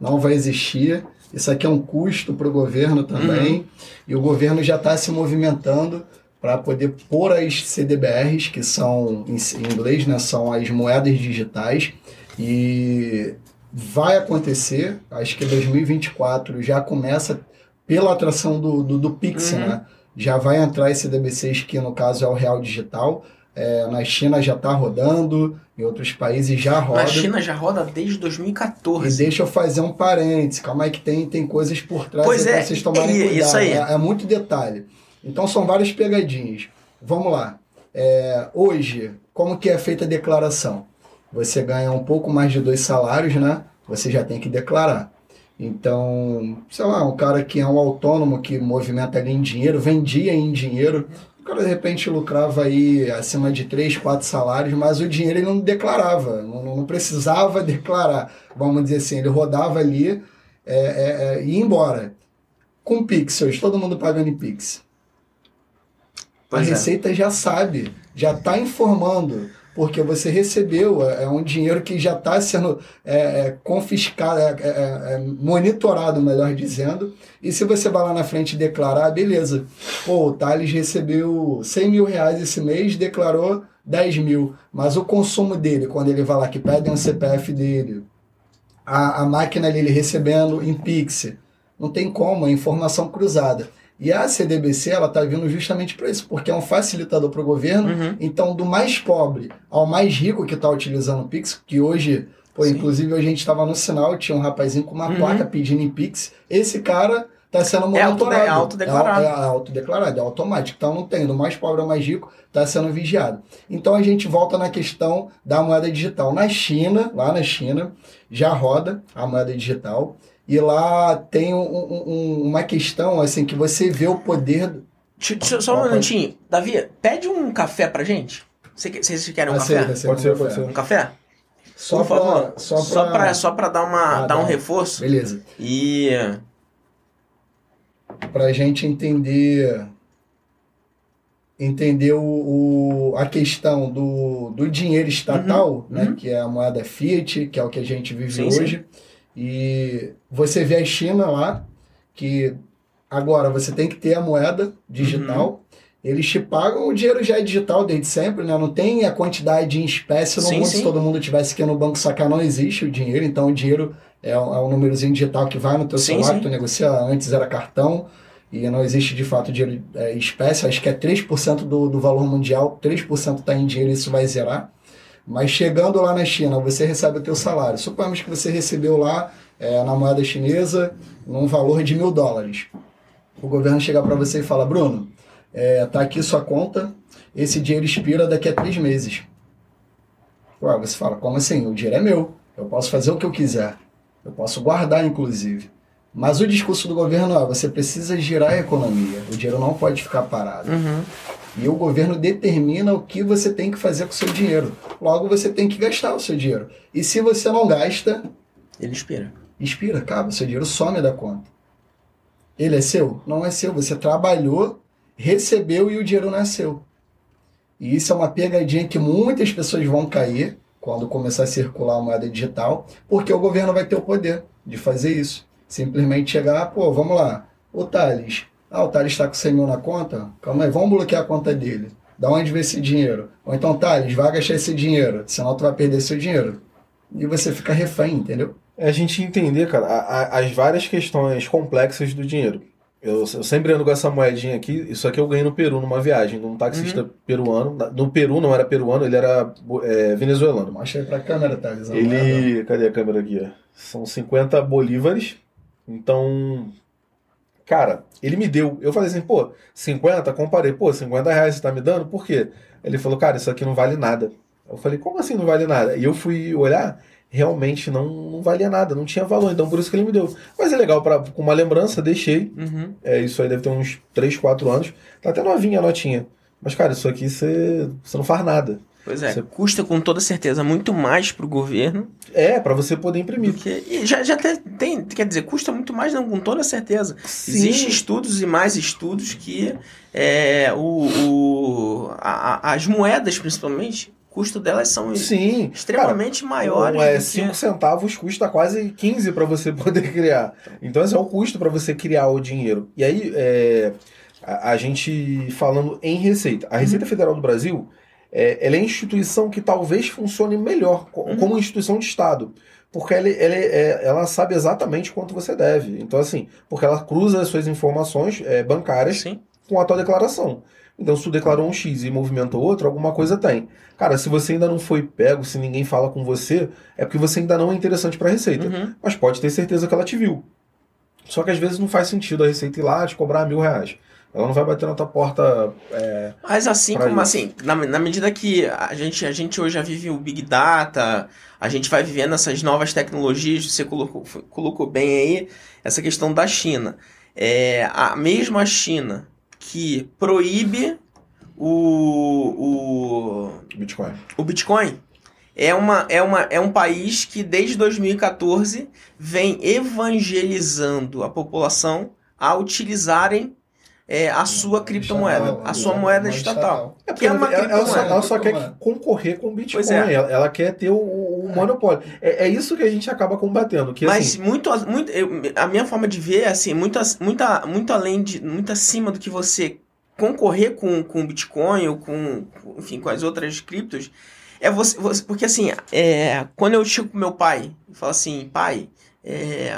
Não vai existir. Isso aqui é um custo para o governo também. E o governo já está se movimentando para poder pôr as CDBRs, que são, em inglês, né, são as moedas digitais. E vai acontecer, acho que 2024 já começa pela atração do, do, do Pix, Uhum. né? Já vai entrar esse CDBCs, que no caso é o Real Digital. É, na China já está rodando, em outros países já roda. Na China já roda desde E 2014. deixa eu fazer um parênteses, calma aí que tem, tem coisas por trás Pois é, vocês tomarem é cuidado. isso aí. É, é muito detalhe. Então são várias pegadinhas. Vamos lá. É, hoje, como que é feita a declaração? Você ganha um pouco mais de dois salários, né? Você já tem que declarar. Então, sei lá, um cara que é um autônomo que movimenta ali em dinheiro, vendia em dinheiro, cara de repente lucrava aí acima de três, quatro salários, mas o dinheiro ele não declarava, não, não precisava declarar. Vamos dizer assim, ele rodava ali é, é, é, e ia embora. Com Pix, hoje todo mundo pagando em Pix. A Pois é. Receita já sabe, já está informando, porque você recebeu, é é um dinheiro que já está sendo é, é, confiscado, é, é, é, monitorado, melhor dizendo. E se você vai lá na frente e declarar, beleza. Pô, o Thales recebeu 100 mil reais esse mês, declarou 10 mil. Mas o consumo dele, quando ele vai lá que pede um CPF dele, a, a máquina ali ele recebendo em Pix, não tem como, é informação cruzada. E a CDBC, ela está vindo justamente para isso, porque é um facilitador para o governo. Uhum. Então, do mais pobre ao mais rico que está utilizando o Pix, que hoje, pô, Sim. inclusive a gente estava no sinal, tinha um rapazinho com uma Uhum. placa pedindo em Pix. Esse cara está sendo É monitorado. autode- é autodeclarado. É, é autodeclarado, é automático. Então, não tem, do mais pobre ao mais rico, está sendo vigiado. Então, a gente volta na questão da moeda digital. Na China, lá na China, já roda a moeda digital. E lá tem um- um- um- uma questão, assim, que você vê o poder... do- Deixa- só um minutinho. Davi, pede um café pra gente. Vocês querem um Aceita, café? aceita Pode ser, um pode café. ser. Um café? Só Por favor. pra, só Só pra... pra, só pra dar, uma, Ah, dar um tá. reforço. Beleza. E. Pra gente entender entender o, o- a questão do, do dinheiro estatal, né, uhum. que é a moeda fiat, que é o que a gente vive Sim, sim. E você vê a China lá, que agora você tem que ter a moeda digital. Uhum. Eles te pagam, o dinheiro já é digital desde sempre, né? Não tem a quantidade em espécie no Sim, mundo. sim. Se todo mundo tivesse que ir no banco sacar, não existe o dinheiro. Então o dinheiro é, um- é um númerozinho digital que vai no teu Sim, celular, sim. tu negocia. Antes era cartão e não existe de fato dinheiro é, espécie. Acho que é 3% do, do valor mundial, 3% está em dinheiro, isso vai zerar. Mas chegando lá na China, você recebe o teu salário. Suponhamos que você recebeu lá é, na moeda chinesa num valor de mil dólares. O governo chega para você e fala, Bruno, é, tá aqui sua conta, esse dinheiro expira daqui a três meses. Ué, você fala, como assim? O dinheiro é meu, eu posso fazer o que eu quiser, eu posso guardar, inclusive. Mas o discurso do governo é, você precisa girar a economia, o dinheiro não pode ficar parado. Uhum. E o governo determina o que você tem que fazer com o seu dinheiro. Logo, você tem que gastar o seu dinheiro. E se você não gasta, Ele expira. expira, acaba, seu dinheiro some da conta. Ele é seu? Não é seu. Você trabalhou, recebeu e o dinheiro não é seu. E isso é uma pegadinha que muitas pessoas vão cair quando começar a circular a moeda digital, porque o governo vai ter o poder de fazer isso. Simplesmente chegar, pô, vamos lá, o Thales. Ah, o Thales está com 100 mil na conta? Calma aí, vamos bloquear a conta dele. Da onde vem esse dinheiro? Ou então, Thales, vai gastar esse dinheiro, senão tu vai perder seu dinheiro. E você fica refém, entendeu? É a gente entender, cara, a- a- as várias questões complexas do dinheiro. Eu, eu sempre ando com essa moedinha aqui. Isso aqui eu ganhei no Peru, numa viagem, de um taxista peruano. Na- No Peru não era peruano, ele era é, venezuelano. Mostra aí pra câmera, Thales. Ele. Cadê a câmera aqui? São 50 bolívares. Então. Cara, ele me deu. Eu falei assim, pô, 50? Comparei, pô, 50 reais você tá me dando? Por quê? Ele falou, cara, isso aqui não vale nada. Eu falei, como assim não vale nada? E eu fui olhar, realmente não, não valia nada, não tinha valor, então por isso que ele me deu. Mas é legal, pra, com uma lembrança, deixei. Uhum. É, isso aí deve ter uns 3, 4 anos. Tá até novinha a notinha. Mas, cara, isso aqui você, você não faz nada. Pois é, Você- custa com toda certeza muito mais pro governo É, pra você poder imprimir. que. Já, já até tem, quer dizer, custa muito mais, não, com toda certeza. Existem estudos e mais estudos que é, o, o- a- as moedas, principalmente, o custo delas são Sim. extremamente maiores. Um, é, do que- 5 centavos custa quase 15 para você poder criar. Então, esse é o custo para você criar o dinheiro. E aí, é, a, a gente falando em Receita. A Receita Federal do Brasil, é, ela é a instituição que talvez funcione melhor Uhum. como instituição de Estado. Porque ela, ela, é- ela sabe exatamente quanto você deve. Então, assim, porque ela cruza as suas informações é, bancárias Sim. com a tua declaração. Então, se tu declarou um X e movimentou outro, alguma coisa tem. Cara, se você ainda não foi pego, se ninguém fala com você, é porque você ainda não é interessante para a Receita. Uhum. Mas pode ter certeza que ela te viu. Só que às vezes não faz sentido a Receita ir lá te cobrar mil reais. Ela não vai bater na tua porta. é, Mas assim como isso. assim, na, na medida que a gente, a gente hoje já vive o Big Data, a gente vai vivendo essas novas tecnologias, você colocou, colocou bem aí essa questão da China. É, a mesma China que proíbe o, o, Bitcoin. o Bitcoin é, uma, é, uma, é um país que desde 2014 vem evangelizando a população a utilizarem é, a sua criptomoeda, a sua moeda estatal. É Que porque é uma ela, ela- ela só, ela só quer concorrer com o Bitcoin. Pois é. Ela, ela quer ter o, o monopólio. É, é isso que a gente acaba combatendo. Que, Mas assim, muito, muito eu- a minha forma de ver é assim, muito, muita, muito além de, muito acima do que você concorrer com, com o Bitcoin ou com, enfim, com as outras criptos, é você, você- porque assim, é, quando eu chego pro meu pai e falo assim, pai, é,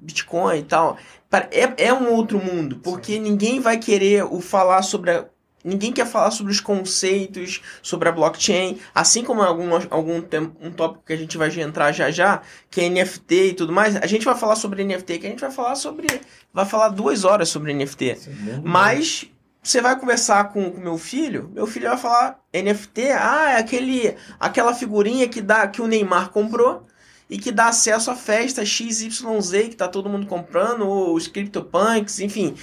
Bitcoin e tal, é, é um outro mundo, porque ninguém vai querer o falar sobre a, Ninguém quer falar sobre os conceitos, sobre a blockchain, assim como algum, algum um tópico que a gente vai entrar já já, que é NFT e tudo mais. A gente vai falar sobre NFT, que a gente vai falar sobre. Vai falar duas horas sobre NFT. Mas você vai conversar com o meu filho, meu filho vai falar NFT, ah, é aquele, aquela figurinha que dá que o Neymar comprou e que dá acesso à festa XYZ que tá todo mundo comprando, ou os CryptoPunks, enfim.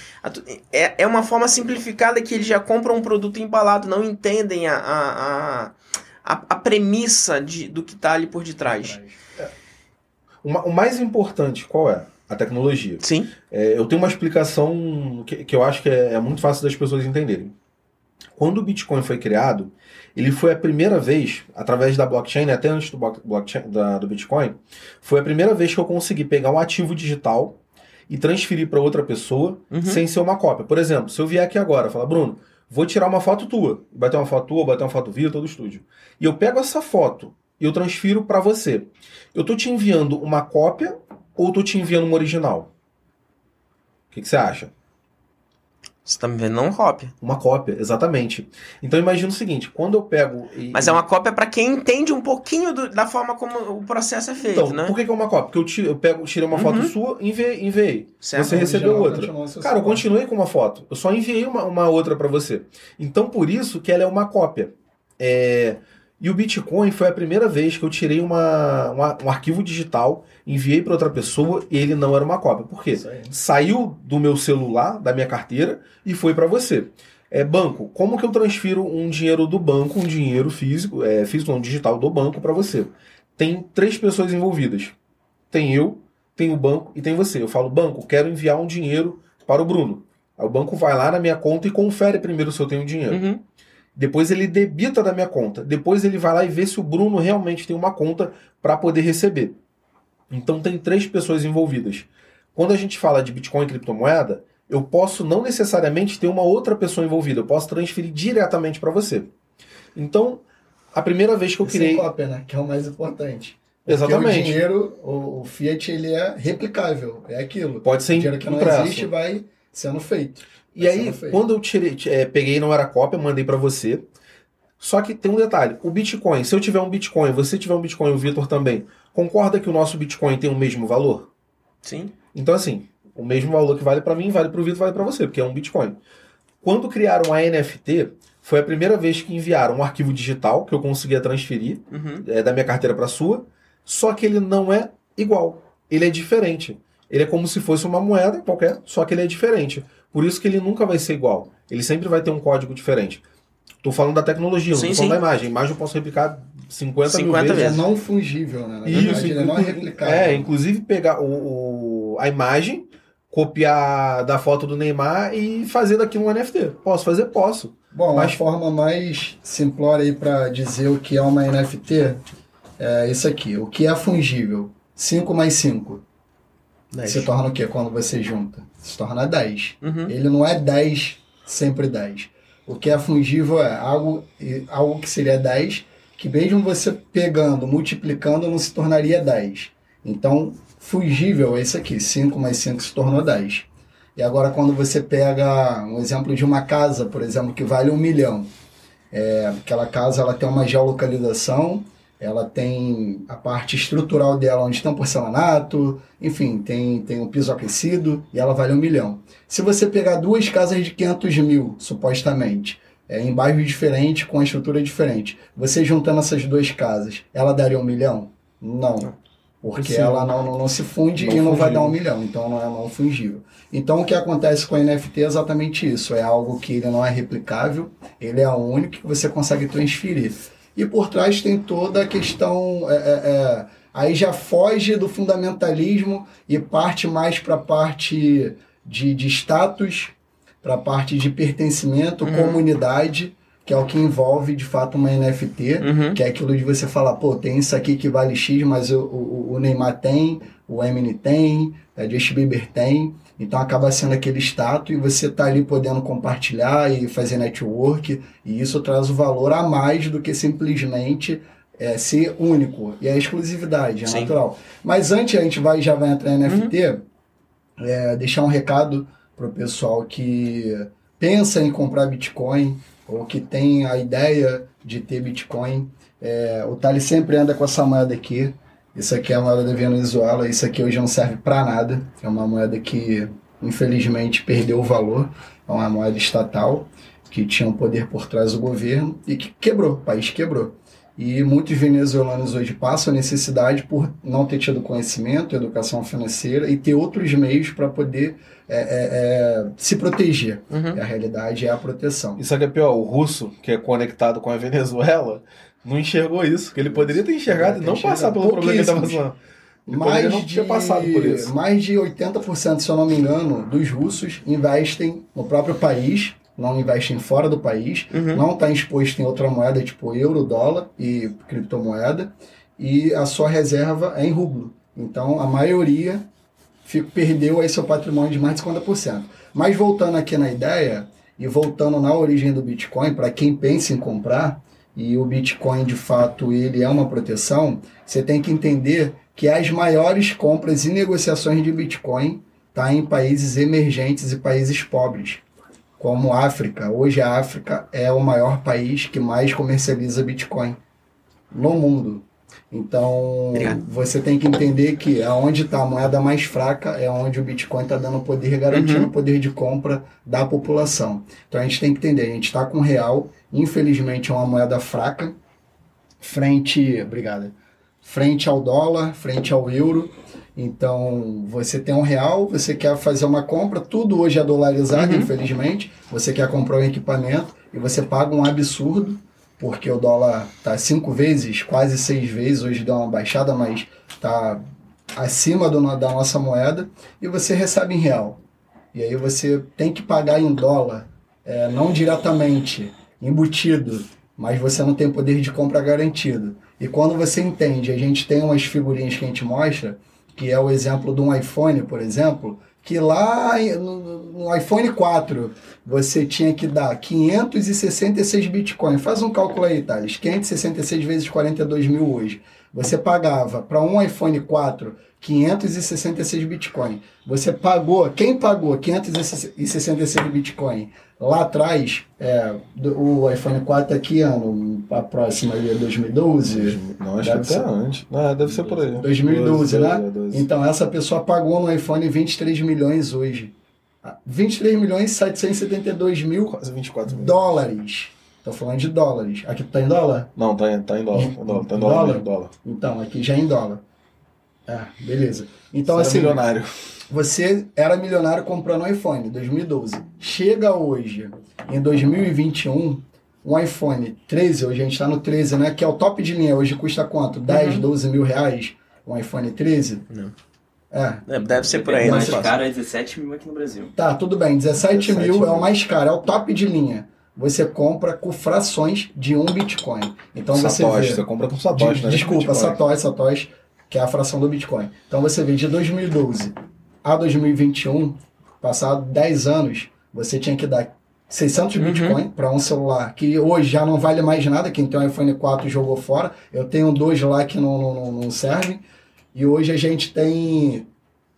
É, é uma forma simplificada que eles já compram um produto embalado, não entendem a, a, a, a, premissa de, do que tá ali por detrás. o ma- o mais importante, qual é? A tecnologia. Sim. É, eu tenho uma explicação que, que eu acho que é, é muito fácil das pessoas entenderem. Quando o Bitcoin foi criado, ele foi a primeira vez, através da blockchain, né, até antes do, block- blockchain, da- do Bitcoin, foi a primeira vez que eu consegui pegar um ativo digital e transferir para outra pessoa Uhum. sem ser uma cópia. Por exemplo, se eu vier aqui agora e falar, Bruno, vou tirar uma foto tua, bater uma foto tua, bater uma foto Vitor do estúdio, e eu pego essa foto e eu transfiro para você. Eu tô te enviando uma cópia ou tô te enviando uma original? O que, que você acha? Você tá me vendo não cópia. Uma cópia, exatamente. Então imagina o seguinte, quando eu pego. E, Mas é uma cópia para quem entende um pouquinho do- da forma como o processo é feito, Então, né? por que, que é uma cópia? Porque eu, ti- eu pego, tirei uma foto Uhum. sua e enviei. enviei. Certo. Você recebeu Original outra. seu Cara, eu continuei com uma foto. Eu só enviei uma, uma outra para você. Então, por isso que ela é uma cópia. É, E o Bitcoin foi a primeira vez que eu tirei uma, uma- um arquivo digital, enviei para outra pessoa e ele não era uma cópia. Por quê? Saiu do meu celular, da minha carteira, e foi para você. É, banco, como que eu transfiro um dinheiro do banco, um dinheiro físico, é, físico não, digital do banco para você? Tem três pessoas envolvidas. Tem eu, tem o banco e tem você. Eu falo, banco, quero enviar um dinheiro para o Bruno. Aí o banco vai lá na minha conta e confere primeiro se eu tenho dinheiro. Uhum. Depois ele debita da minha conta. Depois ele vai lá e vê se o Bruno realmente tem uma conta para poder receber. Então tem três pessoas envolvidas. Quando a gente fala de Bitcoin e criptomoeda, eu posso não necessariamente ter uma outra pessoa envolvida. Eu posso transferir diretamente para você. Então, a primeira vez que eu E sem criei. cópia, né? Que é o mais importante. Exatamente. o dinheiro, o, o Fiat, ele é replicável. É aquilo. Pode ser o dinheiro que não impresso. existe vai sendo feito. E aí, quando eu tirei, é, peguei, não era cópia, mandei para você. Só que tem um detalhe: o Bitcoin, se eu tiver um Bitcoin, você tiver um Bitcoin, o Vitor também, concorda que o nosso Bitcoin tem o mesmo valor? Sim. Então, assim, O mesmo valor que vale para mim, vale para o Vitor, vale para você, porque é um Bitcoin. Quando criaram a NFT, foi a primeira vez que enviaram um arquivo digital que eu conseguia transferir Uhum. é, da minha carteira para sua, só que ele não é igual. Ele é diferente. Ele é como se fosse uma moeda qualquer, só que ele é diferente. Por isso que ele nunca vai ser igual. Ele sempre vai ter um código diferente. Tô falando da tecnologia, não Sim, tô falando sim. da imagem. A imagem eu posso replicar 50, 50 mil vezes. É vezes. não fungível, né? Na Isso, verdade, ele não é inclu- replicável. É, inclusive pegar o, o- a imagem, copiar da foto do Neymar e fazer daquilo um NFT. Posso fazer? Posso. Bom, Mas- a forma mais simplória aí para dizer o que é uma NFT é isso aqui. O que é fungível? 5 mais 5 se torna o quê quando você junta? Se torna 10. Uhum. Ele não é 10, sempre 10. O que é fungível é algo, algo que seria 10, que mesmo você pegando, multiplicando, não se tornaria 10. Então, fungível é isso aqui, 5 mais 5 se tornou 10. E agora quando você pega um exemplo de uma casa, por exemplo, que vale um milhão. É, aquela casa ela tem uma geolocalização, ela tem a parte estrutural dela, onde tem um porcelanato, enfim, tem, tem um piso aquecido, e ela vale um milhão. Se você pegar duas casas de 500 mil, supostamente, é, em bairros diferentes, com a estrutura diferente, você juntando essas duas casas, ela daria um milhão? Não. Porque Sim. ela não, não, não se funde Não e não vai fungível. dar um milhão, então não é não fungível. Então o que acontece com a NFT é exatamente isso, é algo que ele não é replicável, ele é o único que você consegue transferir. E por trás tem toda a questão, é, é, é, aí já foge do fundamentalismo e parte mais para a parte de, de status, para a parte de pertencimento, Uhum. comunidade, que é o que envolve de fato uma NFT. Uhum. Que é aquilo de você falar, pô, tem isso aqui que vale X, mas o, o, o Neymar tem, o Eminem tem, a Justin Bieber tem. Então acaba sendo aquele status e você tá ali podendo compartilhar e fazer network. E isso traz o valor a mais do que simplesmente é, ser único. E a exclusividade, é Sim. natural. Mas antes a gente vai, já vai entrar em NFT, é, deixar um recado pro pessoal que pensa em comprar Bitcoin ou que tem a ideia de ter Bitcoin. É, o Thales sempre anda com essa moeda aqui. Isso aqui é a moeda da Venezuela. Isso aqui hoje não serve para nada. É uma moeda que, infelizmente, perdeu o valor. É uma moeda estatal que tinha um poder por trás do governo e que quebrou. O país quebrou. E muitos venezuelanos hoje passam necessidade por não ter tido conhecimento, educação financeira e ter outros meios para poder é, é, é, se proteger. Uhum. E a realidade é a proteção. Isso aqui é pior, o russo, que é conectado com a Venezuela, não enxergou isso. Que ele poderia ter enxergado e não passar pelo problema que ele estava Pouquíssimos. passando. Ele poderia não ter passado por isso. mais de 80%, se eu não me engano, dos russos investem no próprio país, não investem fora do país, Uhum. não está exposto em outra moeda, tipo euro, dólar e criptomoeda, e a sua reserva é em rublo. Então, a maioria fica- perdeu aí seu patrimônio de mais de 50%. Mas voltando aqui na ideia, e voltando na origem do Bitcoin, para quem pensa em comprar, e o Bitcoin de fato ele é uma proteção, você tem que entender que as maiores compras e negociações de Bitcoin tá em países emergentes e países pobres, como África. Hoje a África é o maior país que mais comercializa Bitcoin no mundo. Então, Obrigado. você tem que entender que aonde está a moeda mais fraca é onde o Bitcoin está dando poder, garantindo Uhum. o poder de compra da população. Então a gente tem que entender, a gente está com o real, infelizmente é uma moeda fraca, frente, obrigada, frente ao dólar, frente ao euro. Então, você tem um real, você quer fazer uma compra, tudo hoje é dolarizado, Uhum. infelizmente. Você quer comprar um equipamento e você paga um absurdo, porque o dólar tá cinco vezes, quase seis vezes, hoje deu uma baixada, mas tá acima do, da nossa moeda, e você recebe em real. E aí você tem que pagar em dólar, é, não diretamente, embutido, mas você não tem poder de compra garantido. E quando você entende, a gente tem umas figurinhas que a gente mostra, que é o exemplo de um iPhone, por exemplo, que lá no iPhone 4 você tinha que dar 566 Bitcoin. Faz um cálculo aí, Thales. 566 vezes 42 mil hoje. Você pagava para um iPhone 4 566 Bitcoin. Você pagou, quem pagou 566 Bitcoin lá atrás, é, do- o iPhone 4 aqui, ano, a próxima ali é 2012, Não, acho que Deve até ser. antes. Não, deve ser por aí. 2012, né? 12. Então essa pessoa pagou no iPhone 23 milhões hoje. Ah, 23 milhões e 772 mil Quase 24 mil. dólares. Tô falando de dólares. Aqui tá em dólar? Não, tá em, tá em dólar. Tá em dólar, tá em Em dólar, dólar? mesmo, dólar. Então, aqui já é em dólar. Ah, beleza. Então, Você era assim, milionário. você era milionário comprando um iPhone em 2012. Chega hoje, em 2021, um iPhone 13, hoje a gente tá no 13, né? Que é o top de linha. Hoje custa quanto? 10, Uhum. 12 mil reais? Um iPhone 13? Não. É, É, Deve ser por aí, O né? mais caro é 17 mil aqui no Brasil. Tá, tudo bem. 17, 17 mil é o mil. mais caro, é o top de linha. Você compra com frações de um Bitcoin. Então você Satoshi, vê. você compra com Satoshi, de- né? desculpa, Bitcoin. Satoshi, Satoshi, que é a fração do Bitcoin. Então você vê de 2012 a 2021, passado 10 anos, você tinha que dar 600 Uhum. Bitcoin para um celular que hoje já não vale mais nada. Quem tem um iPhone 4 jogou fora. Eu tenho dois lá que não, não, não, servem. E hoje a gente tem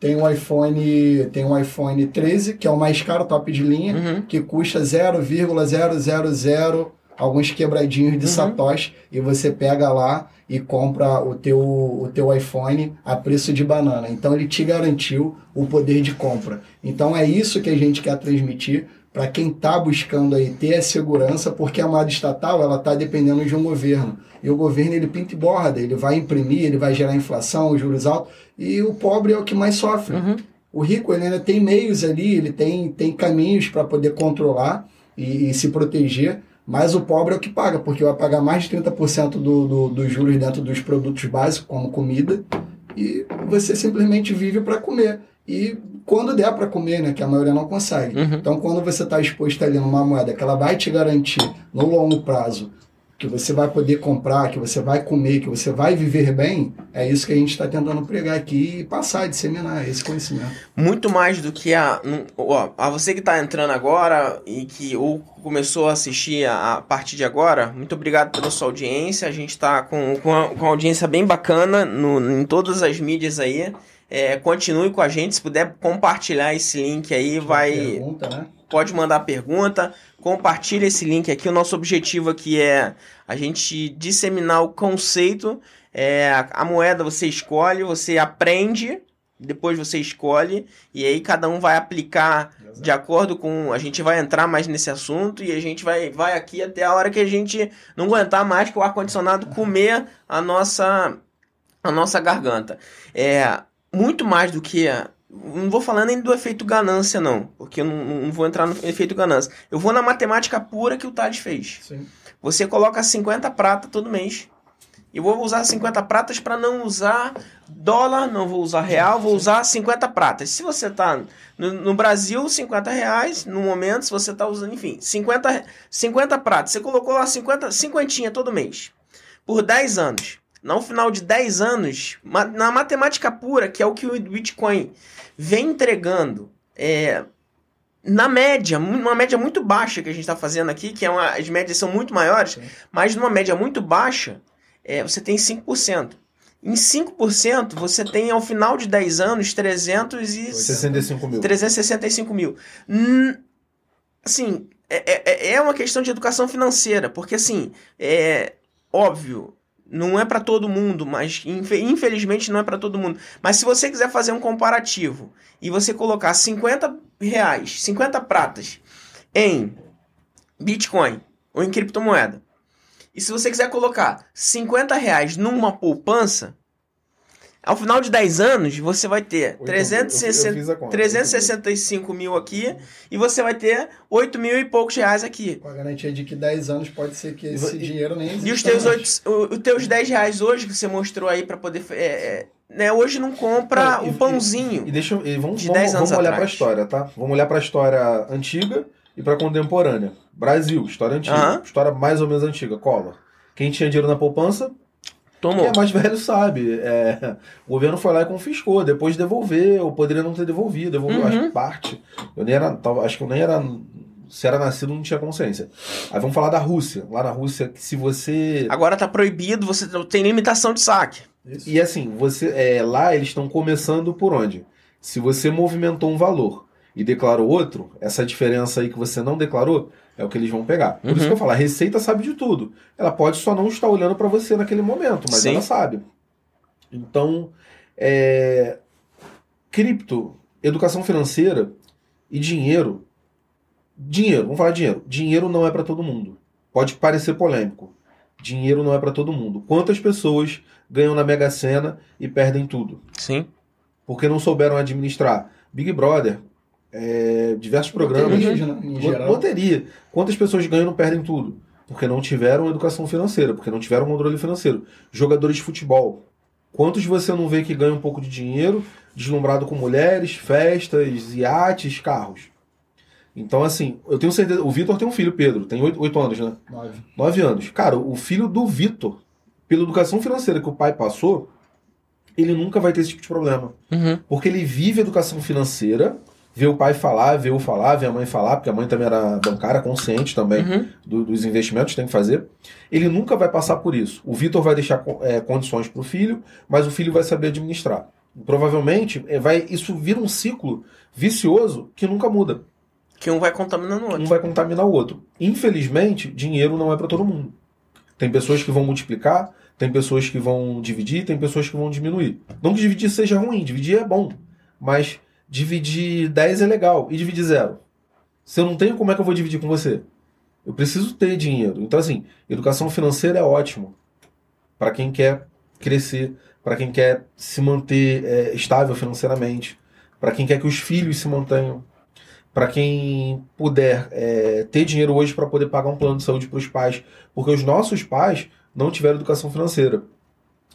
tem um iPhone tem um iPhone 13 que é o mais caro, top de linha Uhum. que custa 0,000 alguns quebradinhos de Uhum. satoshi e você pega lá e compra o teu, o teu iPhone a preço de banana. Então ele te garantiu o poder de compra. Então é isso que a gente quer transmitir para quem está buscando aí ter a segurança, porque a moeda estatal ela está dependendo de um governo. E o governo ele pinta e borda, ele vai imprimir, ele vai gerar inflação, juros altos, e o pobre é o que mais sofre. Uhum. O rico ele ainda tem meios ali, ele tem, tem caminhos para poder controlar e, e se proteger, mas o pobre é o que paga, porque vai pagar mais de 30% do, do, dos juros dentro dos produtos básicos, como comida, e você simplesmente vive para comer. E quando der para comer, né, que a maioria não consegue. Uhum. Então, quando você está exposto ali numa moeda que ela vai te garantir no longo prazo que você vai poder comprar, que você vai comer, que você vai viver bem, é isso que a gente está tentando pregar aqui e passar, disseminar esse conhecimento. muito mais do que a. Ó, a você que tá entrando agora e que ou começou a assistir a, a partir de agora, muito obrigado pela sua audiência. A gente tá com, com, a, com uma audiência bem bacana no, em todas as mídias aí. É, continue com a gente, se puder compartilhar esse link aí, vai Pergunta, né? pode mandar pergunta, compartilha esse link aqui. O nosso objetivo aqui é a gente disseminar o conceito. É, a moeda você escolhe, você aprende, depois você escolhe, e aí cada um vai aplicar de acordo com. A gente vai entrar mais nesse assunto e a gente vai, vai aqui até a hora que a gente não aguentar mais que o ar-condicionado comer a nossa, a nossa garganta. É, muito mais do que. Não vou falar nem do efeito ganância, não, porque eu não, não vou entrar no efeito ganância. Eu vou na matemática pura que o Tades fez. Sim. Você coloca 50 prata todo mês. Eu vou usar 50 pratas para não usar dólar, não vou usar real, vou usar 50 pratas. Se você tá no, no Brasil, 50 reais no momento, se você tá usando, enfim, 50, re- 50 pratas. Você colocou lá 50, cinquentinha todo mês. Por 10 anos. No final de 10 anos, na matemática pura, que é o que o Bitcoin vem entregando, é, na média, uma média muito baixa que a gente está fazendo aqui, que é uma, as médias são muito maiores, Sim. mas numa média muito baixa, é, você tem 5%. Em 5%, você tem ao final de 10 anos 300 e 65 mil. 365 mil. Hum, assim, é, é, é uma questão de educação financeira, porque assim, é óbvio, não é para todo mundo, mas infe- infelizmente não é para todo mundo. Mas se você quiser fazer um comparativo e você colocar 50 reais, 50 pratas em Bitcoin ou em criptomoeda, e se você quiser colocar 50 reais numa poupança, ao final de 10 anos você vai ter Oito- 360 eu fiz a conta. 365 mil aqui e você vai ter 8 mil e poucos reais aqui. Com a garantia de que 10 anos pode ser que E esse vo- dinheiro nem exista E os teus, mais. oito, o- os teus 10 reais hoje que você mostrou aí pra poder. É, é, né, hoje não compra e- o pãozinho. E deixa eu- e vamos, De vamos, 10 anos vamos olhar atrás. pra história, tá? Vamos olhar pra história antiga e pra contemporânea. Brasil, história antiga. Aham. História mais ou menos antiga. Collor. Quem tinha dinheiro na poupança, quem Tomou. é mais velho sabe. É, o governo foi lá e confiscou, depois devolveu, ou poderia não ter devolvido, devolveu, Uhum. acho que parte. Eu nem era, acho que eu nem era. Se era nascido, não tinha consciência. Aí vamos falar da Rússia. Lá na Rússia, que se você. Agora tá proibido, você tem limitação de saque. Isso. E assim, você é, lá eles estão começando por onde? Se você movimentou um valor e declarou outro, essa diferença aí que você não declarou é o que eles vão pegar. Por isso Uhum. que eu falo, a Receita sabe de tudo. Ela pode só não estar olhando para você naquele momento, mas Sim. ela sabe. Então, é, cripto, educação financeira e dinheiro. Dinheiro, vamos falar dinheiro. Dinheiro não é para todo mundo. Pode parecer polêmico. Dinheiro não é para todo mundo. Quantas pessoas ganham na Mega Sena e perdem tudo? Sim. Porque não souberam administrar. Big Brother, é, diversos programas. Loterias, né, em Lo- geral. Loteria. Quantas pessoas ganham e não perdem tudo? Porque não tiveram educação financeira, porque não tiveram controle financeiro. Jogadores de futebol. Quantos você não vê que ganham um pouco de dinheiro, deslumbrado com mulheres, festas, iates, carros? Então, assim, eu tenho certeza. O Vitor tem um filho, Pedro, tem oito oito anos, né? Nove. Nove anos. Cara, o filho do Vitor, pela educação financeira que o pai passou, ele nunca vai ter esse tipo de problema. Uhum. Porque ele vive educação financeira, vê o pai falar, vê o falar, vê a mãe falar, porque a mãe também era bancária, consciente também Uhum. do- dos investimentos que tem que fazer. Ele nunca vai passar por isso. O Vitor vai deixar é, condições para o filho, mas o filho vai saber administrar. Provavelmente, é, vai, isso vira um ciclo vicioso que nunca muda. Que um vai contaminando o Um outro. vai contaminar o outro. Infelizmente, dinheiro não é para todo mundo. Tem pessoas que vão multiplicar, tem pessoas que vão dividir, tem pessoas que vão diminuir. Não que dividir seja ruim, dividir é bom. Mas dividir 10 é legal. E dividir zero? Se eu não tenho, como é que eu vou dividir com você? Eu preciso ter dinheiro. Então, assim, educação financeira é ótimo. Para quem quer crescer, para quem quer se manter é, estável financeiramente, para quem quer que os filhos se mantenham, para quem puder é, ter dinheiro hoje para poder pagar um plano de saúde para os pais, porque os nossos pais não tiveram educação financeira.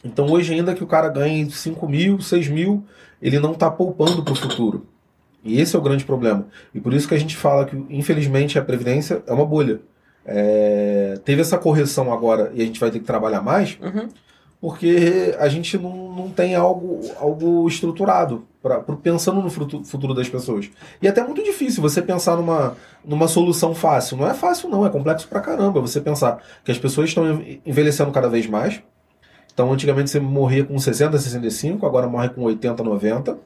Então hoje ainda que o cara ganhe 5 mil, 6 mil, ele não está poupando para o futuro. E esse é o grande problema. E por isso que a gente fala que, infelizmente, a Previdência é uma bolha. É, teve essa correção agora e a gente vai ter que trabalhar mais, Uhum. porque a gente não, não tem algo, algo estruturado pra, pro- pensando no futuro das pessoas. E é até muito difícil você pensar numa, numa solução fácil. Não é fácil, não, é complexo pra caramba você pensar que as pessoas estão enve- envelhecendo cada vez mais. Então, antigamente você morria com 60, 65, agora morre com 80, 90.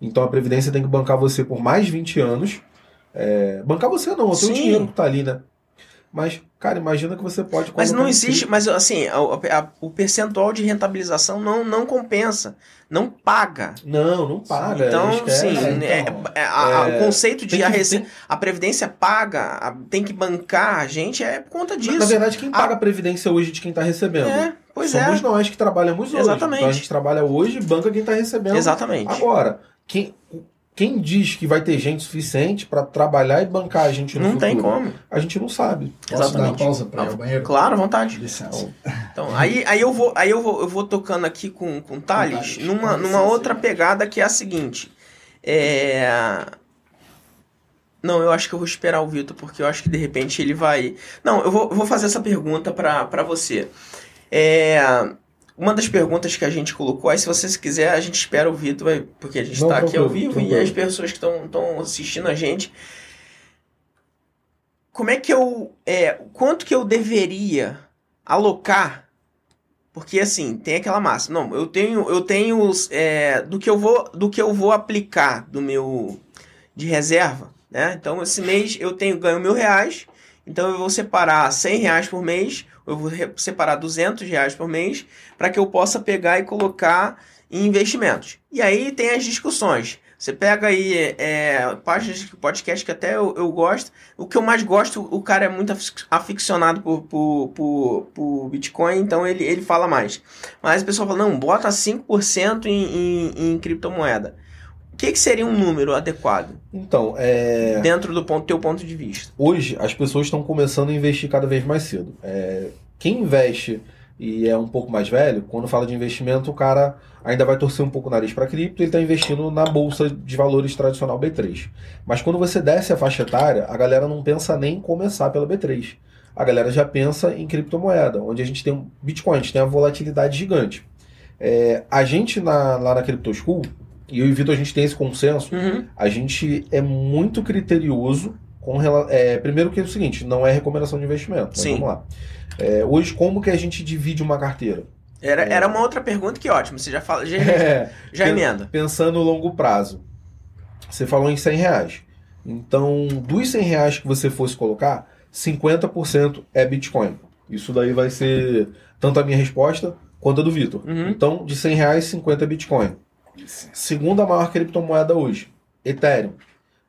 Então a Previdência tem que bancar você por mais 20 anos. É, bancar você não, o Sim. dinheiro que tá ali, né? Mas, cara, imagina que você pode. Mas não existe, mas assim, a- a- o percentual de rentabilização não, não compensa, não paga. Não, não paga. então, esquece. sim, É, é- então, é- a- a- é, o conceito de a, que- rece- tem- a Previdência paga, a- tem que bancar a gente é por conta disso. Na verdade, quem paga a previdência hoje de quem está recebendo? é, pois Somos é. nós que trabalhamos hoje. Exatamente. Então a gente trabalha hoje e banca quem está recebendo Exatamente. agora. Quem, quem diz que vai ter gente suficiente para trabalhar e bancar a gente no Não futuro? tem como. A gente não sabe. Posso dar uma Exatamente. pausa para ir ao banheiro? Claro, à vontade. Licença. Então, aí, aí eu vou, aí eu vou, eu vou tocando aqui com, com o Thales numa, Com numa licença. outra pegada que é a seguinte. É... Não, eu acho que eu vou esperar o Vitor, porque eu acho que de repente ele vai. Não, eu vou, eu vou fazer essa pergunta pra você. É... Uma das perguntas que a gente colocou, aí se você quiser, a gente espera o Vitor, porque a gente está aqui ao vivo e as pessoas que estão assistindo a gente. Como é que eu. É, quanto que eu deveria alocar porque assim, tem aquela massa. Não, eu tenho, eu tenho os, é, do que eu vou, do que eu vou aplicar do meu de reserva, né? Então esse mês eu tenho ganho mil reais, então eu vou separar 100 reais por mês, eu vou separar 200 reais por mês para que eu possa pegar e colocar em investimentos. E aí tem as discussões. Você pega aí é, páginas de podcast que até eu, eu gosto. O que eu mais gosto, o cara é muito afic- aficionado por, por, por, por Bitcoin, então ele, ele fala mais. Mas o pessoal fala, não, bota 5% em, em, em criptomoeda. O que, que seria um número adequado Então, é, dentro do ponto, teu ponto de vista? hoje as pessoas estão começando a investir cada vez mais cedo. É, quem investe e é um pouco mais velho, quando fala de investimento, o cara ainda vai torcer um pouco o nariz para cripto, ele está investindo na bolsa de valores tradicional B3. Mas quando você desce a faixa etária, a galera não pensa nem em começar pela B3. A galera já pensa em criptomoeda, onde a gente tem um Bitcoin, a gente tem uma volatilidade gigante. É, a gente na- lá na Crypto School, e eu e o Vitor, a gente tem esse consenso, Uhum. a gente é muito criterioso com é, primeiro que é o seguinte, não é recomendação de investimento. Sim. Vamos lá. É, hoje, como que a gente divide uma carteira? Era, era uma outra pergunta que ótimo. Você já fala, já, É, já emenda. Pensando no longo prazo. Você falou em 100 reais. Então, dos 100 reais que você fosse colocar, 50% é Bitcoin. Isso daí vai ser tanto a minha resposta quanto a do Vitor. Uhum. Então, de 100 reais, 50 é Bitcoin. Segunda maior criptomoeda hoje, Ethereum.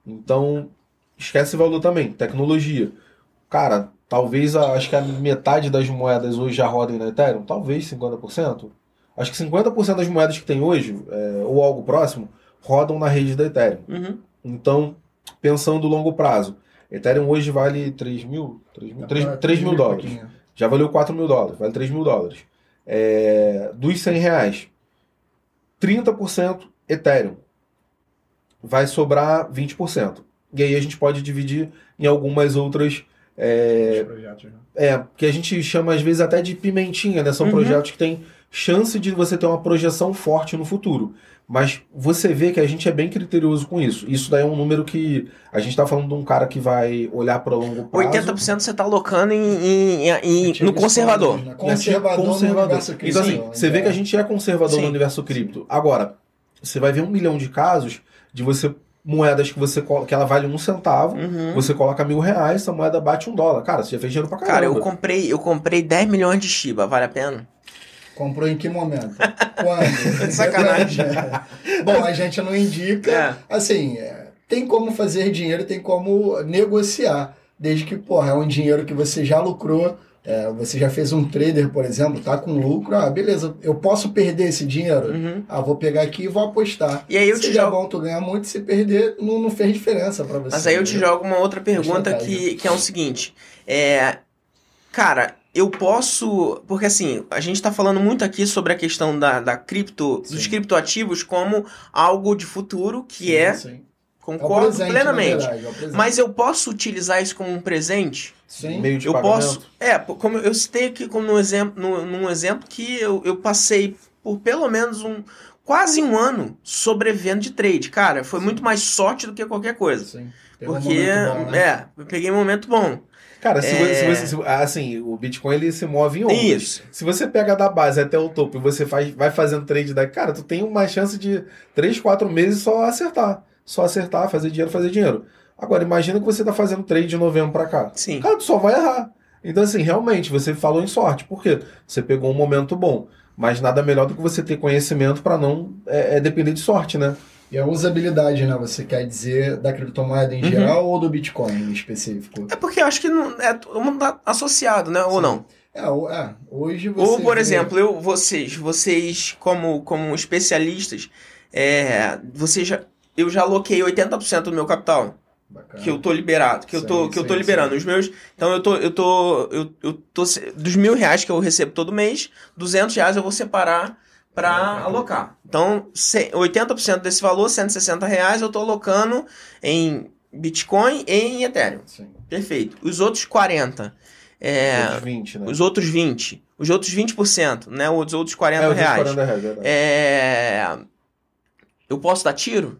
Então, esquece valor também. Tecnologia. Cara, talvez a- acho que a metade das moedas hoje já rodem na Ethereum. Talvez 50%. Acho que 50% das moedas que tem hoje, é, ou algo próximo, rodam na rede da Ethereum. Uhum. Então, pensando longo prazo, Ethereum hoje vale 3 mil, 3 mil, 3, 3 mil dólares. Já valeu 4 mil dólares, vale 3 mil dólares. É, dos 100 reais, 30% Ethereum. Vai sobrar 20%. E aí a gente pode dividir em algumas outras. É, projetos, né? é, que a gente chama às vezes até de pimentinha, né? São Uhum. projetos que têm chance de você ter uma projeção forte no futuro. Mas você vê que a gente é bem criterioso com isso. Isso daí é um número que a gente está falando de um cara que vai olhar para longo prazo. 80% você tá alocando em, em- em- Ativos no conservador. né? Conservador, Conservador. no universo cripto. Então, assim, você vê que a gente é conservador Sim. no universo cripto. Agora, você vai ver um milhão de casos de você moedas que você que ela vale um centavo, Uhum. você coloca mil reais, essa moeda bate um dólar. Cara, você já fez dinheiro pra caramba. Cara, eu comprei, eu comprei 10 milhões de Shiba, vale a pena? Comprou em que momento? Quando? Sacanagem. Bom, a gente não indica. É. Assim, é, tem como fazer dinheiro, tem como negociar. Desde que, porra, é um dinheiro que você já lucrou. é, você já fez um trader, por exemplo, tá com lucro. Ah, beleza, eu posso perder esse dinheiro? Uhum. Ah, vou pegar aqui e vou apostar. E aí eu se te jogo. bom, tu ganha muito. Se perder, não, não fez diferença pra você. Mas aí eu te jogo uma outra pergunta que, que é o seguinte. É, cara, eu posso. Porque assim, a gente tá falando muito aqui sobre a questão da, da cripto, dos Sim. criptoativos como algo de futuro, que Sim, é, sim. É o concordo presente, na plenamente. verdade, é o presente. Mas eu posso utilizar isso como um presente? Sim. Meio de eu pagamento. posso. É, como eu citei aqui como um exemplo, num, num exemplo que eu, eu passei por pelo menos um. Quase um ano sobrevivendo de trade. Cara, foi muito mais sorte do que qualquer coisa. Sim. Um Porque, momento bom, né? é, eu peguei um momento bom. Cara, se, É. você, se você- assim, o Bitcoin ele se move em ondas. Isso. Se você pega da base até o topo e você faz, vai fazendo trade daqui, cara, tu tem uma chance de 3, 4 meses só acertar. Só acertar, fazer dinheiro, fazer dinheiro. Agora, imagina que você tá fazendo trade de novembro pra cá. Sim. Cara, tu só vai errar. Então, assim, realmente, você falou em sorte. Por quê? Você pegou um momento bom. Mas nada melhor do que você ter conhecimento pra não é, é depender de sorte, né? E a usabilidade, né? Você quer dizer da criptomoeda em Uhum. geral ou do Bitcoin em específico? É porque eu acho que não, é todo mundo tá associado, né? Ou Sim. não? É, é, hoje você. Ou, por vê- exemplo, eu, vocês, vocês como, como especialistas, é, vocês já, eu já aloquei 80% do meu capital Bacana. que eu tô liberado, que eu Sim, tô, que eu tô sim, liberando. sim. Os meus, então eu tô, eu tô, eu, eu tô, dos mil reais que eu recebo todo mês, 200 reais eu vou separar para Bacana. alocar. Então, se- 80% desse valor, 160 reais, eu tô alocando em Bitcoin e em Ethereum. Sim. Perfeito. Os outros 40, é, Outros 20, né? os outros 20, os outros 20%, né? Os outros 40 é, os reais. 40 reais. É, eu posso dar tiro?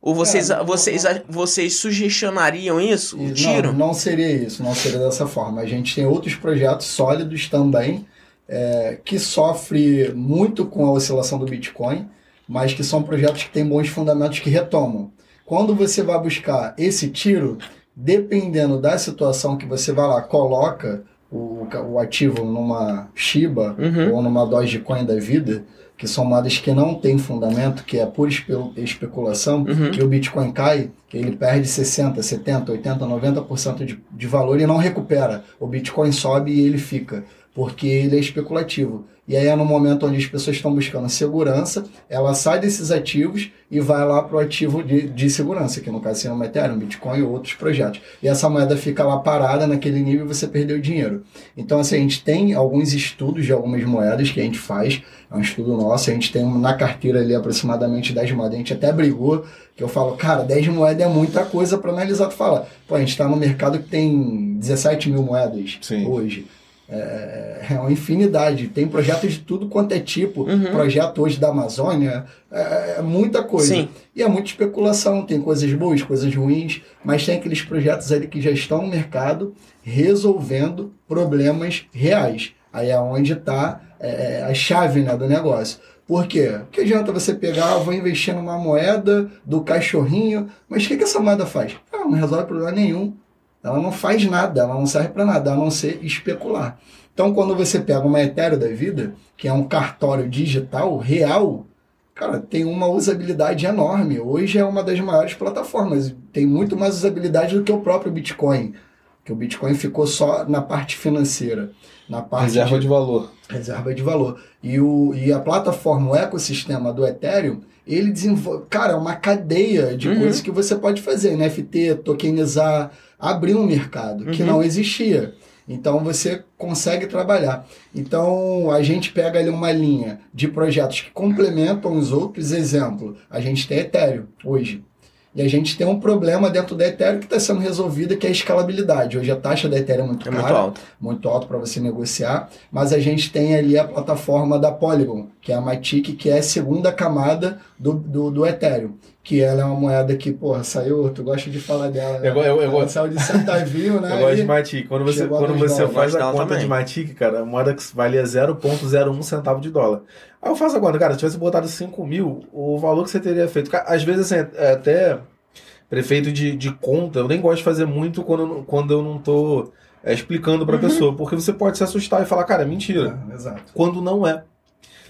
Ou vocês, É, não- vocês, vocês sugestionariam isso? O tiro? Não, não seria isso, não seria dessa forma. A gente tem outros projetos sólidos também, é, que sofre muito com a oscilação do Bitcoin, mas que são projetos que têm bons fundamentos que retomam. Quando você vai buscar esse tiro, dependendo da situação que você vai lá, coloca o, o ativo numa Shiba Uhum. ou numa Dogecoin da vida, que são moedas que não têm fundamento, que é pura espe- especulação, Uhum. que o Bitcoin cai, que ele perde 60, 70, 80, 90% de, de valor e não recupera. O Bitcoin sobe e ele fica, porque ele é especulativo. E aí é no momento onde as pessoas estão buscando segurança, ela sai desses ativos e vai lá para o ativo de, de segurança, que no caso seria o Ethereum, Bitcoin ou outros projetos. E essa moeda fica lá parada naquele nível e você perdeu dinheiro. Então, assim, a gente tem alguns estudos de algumas moedas que a gente faz, é um estudo nosso, a gente tem na carteira ali aproximadamente 10 moedas, a gente até brigou, que eu falo, cara, 10 moedas é muita coisa para analisar. Tu fala, pô, a gente está no mercado que tem 17 mil moedas Sim. hoje. É, é uma infinidade. Tem projeto de tudo quanto é tipo. Uhum. Projeto hoje da Amazônia. É, é muita coisa. Sim. E é muita especulação. Tem coisas boas, coisas ruins. Mas tem aqueles projetos ali que já estão no mercado resolvendo problemas reais. Aí é onde está é, a chave né, do negócio. Por quê? Que adianta você pegar, ah, vou investir numa moeda do cachorrinho, mas o que, que essa moeda faz? Ela não resolve problema nenhum. Ela não faz nada, ela não serve para nada, a não ser especular. Então, quando você pega uma Ethereum da vida, que é um cartório digital real, cara, tem uma usabilidade enorme. Hoje é uma das maiores plataformas, tem muito mais usabilidade do que o próprio Bitcoin, que o Bitcoin ficou só na parte financeira, na parte Reserva de valor. reserva de valor. E, o, e a plataforma, o ecossistema do Ethereum, ele desenvolve, cara, é uma cadeia de Uhum. coisas que você pode fazer, NFT, tokenizar, abrir um mercado que Uhum. não existia. Então você consegue trabalhar. Então a gente pega ali uma linha de projetos que complementam os outros. Exemplo, a gente tem Ethereum hoje. E a gente tem um problema dentro da Ethereum que está sendo resolvido, que é a escalabilidade. Hoje a taxa da Ethereum é muito É cara muito alto. muito alto para você negociar, mas a gente tem ali a plataforma da Polygon, que é a Matic, que é a segunda camada do, do, do Ethereum, que ela é uma moeda que, porra, saiu, tu gosta de falar dela, né? Eu, eu, eu, Ela gosto- saiu de centavinho, né? eu gosto de Matic. Quando você, quando você faz a conta também. de Matic, cara, a moeda que valia 0,01 centavo de dólar. Aí eu faço agora, cara, se tivesse botado 5 mil, o valor que você teria feito. Às vezes, assim, é até prefeito de, de conta, eu nem gosto de fazer muito quando, eu não- quando eu não tô é, explicando pra Uhum. pessoa, porque você pode se assustar e falar, cara, é mentira. É, exato. quando não é.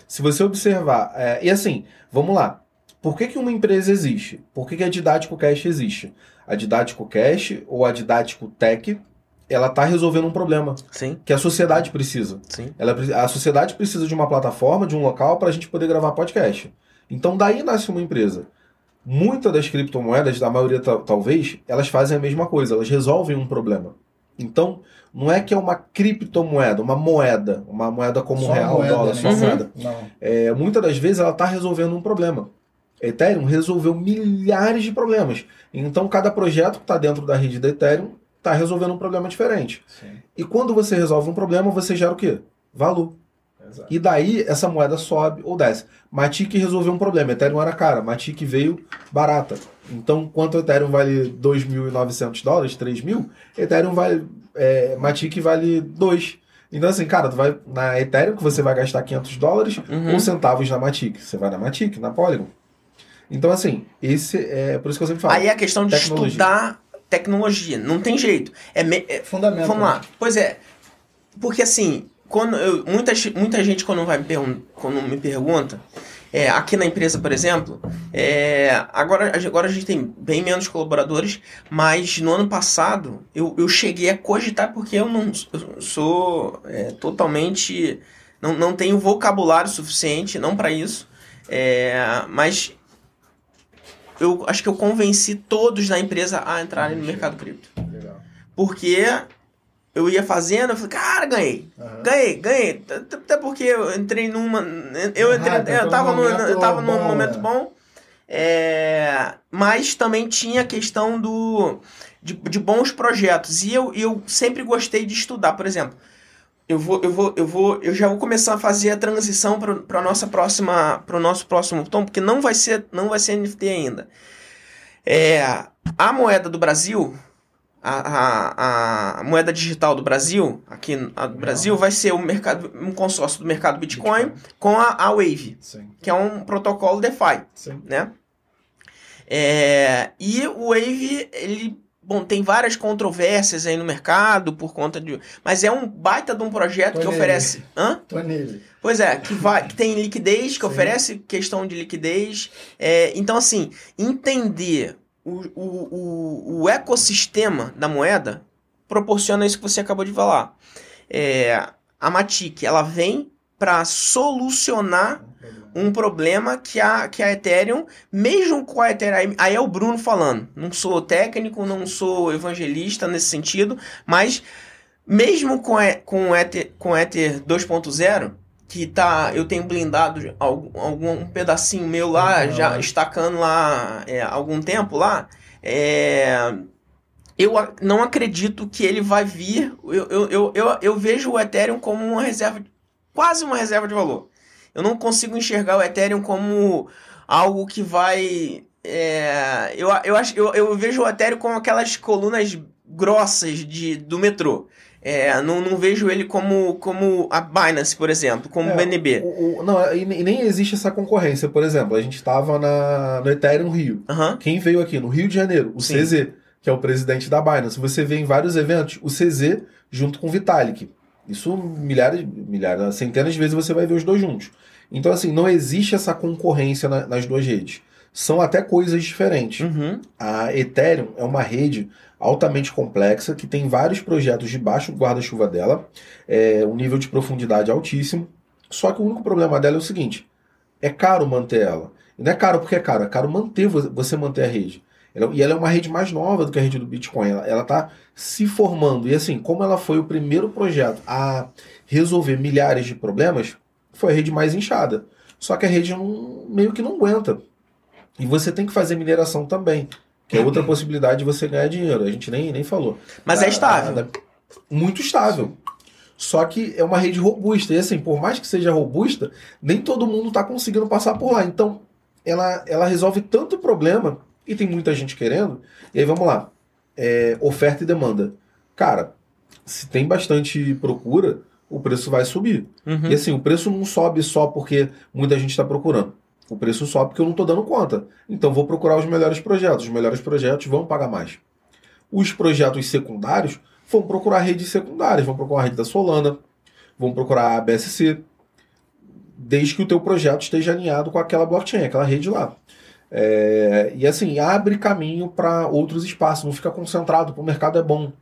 Se você observar, é, e assim, vamos lá. Por que, que uma empresa existe? Por que, que a Didático Cash existe? A Didático Cash ou a Didático Tech, ela está resolvendo um problema Sim, que a sociedade precisa. sim. Ela, a sociedade precisa de uma plataforma, de um local para a gente poder gravar podcast. Então daí nasce uma empresa. Muitas das criptomoedas, da maioria ta- talvez, elas fazem a mesma coisa, elas resolvem um problema. Então, não é que é uma criptomoeda, uma moeda, uma moeda como Só real, moeda, dólar, né? só Uhum. moeda. Não. É, muitas das vezes ela está resolvendo um problema. Ethereum resolveu milhares de problemas. Então, cada projeto que está dentro da rede da Ethereum está resolvendo um problema diferente. Sim, E quando você resolve um problema, você gera o quê? Valor. exato. E daí essa moeda sobe ou desce. Matic resolveu um problema. Ethereum era cara. Matic veio barata. Então, quanto Ethereum vale 2.900 dólares, 3.000, Ethereum vale. É, Matic vale 2. Então, assim, cara, tu vai na Ethereum que você vai gastar 500 dólares Uhum. ou centavos na Matic. Você vai na Matic, na Polygon. Então, assim, esse é por isso que eu sempre falo. Aí é a questão de Tecnologia. estudar tecnologia. Não tem jeito. É, me- é- Fundamento. Vamos né? lá. Pois é. Porque assim, quando eu, muita, muita gente quando, vai me pergun- quando me pergunta, é, aqui na empresa, por exemplo, é, agora, agora a gente tem bem menos colaboradores, mas no ano passado eu, eu cheguei a cogitar porque eu não eu sou é, totalmente. Não, não tenho vocabulário suficiente, não para isso. É, mas eu acho que eu convenci todos da empresa a entrarem no mercado cripto. Legal. Porque eu ia fazendo, eu falei, cara, ganhei. Aham. Ganhei, ganhei. Até porque eu entrei numa. Eu, entrei, Ah, eu tava, no, eu tava num momento é. bom. É, mas também tinha a questão do, de, de bons projetos. E eu, eu sempre gostei de estudar, por exemplo. Eu vou, eu vou, eu vou, eu já vou começar a fazer a transição para nossa próxima, para o nosso próximo tom, porque não vai ser, não vai ser NFT ainda. É, a moeda do Brasil, a, a, a moeda digital do Brasil, aqui do Brasil, vai ser o mercado, um consórcio do mercado Bitcoin, com a, a Wave, Sim, que é um protocolo DeFi sim. né? É, e o Wave, ele, bom, tem várias controvérsias aí no mercado por conta de, mas é um baita de um projeto Tô que nele. oferece, hã? Tô nele. Pois é, que vai, que tem liquidez, que Sim. oferece questão de liquidez. É, então assim, entender o, o, o, o ecossistema da moeda proporciona isso que você acabou de falar. É, a Matic, ela vem para solucionar um problema que a, que a Ethereum, mesmo com a Ethereum, aí- é o Bruno falando, não sou técnico, não sou evangelista nesse sentido, mas mesmo com, a, com, o Ether, com Ether 2.0, que tá, eu tenho blindado algum, algum pedacinho meu lá, Ah, já estacando lá é, há algum tempo lá, é, eu não acredito que ele vai vir, eu, eu, eu, eu, eu vejo o Ethereum como uma reserva, quase uma reserva de valor. Eu não consigo enxergar o Ethereum como algo que vai. é, eu, eu, acho, eu, eu vejo o Ethereum como aquelas colunas grossas de, do metrô. É, não, não vejo ele como, como a Binance, por exemplo, como o É, BNB. O- o- não, e nem existe essa concorrência. Por exemplo, a gente estava no Ethereum Rio. Aham. Quem veio aqui no Rio de Janeiro? O Sim. CZ, que é o presidente da Binance. Você vê em vários eventos o CZ junto com o Vitalik. Isso milhares, milhares, centenas de vezes você vai ver os dois juntos. Então, assim, não existe essa concorrência na- nas duas redes. São até coisas diferentes. Uhum. A Ethereum é uma rede altamente complexa que tem vários projetos debaixo do guarda-chuva dela, é, um nível de profundidade altíssimo. Só que o único problema dela é o seguinte: é caro manter ela. E não é caro porque é caro, é caro manter vo- você manter a rede. Ela- e ela é uma rede mais nova do que a rede do Bitcoin. Ela está se formando. E assim, como ela foi o primeiro projeto a resolver milhares de problemas, foi a rede mais inchada. Só que a rede não- meio que não aguenta. E você tem que fazer mineração também. Que é outra possibilidade de você ganhar dinheiro. A gente nem, nem falou. Mas Da- é estável. da- muito estável. Só que é uma rede robusta. E assim, por mais que seja robusta, nem todo mundo está conseguindo passar por lá. Então, ela, ela resolve tanto problema e tem muita gente querendo. E aí vamos lá. É, oferta e demanda. Cara, se tem bastante procura, o preço vai subir. Uhum. E assim, o preço não sobe só porque muita gente está procurando. O preço sobe porque eu não estou dando conta. Então vou procurar os melhores projetos. Os melhores projetos vão pagar mais. Os projetos secundários vão procurar redes secundárias, vão procurar a rede da Solana, vão procurar a BSC, desde que o teu projeto esteja alinhado com aquela blockchain, aquela rede lá. É, e assim, abre caminho para outros espaços, não fica concentrado, o mercado é bom.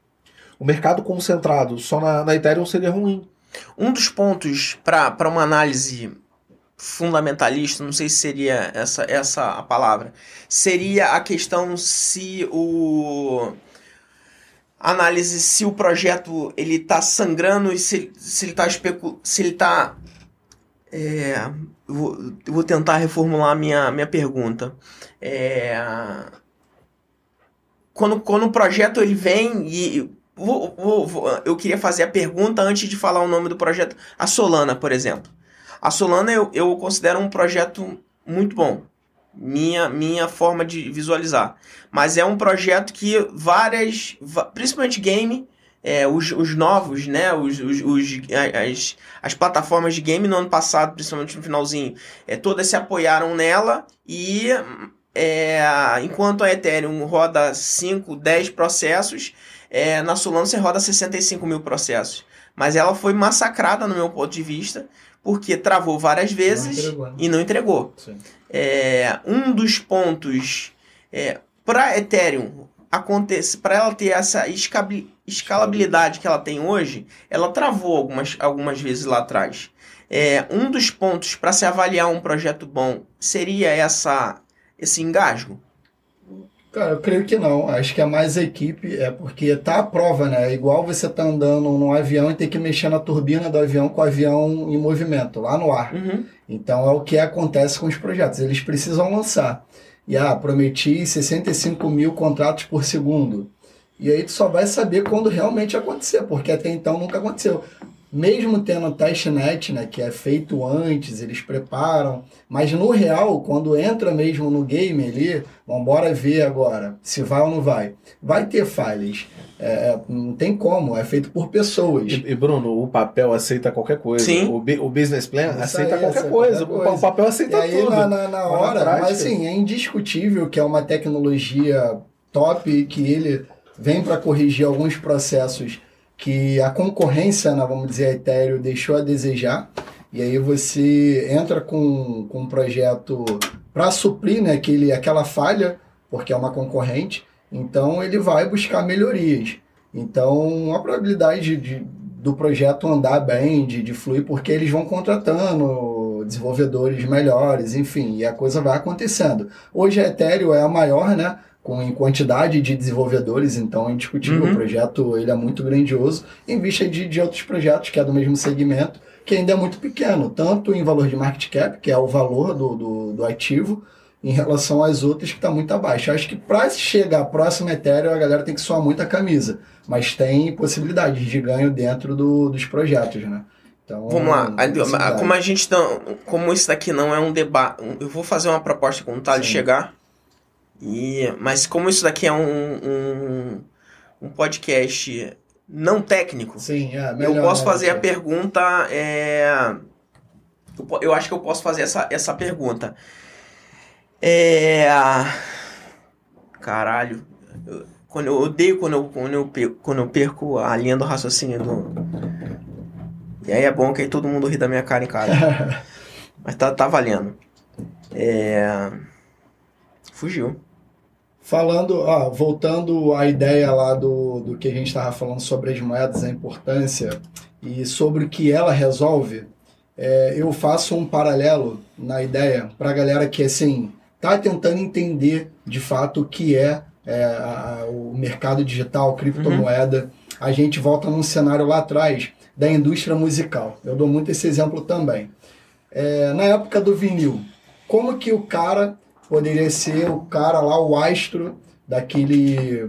O mercado concentrado só na, na Ethereum seria ruim. Um dos pontos para uma análise fundamentalista, não sei se seria essa, essa a palavra, seria a questão se o análise se o projeto ele tá sangrando e se, se ele tá especu se ele tá é, eu vou, vou tentar reformular minha, minha pergunta. É, quando, quando o projeto ele vem e vou- vou- vou- eu queria fazer a pergunta antes de falar o nome do projeto. A Solana, por exemplo. A Solana eu, eu considero um projeto muito bom. Minha, minha forma de visualizar. Mas é um projeto que várias, principalmente game, é, os, os novos, né? Os, os, os- as, as plataformas de game no ano passado, principalmente no finalzinho, é, todas se apoiaram nela e é, enquanto a Ethereum roda 5, 10 processos, é, na Solana você roda 65 mil processos. Mas ela foi massacrada no meu ponto de vista, porque travou várias vezes entregou, né? e não entregou. É, um dos pontos é, para Ethereum acontece para ela ter essa escalabilidade que ela tem hoje, ela travou algumas, algumas vezes lá atrás. É, um dos pontos para se avaliar um projeto bom seria essa esse engasgo. Cara, eu creio que não. Acho que é mais a equipe, é porque tá a prova, né? É igual você tá andando num avião e ter que mexer na turbina do avião com o avião em movimento, lá no ar. Uhum. Então é o que acontece com os projetos. Eles precisam lançar. E ah, prometi 65 mil contratos por segundo. E aí tu só vai saber quando realmente acontecer, porque até então nunca aconteceu. Mesmo tendo testnet, né, que é feito antes, eles preparam, mas no real, quando entra mesmo no game ali, vambora ver agora se vai ou não vai. Vai ter falhas. É, não tem como, é feito por pessoas. E, e, Bruno, o papel aceita qualquer coisa. Sim. O, o business plan Isso aceita aí, qualquer aceita coisa. qualquer O pa- coisa. O papel aceita E aí, tudo. na, na, na Na hora, prática. mas assim, é indiscutível que é uma tecnologia top que ele vem para corrigir alguns processos que a concorrência, né, vamos dizer, a Ethereum deixou a desejar. E aí você entra com, com um projeto para suprir né, aquele, aquela falha, porque é uma concorrente, então ele vai buscar melhorias. Então a probabilidade de, de- do projeto andar bem, de, de fluir, porque eles vão contratando desenvolvedores melhores, enfim, e a coisa vai acontecendo. Hoje a Ethereum é a maior, né? Com, em quantidade de desenvolvedores, então é indiscutível. Uhum. O projeto ele é muito grandioso, em vista de, de outros projetos que é do mesmo segmento, que ainda é muito pequeno, tanto em valor de market cap, que é o valor do, do, do ativo, em relação às outras que está muito abaixo. Eu acho que para chegar à próxima Ethereum, a galera tem que suar muito a camisa, mas tem possibilidades de ganho dentro do, dos projetos, né? Então, Vamos lá. possibilidade. Como a gente não, como isso daqui não é um debate, eu vou fazer uma proposta quando o Thales chegar. E mas como isso daqui é um, um, um podcast não técnico, Sim, é. Melhor, eu posso fazer a Rafa? pergunta. É... Eu, eu acho que eu posso fazer essa, essa pergunta. É. Caralho. Eu, quando eu odeio quando eu, quando, eu, pe- quando eu perco a linha do raciocínio do. E aí é bom que aí todo mundo ri da minha cara em casa. Mas tá, tá valendo. É. Fugiu. Falando, ó, voltando à ideia lá do, do que a gente estava falando sobre as moedas, a importância e sobre o que ela resolve, é, eu faço um paralelo na ideia para a galera que assim tá tentando entender de fato o que é, é, a- o mercado digital, criptomoeda. A gente volta num cenário lá atrás da indústria musical. Eu dou muito esse exemplo também. É, na época do vinil, como que o cara poderia ser o cara lá, o astro daquele,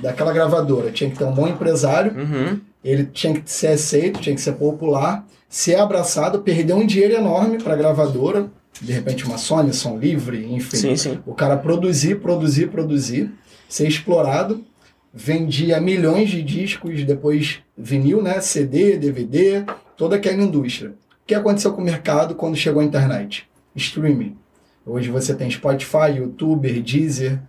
daquela gravadora? Tinha que ter um bom empresário, Uhum. ele tinha que ser aceito, tinha que ser popular, ser abraçado, perder um dinheiro enorme para a gravadora, de repente uma Sony, Som Livre, enfim. Sim, sim. O cara produzir, produzir, produzir, ser explorado, vendia milhões de discos, depois vinil, né, CD, DVD, toda aquela indústria. O que aconteceu com o mercado quando chegou a internet? Streaming. Hoje você tem Spotify, YouTuber, Deezer,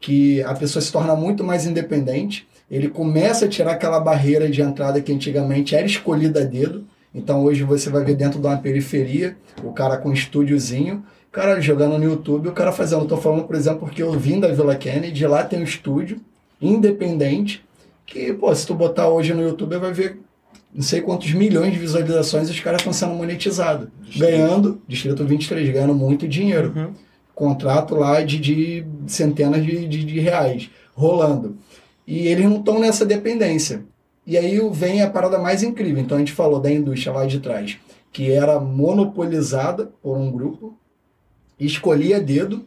que a pessoa se torna muito mais independente. Ele começa a tirar aquela barreira de entrada que antigamente era escolhida a dedo. Então hoje você vai ver dentro de uma periferia o cara com um estúdiozinho, o cara jogando no YouTube, o cara fazendo. Tô falando, por exemplo, porque eu vim da Vila Kennedy, lá tem um estúdio independente, que, pô, se tu botar hoje no YouTube, vai ver não sei quantos milhões de visualizações os caras estão sendo monetizados. Ganhando, Distrito 23, ganhando muito dinheiro. Uhum. Contrato lá de, de centenas de, de, de reais rolando. E eles não estão nessa dependência. E aí vem a parada mais incrível. Então a gente falou da indústria lá de trás, que era monopolizada por um grupo, escolhia dedo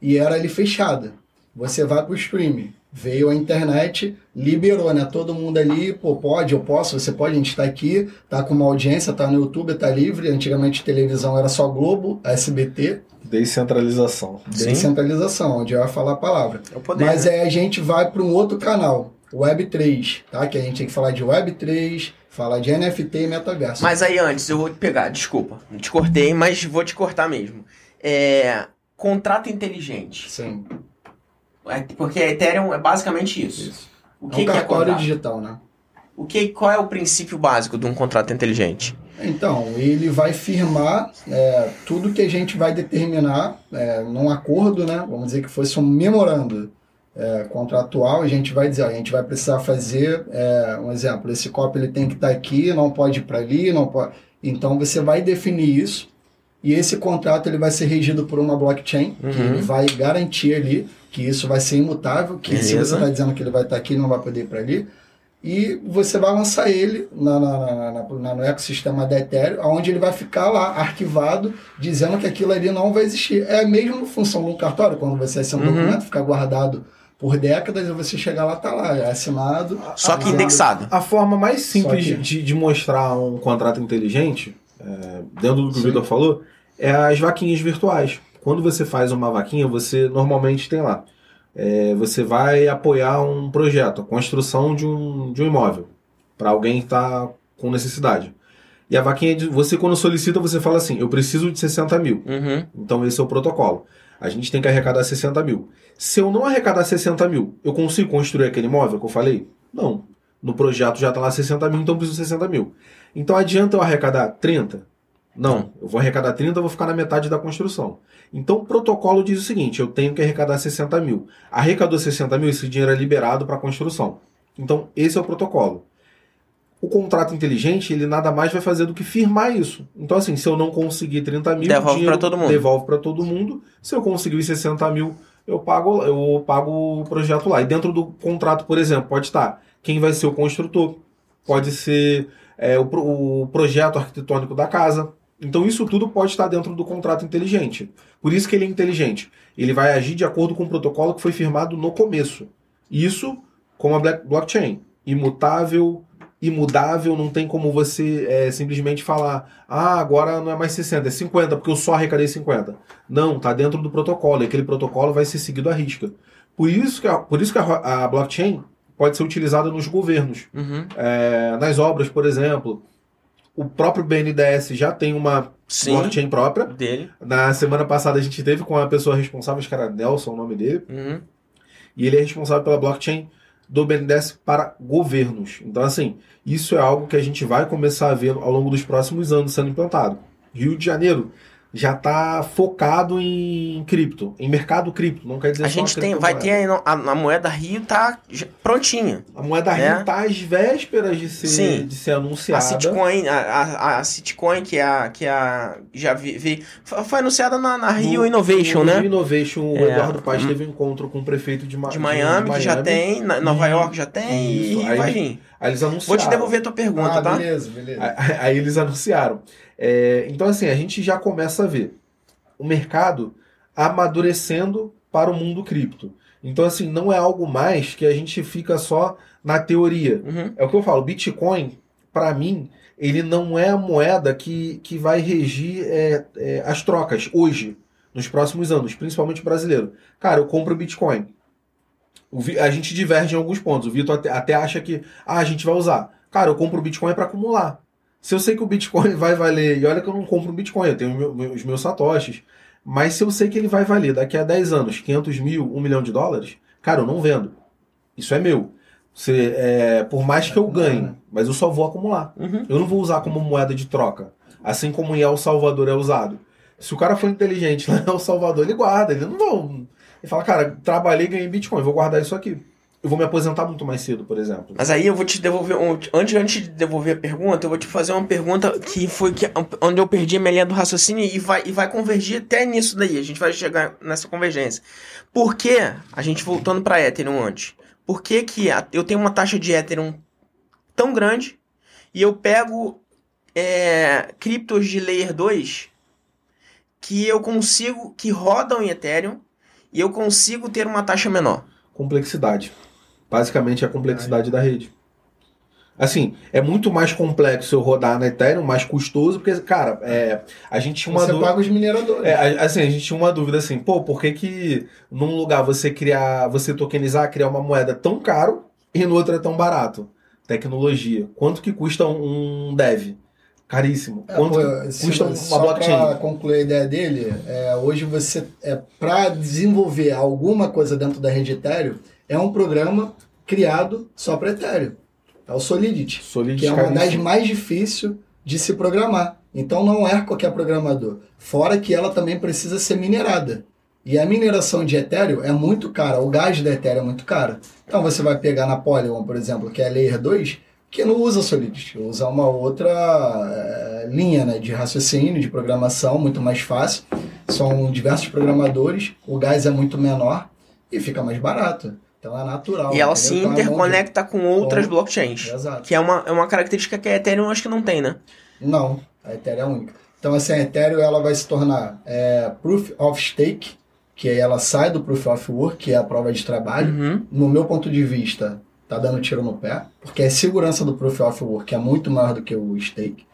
e era ali fechada. Você vai para o streaming, veio a internet, liberou, né? Todo mundo ali, pô, pode, eu posso, você pode, a gente está aqui, tá com uma audiência, tá no YouTube, tá livre. Antigamente televisão era só Globo, SBT, Descentralização. Sim. descentralização, onde eu ia falar a palavra. É o poder. Mas né? aí a gente vai para um outro canal, Web3, tá? Que a gente tem que falar de Web3, falar de NFT e metaverso. Mas aí antes, eu vou te pegar, desculpa. Te cortei, mas vou te cortar mesmo. É. Contrato inteligente. Sim, porque a Ethereum é basicamente isso. isso. O É que, um que é cartório contrato? digital, né? O que, qual é o princípio básico de um contrato inteligente? Então, ele vai firmar é, tudo que a gente vai determinar é, num acordo, né? Vamos dizer que fosse um memorando é, contratual. A gente vai dizer, ó, a gente vai precisar fazer é, um exemplo. Esse copo ele tem que estar aqui, não pode ir para ali, não pode. Então você vai definir isso e esse contrato ele vai ser regido por uma blockchain que Uhum. ele vai garantir ali que isso vai ser imutável, que se Beleza. você está dizendo que ele vai estar aqui, não vai poder ir para ali e você vai lançar ele na, na- na- na- na- no ecossistema da Ethereum, onde ele vai ficar lá arquivado, dizendo que aquilo ali não vai existir. É a mesma função um cartório, quando você assina um Uhum. documento, fica guardado por décadas, e você chegar lá, tá lá, é assinado. Só que indexado. A forma mais simples que- de, de mostrar um contrato inteligente, é, dentro do que Sim. o Vitor falou, é as vaquinhas virtuais. Quando você faz uma vaquinha, você normalmente tem lá. é, você vai apoiar um projeto, a construção de um, de um imóvel, para alguém que está com necessidade. E a vaquinha, de- você quando solicita, você fala assim: eu preciso de 60 mil. Uhum. Então esse é o protocolo. A gente tem que arrecadar 60 mil. Se eu não arrecadar 60 mil, eu consigo construir aquele imóvel que eu falei? Não. No projeto já está lá 60 mil, então eu preciso de 60 mil. Então adianta eu arrecadar 30? Não. Eu vou arrecadar 30, eu vou ficar na metade da construção. Então o protocolo diz o seguinte: eu tenho que arrecadar 60 mil. Arrecadou 60 mil, esse dinheiro é liberado para a construção. Então esse é o protocolo. O contrato inteligente, ele nada mais vai fazer do que firmar isso. Então, assim, se eu não conseguir 30 mil, Devolve pra todo mundo. Devolve para todo mundo. Se eu conseguir os 60 mil, eu pago, eu pago o projeto lá. E dentro do contrato, por exemplo, pode estar quem vai ser o construtor, pode ser é, o, o projeto arquitetônico da casa. Então, isso tudo pode estar dentro do contrato inteligente. Por isso que ele é inteligente. Ele vai agir de acordo com o protocolo que foi firmado no começo. Isso com a blockchain. Imutável, imudável, não tem como você é, simplesmente falar, ah, agora não é mais 60, é 50, porque eu só arrecadei 50. Não, tá dentro do protocolo, e aquele protocolo vai ser seguido à risca. Por isso que a, por isso que a, a blockchain pode ser utilizada nos governos. Uhum. É, nas obras, por exemplo, o próprio BNDES já tem uma Sim. blockchain própria. Dele. Na semana passada a gente teve com a pessoa responsável, acho que era Nelson o nome dele, Uhum. e ele é responsável pela blockchain do BNDES para governos. Então, assim, isso é algo que a gente vai começar a ver ao longo dos próximos anos sendo implantado. Rio de Janeiro já está focado em cripto, em mercado cripto, não quer dizer A só gente tem, vai ter criptomoeda. aí, no- a, a moeda Rio tá prontinha. A moeda né? Rio está às vésperas de ser, Sim. de ser A anunciada. Citcoin, a, a, a Citcoin, que é a. Que é a já vi, vi- foi anunciada na, na Rio No- Innovation, no né? Rio Innovation, o É, Eduardo Paz hum. teve um encontro com o prefeito de, Ma De Miami, que já tem, na- Nova E- York já tem, Isso, e aí- vai vir. Aí eles anunciaram. Vou te devolver a tua pergunta, ah, tá? beleza, beleza. Aí, aí eles anunciaram. É, então, assim, a gente já começa a ver o mercado amadurecendo para o mundo cripto. Então, assim, não é algo mais que a gente fica só na teoria. Uhum. É o que eu falo, Bitcoin, para mim, ele não é a moeda que, que vai regir é, é, as trocas hoje, nos próximos anos, principalmente brasileiro. Cara, eu compro Bitcoin. O a gente diverge em alguns pontos. O Vitor até, até acha que ah, a gente vai usar. Cara, eu compro Bitcoin para acumular. Se eu sei que o Bitcoin vai valer, e olha que eu não compro Bitcoin, eu tenho os meus satoshis, mas se eu sei que ele vai valer daqui a 10 anos 500 mil, 1 milhão de dólares, cara, eu não vendo. Isso é meu. Você, é, por mais que eu ganhe, né? mas eu só vou acumular. Uhum. Eu não vou usar como moeda de troca. Assim como em El Salvador é usado. Se o cara for inteligente lá em El Salvador, ele guarda. Ele não vai. Ele fala, cara, trabalhei e ganhei Bitcoin, vou guardar isso aqui. Eu vou me aposentar muito mais cedo, por exemplo. Mas aí eu vou te devolver. um- Antes, antes de devolver a pergunta, eu vou te fazer uma pergunta que foi que, onde eu perdi a minha linha do raciocínio e vai, e vai convergir até nisso daí. A gente vai chegar nessa convergência. Por que, a gente voltando para Ethereum antes, por que, que a- eu tenho uma taxa de Ethereum tão grande e eu pego é, criptos de Layer 2 que eu consigo, que rodam em Ethereum e eu consigo ter uma taxa menor? Complexidade. Basicamente é a complexidade da rede. Assim, é muito mais complexo eu rodar na Ethereum, mais custoso, porque, cara, é, a gente tinha uma Você dúvida. paga os mineradores. É, a- assim, a gente tinha uma dúvida assim, pô, por que que num lugar você criar, você tokenizar, criar uma moeda tão caro e no outro é tão barato? Tecnologia. Quanto que custa um dev? Caríssimo. É, Quanto pô, que se- custa uma só blockchain? Pra concluir a ideia dele, é, hoje você, é, para desenvolver alguma coisa dentro da rede Ethereum, é um programa criado só para Ethereum. É o Solidity, Solidity que é uma das mais difíceis de se programar. Então não é qualquer programador. Fora que ela também precisa ser minerada. E a mineração de Ethereum é muito cara, o gás da Ethereum é muito caro. Então você vai pegar na Polygon, por exemplo, que é Layer 2, que não usa Solidity, usa uma outra eh, linha né, de raciocínio, de programação, muito mais fácil. São diversos programadores, o gás é muito menor e fica mais barato. Então é natural. E ela se Então é interconecta com outras Com- blockchains. Exato. Que é uma, é uma característica que a Ethereum acho que não tem, né? Não, a Ethereum é única. Então, assim, a Ethereum ela vai se tornar é, Proof of Stake, que aí ela sai do Proof of Work, que é a prova de trabalho. Uhum. No meu ponto de vista, tá dando tiro no pé, porque a segurança do Proof of Work é muito maior do que o Stake.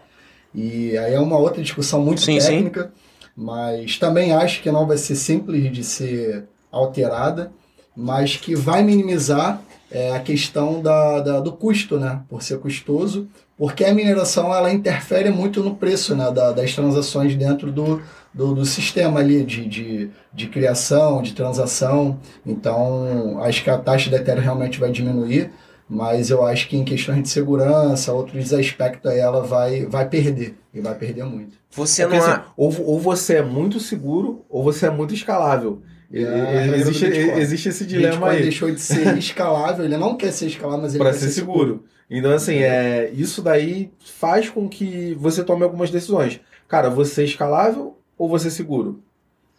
E aí é uma outra discussão muito Sim, sim. técnica, mas também acho que não vai ser simples de ser alterada, mas que vai minimizar é, a questão da, da- do custo, né? Por ser custoso, porque a mineração ela interfere muito no preço né? da- das transações dentro do, do, do sistema ali de, de, de criação, de transação. Então, acho que a taxa da Ethereum realmente vai diminuir, mas eu acho que em questões de segurança, outros aspectos aí ela vai, vai perder, e vai perder muito. Você Porque, não assim, é. ou, ou você é muito seguro, ou você é muito escalável. É existe, existe esse dilema aí. deixou de ser escalável, ele não quer ser escalável, mas ele para quer ser seguro. Então, assim, é, isso daí faz com que você tome algumas decisões. Cara, você é escalável ou você é seguro?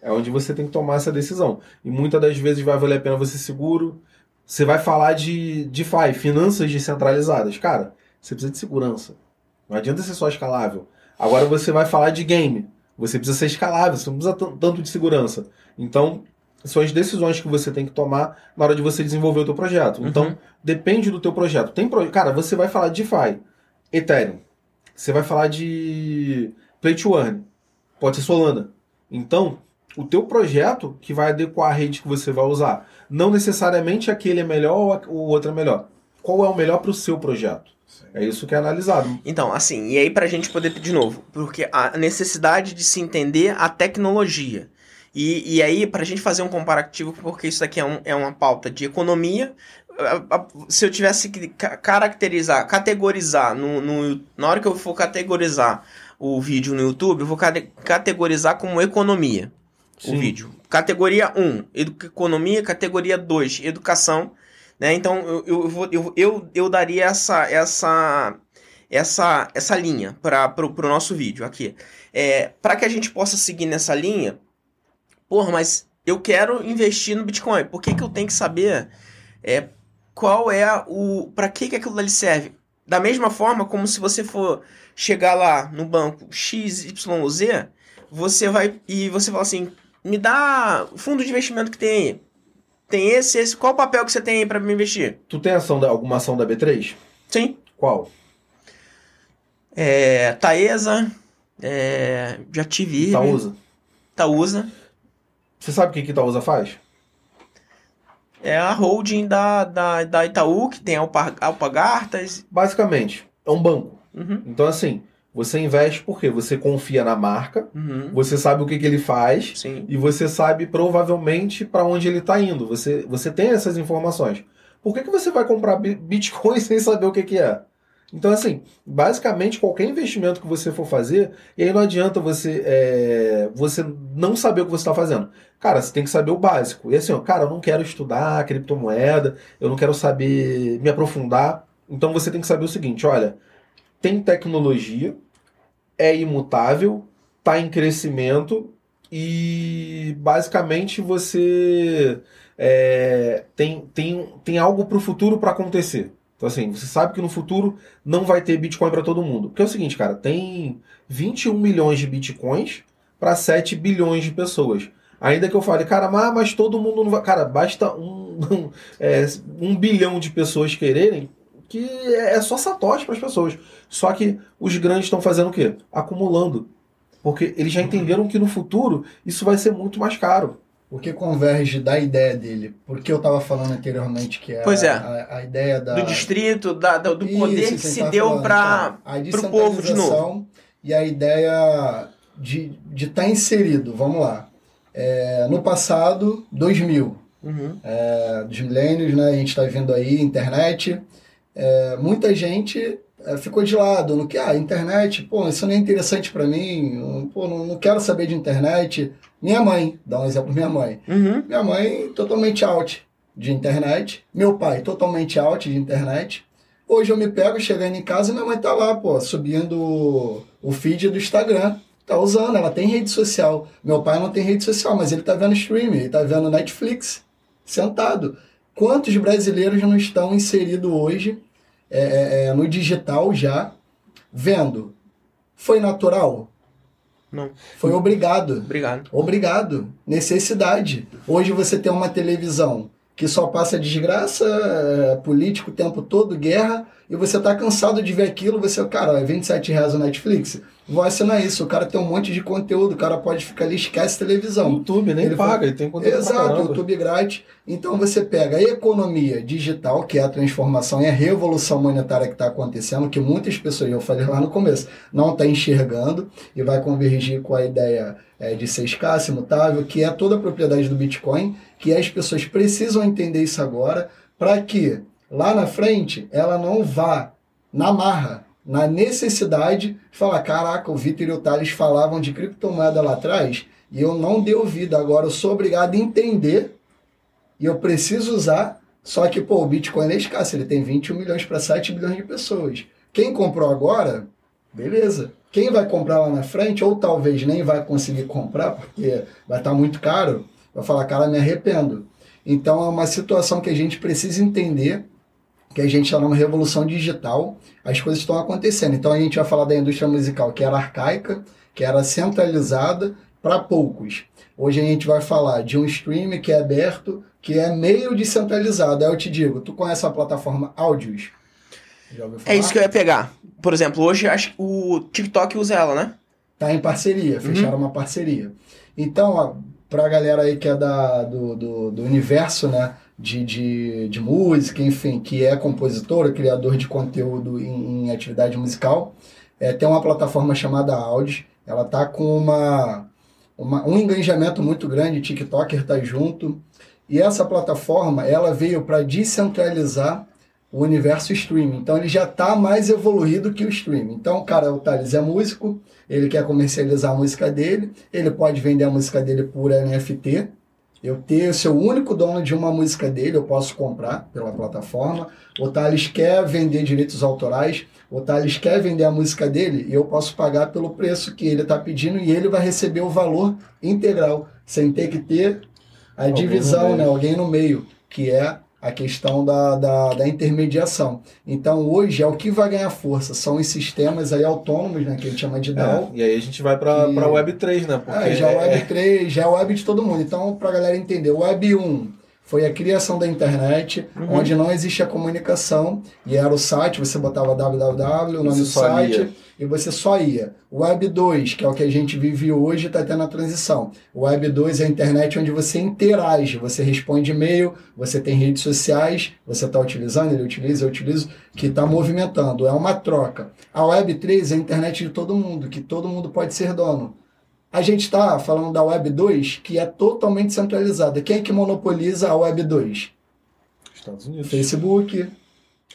É onde você tem que tomar essa decisão. E muitas das vezes vai valer a pena você ser seguro. Você vai falar de DeFi, finanças descentralizadas. Cara, você precisa de segurança. Não adianta ser só escalável. Agora você vai falar de game. Você precisa ser escalável, você não precisa tan- tanto de segurança. Então, são as decisões que você tem que tomar na hora de você desenvolver o teu projeto. Então, Uhum. depende do teu projeto. Tem pro... Cara, você vai falar de DeFi, Ethereum. Você vai falar de Play to Earn. Pode ser Solana. Então, o teu projeto que vai adequar a rede que você vai usar. Não necessariamente aquele é melhor ou a- o outro é melhor. qual é o melhor para o seu projeto. É isso que é analisado. Então, assim, e aí pra gente poder, de novo, porque a necessidade de se entender a tecnologia. E, e aí, pra gente fazer um comparativo, porque isso aqui é, um, é uma pauta de economia, se eu tivesse que caracterizar, categorizar, no, no, na hora que eu for categorizar o vídeo no YouTube, eu vou categorizar como economia Sim. o vídeo. Categoria 1, economia, categoria 2, educação, né? Então eu, eu, eu, eu, eu daria essa essa essa essa linha para pro nosso vídeo aqui. É, para que a gente possa seguir nessa linha, porra, mas eu quero investir no Bitcoin. Por que, que eu tenho que saber é, qual é o para que que aquilo ali serve? Da mesma forma como se você for chegar lá no banco XYZ, você vai e você fala assim: "Me dá o fundo de investimento que tem aí. Tem esse, esse. Qual o papel que você tem aí pra me investir? Tu tem ação da, alguma ação da B3? Sim. Qual? É. Taesa. É, já tive. Itaúsa. Itaúsa. Você sabe o que, que Itaúsa faz? É a holding da, da, da Itaú, que tem Alpagartas. Basicamente, é um banco. Uhum. Então, assim, você investe porque você confia na marca, uhum. você sabe o que, que ele faz Sim. e você sabe provavelmente para onde ele está indo. Você, você tem essas informações. Por que, que você vai comprar Bitcoin sem saber o que, que é? Então, assim, basicamente qualquer investimento que você for fazer, e aí não adianta você, é, você não saber o que você está fazendo. Cara, você tem que saber o básico. E assim, ó, cara, eu não quero estudar criptomoeda, eu não quero saber me aprofundar. Então você tem que saber o seguinte: olha, tem tecnologia, é imutável, está em crescimento e basicamente você é, tem, tem, tem algo para o futuro para acontecer. Então, assim, você sabe que no futuro não vai ter Bitcoin para todo mundo. Porque é o seguinte, cara, tem 21 milhões de Bitcoins para 7 bilhões de pessoas. Ainda que eu fale, cara, mas, todo mundo não vai. Cara, basta um, um, é, um bilhão de pessoas quererem que é só satoshi para as pessoas. Só que os grandes estão fazendo o quê? Acumulando. Porque eles já entenderam que no futuro isso vai ser muito mais caro. O que converge da ideia dele? Porque eu estava falando anteriormente que é, pois é. A, a, ideia da... do distrito, da, do poder isso, que se deu para o povo de novo. E a ideia de estar tá inserido, vamos lá. É, no passado, 2000, uhum. é, dos milênios, né, a gente está vendo aí, internet, é, muita gente é, ficou de lado no que, ah, internet, pô, isso não é interessante para mim, pô, não, não, quero saber de internet. Minha mãe, dá um exemplo, minha mãe. Uhum. Minha mãe totalmente out de internet, meu pai totalmente out de internet. Hoje eu me pego chegando em casa e minha mãe tá lá, pô, subindo o feed do Instagram. Tá usando, ela tem rede social. Meu pai não tem rede social, mas ele tá vendo streaming, ele tá vendo Netflix, sentado. Quantos brasileiros não estão inseridos hoje é, é, é, no digital já, vendo? Foi natural? Não. Foi obrigado. Obrigado. Obrigado. Necessidade. Hoje você tem uma televisão que só passa desgraça, é, político o tempo todo, guerra, e você tá cansado de ver aquilo, você, cara, é 27 reais o Netflix vou assinar isso. O cara tem um monte de conteúdo, o cara pode ficar ali, esquece televisão. YouTube nem ele paga, ele tem conteúdo Exato, YouTube grátis. Então você pega a economia digital, que é a transformação e a revolução monetária que está acontecendo, que muitas pessoas, eu falei lá no começo, não está enxergando e vai convergir com a ideia é, de ser escasso, imutável, que é toda a propriedade do Bitcoin, que as pessoas precisam entender isso agora para que lá na frente ela não vá na marra na necessidade de falar: caraca, o Vitor e o Thales falavam de criptomoeda lá atrás e eu não dei ouvido. Agora eu sou obrigado a entender e eu preciso usar. Só que, pô, o Bitcoin é escasso, ele tem 21 milhões para 7 bilhões de pessoas. Quem comprou agora, beleza. Quem vai comprar lá na frente, ou talvez nem vai conseguir comprar, porque vai estar muito caro, vai falar, cara, me arrependo. Então é uma situação que a gente precisa entender que a gente está numa revolução digital, as coisas estão acontecendo. Então a gente vai falar da indústria musical que era arcaica, que era centralizada para poucos. Hoje a gente vai falar de um stream que é aberto, que é meio descentralizado. Aí eu te digo, tu conhece a plataforma Audios? É isso que eu ia pegar. Por exemplo, hoje acho que o TikTok usa ela, né? Tá em parceria, fecharam uhum. uma parceria. Então, para a galera aí que é da, do, do, do universo, né? De, de, de música, enfim, que é compositor, criador de conteúdo em, em atividade musical, é, tem uma plataforma chamada Audi. Ela tá com uma, uma, um engajamento muito grande, TikToker tá junto. E essa plataforma, ela veio para descentralizar o universo streaming. Então ele já está mais evoluído que o streaming. Então o cara, o Thales é músico, ele quer comercializar a música dele, ele pode vender a música dele por NFT, eu ter, ser o único dono de uma música dele, eu posso comprar pela plataforma. O Thales quer vender direitos autorais, o Thales quer vender a música dele e eu posso pagar pelo preço que ele está pedindo e ele vai receber o valor integral, sem ter que ter a divisão, né? Alguém no meio, que é a questão da, da, da, intermediação. Então, hoje, é o que vai ganhar força. São os sistemas aí autônomos, né, que a gente chama de DAO. É, e aí a gente vai para a Web 3, né? Porque é, já é Web 3, já é Web de todo mundo. Então, para a galera entender, Web 1 foi a criação da internet, uhum. onde não existia comunicação, e era o site, você botava www, o nome do site, ia. e você só ia. O Web 2, que é o que a gente vive hoje, está tendo a transição. O Web 2 é a internet onde você interage, você responde e-mail, você tem redes sociais, você está utilizando, ele utiliza, eu utilizo, que está movimentando, é uma troca. A Web 3 é a internet de todo mundo, que todo mundo pode ser dono. A gente está falando da Web 2, que é totalmente centralizada. Quem é que monopoliza a Web 2? Estados Unidos. Facebook.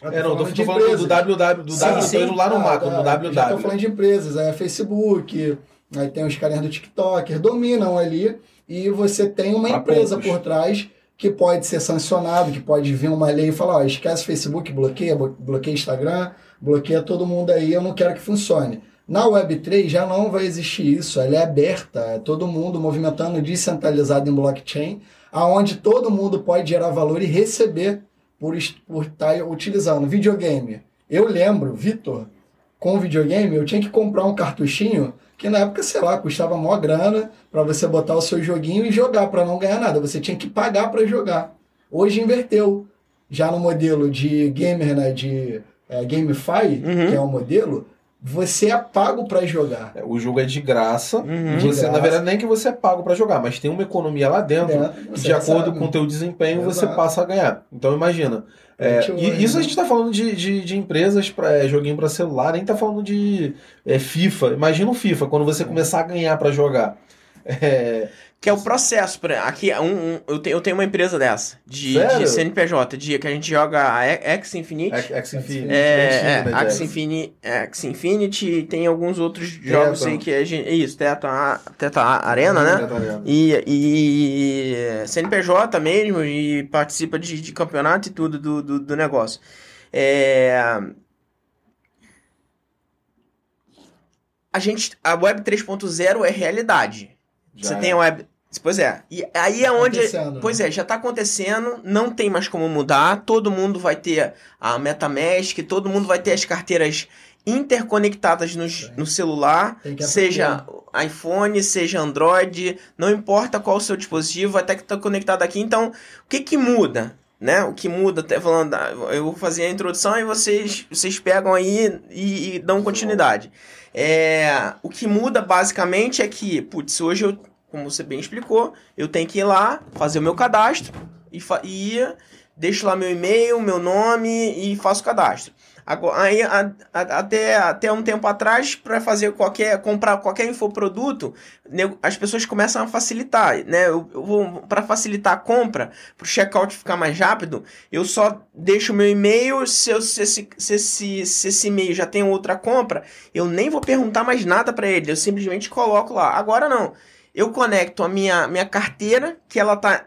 É, não, tô, tô falando do WW, do sim, W, sim. tô indo lá no ah, macro, no WW. Já tô falando de empresas, é Facebook, aí tem os carinhas do TikTok, dominam ali e você tem uma pra empresa poucos. por trás que pode ser sancionado, que pode vir uma lei e falar, ó, esquece Facebook, bloqueia, bloqueia Instagram, bloqueia todo mundo aí, eu não quero que funcione. Na Web3 já não vai existir isso, ela é aberta, é todo mundo movimentando descentralizado em blockchain, aonde todo mundo pode gerar valor e receber por, por estar tá utilizando videogame. Eu lembro, Vitor, com videogame eu tinha que comprar um cartuchinho que na época, sei lá, custava mó grana para você botar o seu joguinho e jogar para não ganhar nada. Você tinha que pagar para jogar. Hoje inverteu. Já no modelo de gamer, né, de é, GameFi, uhum. que é o modelo, você é pago para jogar. É, o jogo é de graça. Uhum. De você, graça. Na verdade, nem que você é pago para jogar, mas tem uma economia lá dentro, dentro de acordo com o teu desempenho, Exato. você passa a ganhar. Então imagina. É, e isso a gente está falando de, de, de empresas para é, joguinho para celular, nem está falando de é, FIFA. Imagina o FIFA, quando você começar a ganhar para jogar. É, que é o processo. Aqui, um, um, eu, tenho, eu tenho uma empresa dessa, de, de CNPJ, de, que a gente joga a X Infinity. X Infinity. É, é, X Infinity, X Infinity tem alguns outros Teta. jogos aí que é isso, Teta, Teta Arena, né? Teta Arena. E, e CNPJ mesmo, e participa de, de campeonato e tudo do, do, do negócio. É... A gente, a Web 3.0 é realidade. Já Você é. tem a web. Pois é. E aí é tá onde. Pois né? é, já está acontecendo, não tem mais como mudar. Todo mundo vai ter a MetaMask, todo mundo vai ter as carteiras interconectadas no, no celular, seja iPhone, seja Android, não importa qual o seu dispositivo, ter que estar conectado aqui. Então, o que que muda? Né? O que muda, até falando, eu vou fazer a introdução e vocês, vocês pegam aí e, e dão continuidade. É, o que muda basicamente é que, putz, hoje eu como você bem explicou, eu tenho que ir lá, fazer o meu cadastro e, e deixo lá meu e-mail, meu nome e faço o cadastro. Agora, aí, a, a, até, até um tempo atrás, para fazer qualquer, comprar qualquer infoproduto, as pessoas começam a facilitar, né? Para facilitar a compra, para o checkout ficar mais rápido, eu só deixo meu e-mail, se, eu, se, se, se, se, se esse e-mail já tem outra compra, eu nem vou perguntar mais nada para ele, eu simplesmente coloco lá. Agora não eu conecto a minha, minha carteira, que ela tá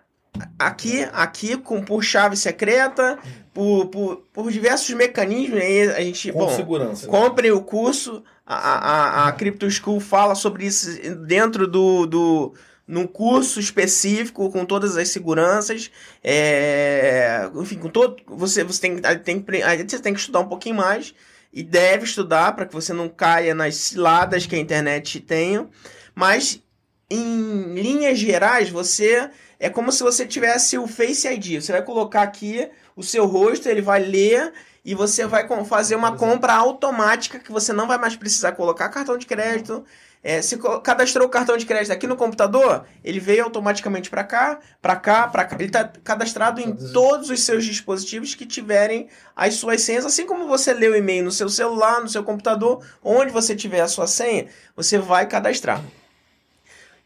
aqui, aqui, com, por chave secreta, por, por, por diversos mecanismos. Aí a gente, com bom, segurança. Compre o curso, a, a, a Crypto School fala sobre isso dentro do, do num curso específico com todas as seguranças, é, enfim, com todo você você tem, tem você tem que estudar um pouquinho mais e deve estudar para que você não caia nas ciladas que a internet tem, mas em linhas gerais, você é como se você tivesse o Face ID. Você vai colocar aqui o seu rosto, ele vai ler e você vai fazer uma compra automática que você não vai mais precisar colocar cartão de crédito. É, se cadastrou o cartão de crédito aqui no computador, ele veio automaticamente para cá, para cá, para cá. Ele está cadastrado em Todos os- todos os seus dispositivos que tiverem as suas senhas, assim como você lê o e-mail no seu celular, no seu computador, onde você tiver a sua senha, você vai cadastrar.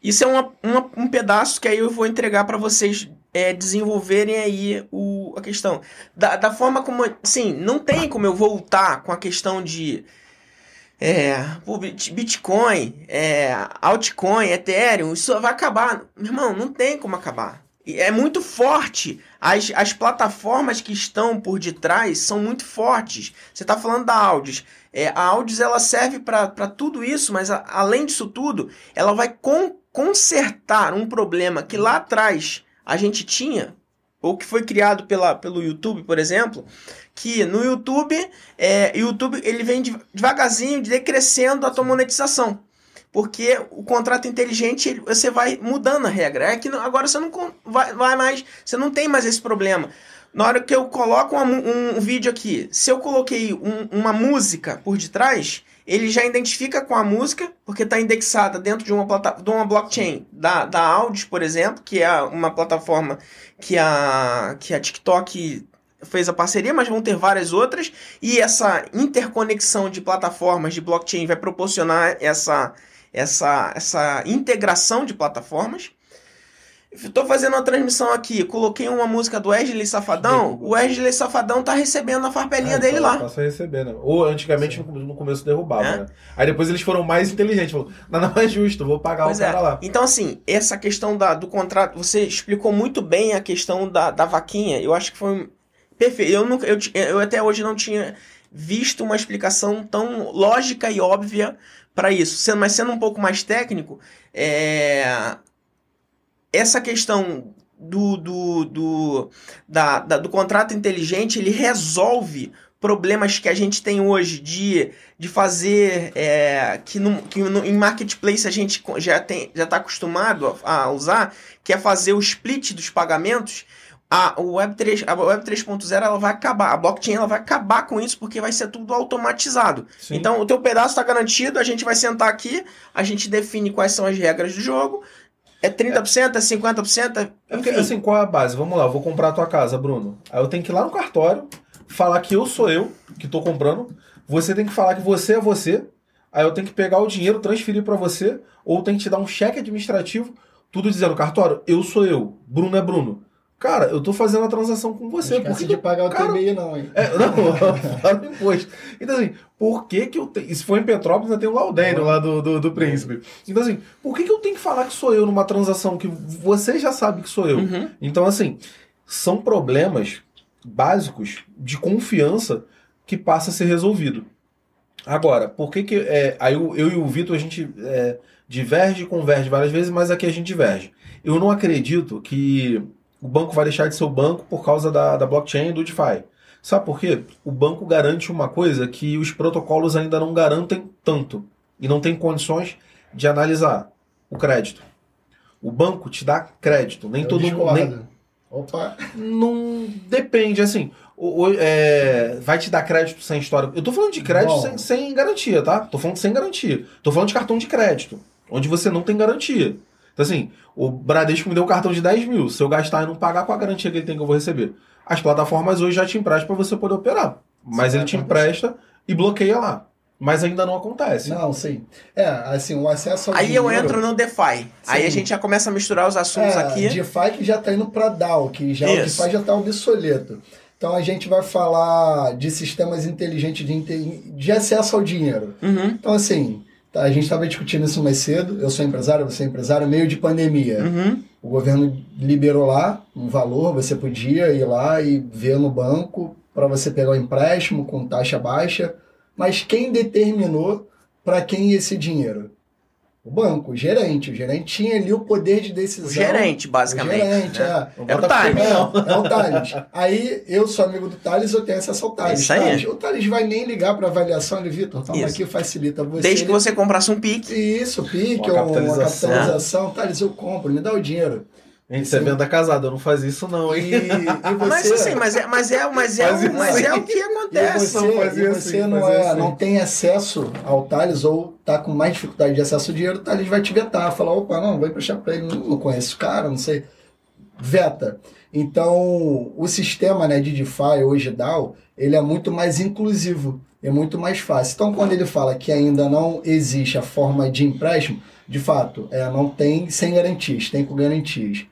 Isso é uma, uma- um pedaço que aí eu vou entregar para vocês é, desenvolverem aí o, a questão. Da, da forma como. Sim, não tem como eu voltar com a questão de. É, Bitcoin, é, altcoin, Ethereum, isso vai acabar. Meu irmão, não tem como acabar. É muito forte. As, as plataformas que estão por detrás são muito fortes. Você está falando da Audis. É, a Audis ela serve para tudo isso, mas a- além disso tudo, ela vai con- consertar um problema que lá atrás a gente tinha, ou que foi criado pela, pelo YouTube, por exemplo, que no YouTube, é, YouTube ele vem de- devagarzinho decrescendo a tua monetização. Porque o contrato inteligente, ele- você vai mudando a regra. É que agora você não vai, vai mais, você não tem mais esse problema. Na hora que eu coloco uma mu- um, vídeo aqui, se eu coloquei um- uma música por detrás, ele já identifica com a música, porque está indexada dentro de uma, de uma blockchain da, da Audis, por exemplo, que é uma plataforma que a, que a TikTok fez a parceria, mas vão ter várias outras, e essa interconexão de plataformas de blockchain vai proporcionar essa, essa, essa integração de plataformas. Estou fazendo uma transmissão aqui, coloquei uma música do Wesley Safadão, o Wesley Safadão tá recebendo a farpelinha Ah, dele então lá. Passa a receber, né? Ou antigamente no no começo derrubava, É. né? Aí depois eles foram mais inteligentes. Falaram, nada mais justo, vou pagar Pois o cara é. lá. Então, assim, essa questão da, do contrato, você explicou muito bem a questão da, da vaquinha. Eu acho que foi perfeito. Eu, nunca, eu, eu até hoje não tinha visto uma explicação tão lógica e óbvia para isso. Mas sendo um pouco mais técnico, é, essa questão do, do, do, da, da- do contrato inteligente, ele resolve problemas que a gente tem hoje de, de fazer é, que, no, que no- em marketplace a gente já tem já está acostumado a, a usar, que é fazer o split dos pagamentos. A o Web 3, a Web 3.0 ela vai acabar, a blockchain ela vai acabar com isso porque vai ser tudo automatizado. Sim. Então o teu pedaço está garantido, a gente vai sentar aqui, a gente define quais são as regras do jogo. É 30%, é 50%, é, É porque, assim, qual é a base? Vamos lá, eu vou comprar a tua casa, Bruno. Aí eu tenho que ir lá no cartório, falar que eu sou eu que tô comprando. Você tem que falar que você é você. Aí eu tenho que pegar o dinheiro, transferir pra você. Ou tem que te dar um cheque administrativo, tudo dizendo, cartório, eu sou eu. Bruno é Bruno. Cara, eu tô fazendo a transação com Não você. esquece porque de pagar o cara, TBI, não, hein? É, não, fora imposto. Então, assim, por que que eu tenho... Se for em Petrópolis, ainda tem o Laudênio lá do, do, do Príncipe. Então, assim, por que que eu tenho que falar que sou eu numa transação que você já sabe que sou eu? Uhum. Então, assim, são problemas básicos de confiança que passa a ser resolvido. Agora, por que que... É, aí eu, eu e o Vitor, a gente é, diverge e converge várias vezes, mas aqui a gente diverge. Eu não acredito que o banco vai deixar de ser o banco por causa da, da blockchain e do DeFi. Sabe por quê? O banco garante uma coisa que os protocolos ainda não garantem tanto e não tem condições de analisar o crédito. O banco te dá crédito, nem Eu todo mundo nem. Opa, não depende, assim. O, o- é, vai te dar crédito sem história. Eu tô falando de crédito sem, sem garantia, tá? Tô falando sem garantia. Tô falando de cartão de crédito, onde você não tem garantia. Então, assim, o Bradesco me deu um cartão de 10 mil. Se eu gastar e não pagar, qual a garantia que ele tem que eu vou receber? As plataformas hoje já te emprestam para você poder operar. Mas Isso ele te empresta e bloqueia lá. Mas ainda não acontece. não, sim. É, assim, o acesso ao Aí eu dinheiro- entro no DeFi. Aí a Sim. gente já começa a misturar os assuntos É, aqui. DeFi que já está indo para DAO, que já o. DeFi já está obsoleto. Então a gente vai falar de sistemas inteligentes de, de acesso ao dinheiro. Uhum. Então, assim, tá, a gente estava discutindo isso mais cedo. Eu sou empresário, você é empresário, meio de pandemia. Uhum. O governo liberou lá um valor, você podia ir lá e ver no banco para você pegar o empréstimo com taxa baixa. Mas quem determinou para quem esse dinheiro? O banco, o gerente. O gerente tinha ali o poder de decisão. O gerente, basicamente. O gerente, né? é. Era o não. É, é o Thales. Aí eu sou amigo do Thales, eu tenho acesso ao Thales. Isso aí. Thales, o Thales vai nem ligar para avaliação, ele, Vitor, toma Isso. aqui, facilita você. Desde que Ele- você comprasse um pique. Isso, pique, Uma ou uma capitalização. capitalização. Thales, eu compro, me dá o dinheiro. Gente, você é venda casada, eu não faz isso não, hein? E, e você, Mas assim, mas é, mas é, mas é, o- mas é assim. o que e acontece. você, não e assim, você não, fazia é, assim. não tem acesso ao Thales ou tá com mais dificuldade de acesso ao dinheiro, o Thales vai te vetar, falar, opa, não, vai emprestar pra ele, não, não conheço o cara, não sei. Veta. Então, o sistema né, de DeFi, hoje DAO, ele é muito mais inclusivo, é muito mais fácil. Então, quando ele fala que ainda não existe a forma de empréstimo, de fato, é, não tem sem garantias, tem com garantias.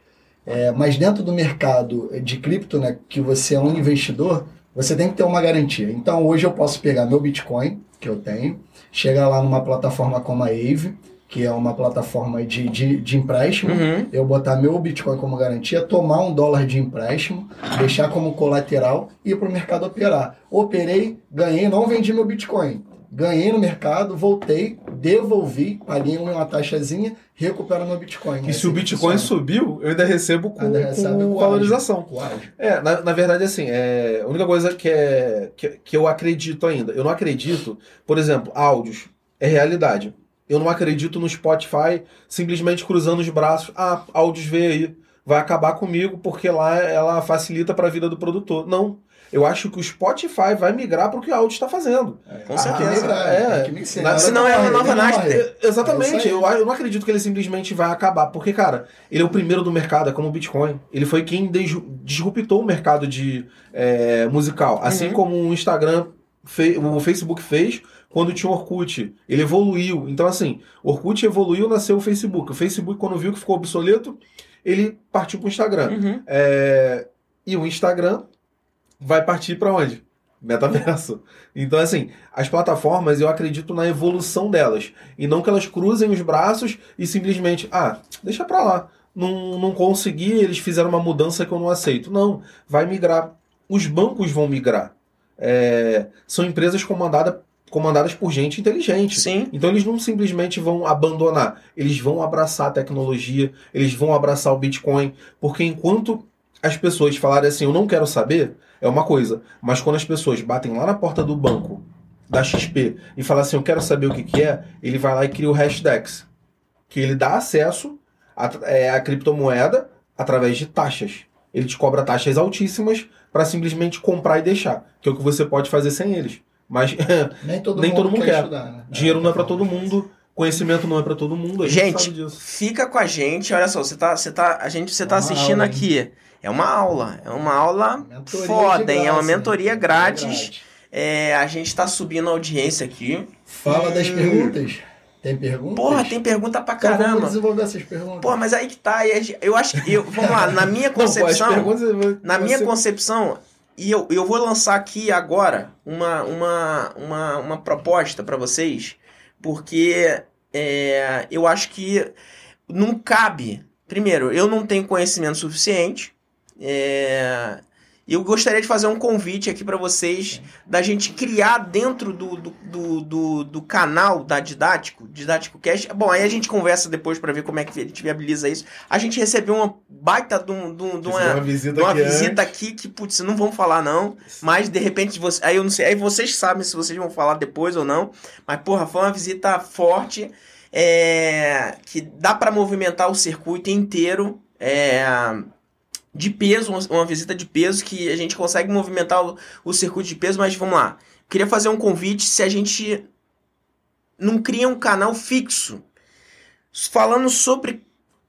É, mas dentro do mercado de cripto, né, que você é um investidor, você tem que ter uma garantia. Então, hoje eu posso pegar meu Bitcoin, que eu tenho, chegar lá numa plataforma como a Aave, que é uma plataforma de, de, de empréstimo, Uhum. eu botar meu Bitcoin como garantia, tomar um dólar de empréstimo, deixar como colateral e ir para o mercado operar. Operei, ganhei, não vendi meu Bitcoin. Ganhei no mercado, voltei, devolvi, paguei uma taxazinha, recupero meu Bitcoin. E É se o Bitcoin subiu, eu ainda recebo com, Ainda com com valorização. Com. É, na, na verdade, assim, é, a única coisa que, é, que, que eu acredito ainda, eu não acredito, por exemplo, áudios, é realidade. Eu não acredito no Spotify simplesmente cruzando os braços, ah, áudios veio aí, vai acabar comigo porque lá ela facilita para a vida do produtor. Não. Eu acho que o Spotify vai migrar para o que o áudio está fazendo. Com Ah, certeza. é. Que mixar. Na- Na hora senão que é uma nova não Nasdaq. É, Exatamente, É aí. eu, eu não acredito que ele simplesmente vai acabar, porque, cara, ele é o primeiro do mercado, é como o Bitcoin. Ele foi quem disruptou o mercado de é, musical, assim Uhum. como o Instagram, fe- o Facebook fez quando tinha o Orkut. Ele evoluiu. Então, assim, o Orkut evoluiu, nasceu o Facebook. O Facebook, quando viu que ficou obsoleto, ele partiu para o Instagram. Uhum. É, e o Instagram vai partir para onde? Metaverso. Então, assim, as plataformas, eu acredito na evolução delas. E não que elas cruzem os braços e simplesmente, ah, deixa pra lá. Não, não consegui, eles fizeram uma mudança que eu não aceito. Não, vai migrar. Os bancos vão migrar. É, são empresas comandada, comandadas por gente inteligente. Sim. Então eles não simplesmente vão abandonar, eles vão abraçar a tecnologia, eles vão abraçar o Bitcoin, porque enquanto as pessoas falarem assim, eu não quero saber, é uma coisa, mas quando as pessoas batem lá na porta do banco da XP e falam assim, eu quero saber o que, que é, ele vai lá e cria o Hashdex, que ele dá acesso à é, à criptomoeda através de taxas. Ele te cobra taxas altíssimas para simplesmente comprar e deixar, que é o que você pode fazer sem eles. Mas Nem todo Nem mundo, todo mundo quer, quer. estudar, né? Dinheiro não é pra todo mundo, conhecimento não é pra todo mundo, a gente, Gente, sabe disso. fica com a gente. Olha só, você tá, você tá, a gente, você tá Uma assistindo aula, hein? É uma aula, é uma aula Mentoria foda, hein? É uma graça, mentoria hein? grátis. É, a gente tá subindo a audiência aqui. Fala das perguntas. Tem perguntas? Porra, tem pergunta pra Então vamos caramba. desenvolver essas perguntas. Porra, mas aí que tá. Eu acho que. Eu, vamos lá, na minha Não, pô, as concepção. perguntas, Na minha você- concepção, e eu, eu vou lançar aqui agora uma, uma, uma, uma proposta para vocês, porque é, eu acho que não cabe. Primeiro, eu não tenho conhecimento suficiente. É, e eu gostaria de fazer um convite aqui para vocês da gente criar dentro do, do, do, do, do canal da Didático, Didático Cast. Bom, aí a gente conversa depois para ver como é que a gente viabiliza isso. A gente recebeu uma baita de, um- de um- de uma, uma visita uma aqui visita aqui que, putz, não vão falar não, mas de repente você, aí eu não sei, aí vocês sabem se vocês vão falar depois ou não, mas porra, foi uma visita forte, é, que dá para movimentar o circuito inteiro, é, de peso, uma, visita de peso que a gente consegue movimentar o, o circuito de peso, mas vamos lá. Queria fazer um convite se a gente não cria um canal fixo falando sobre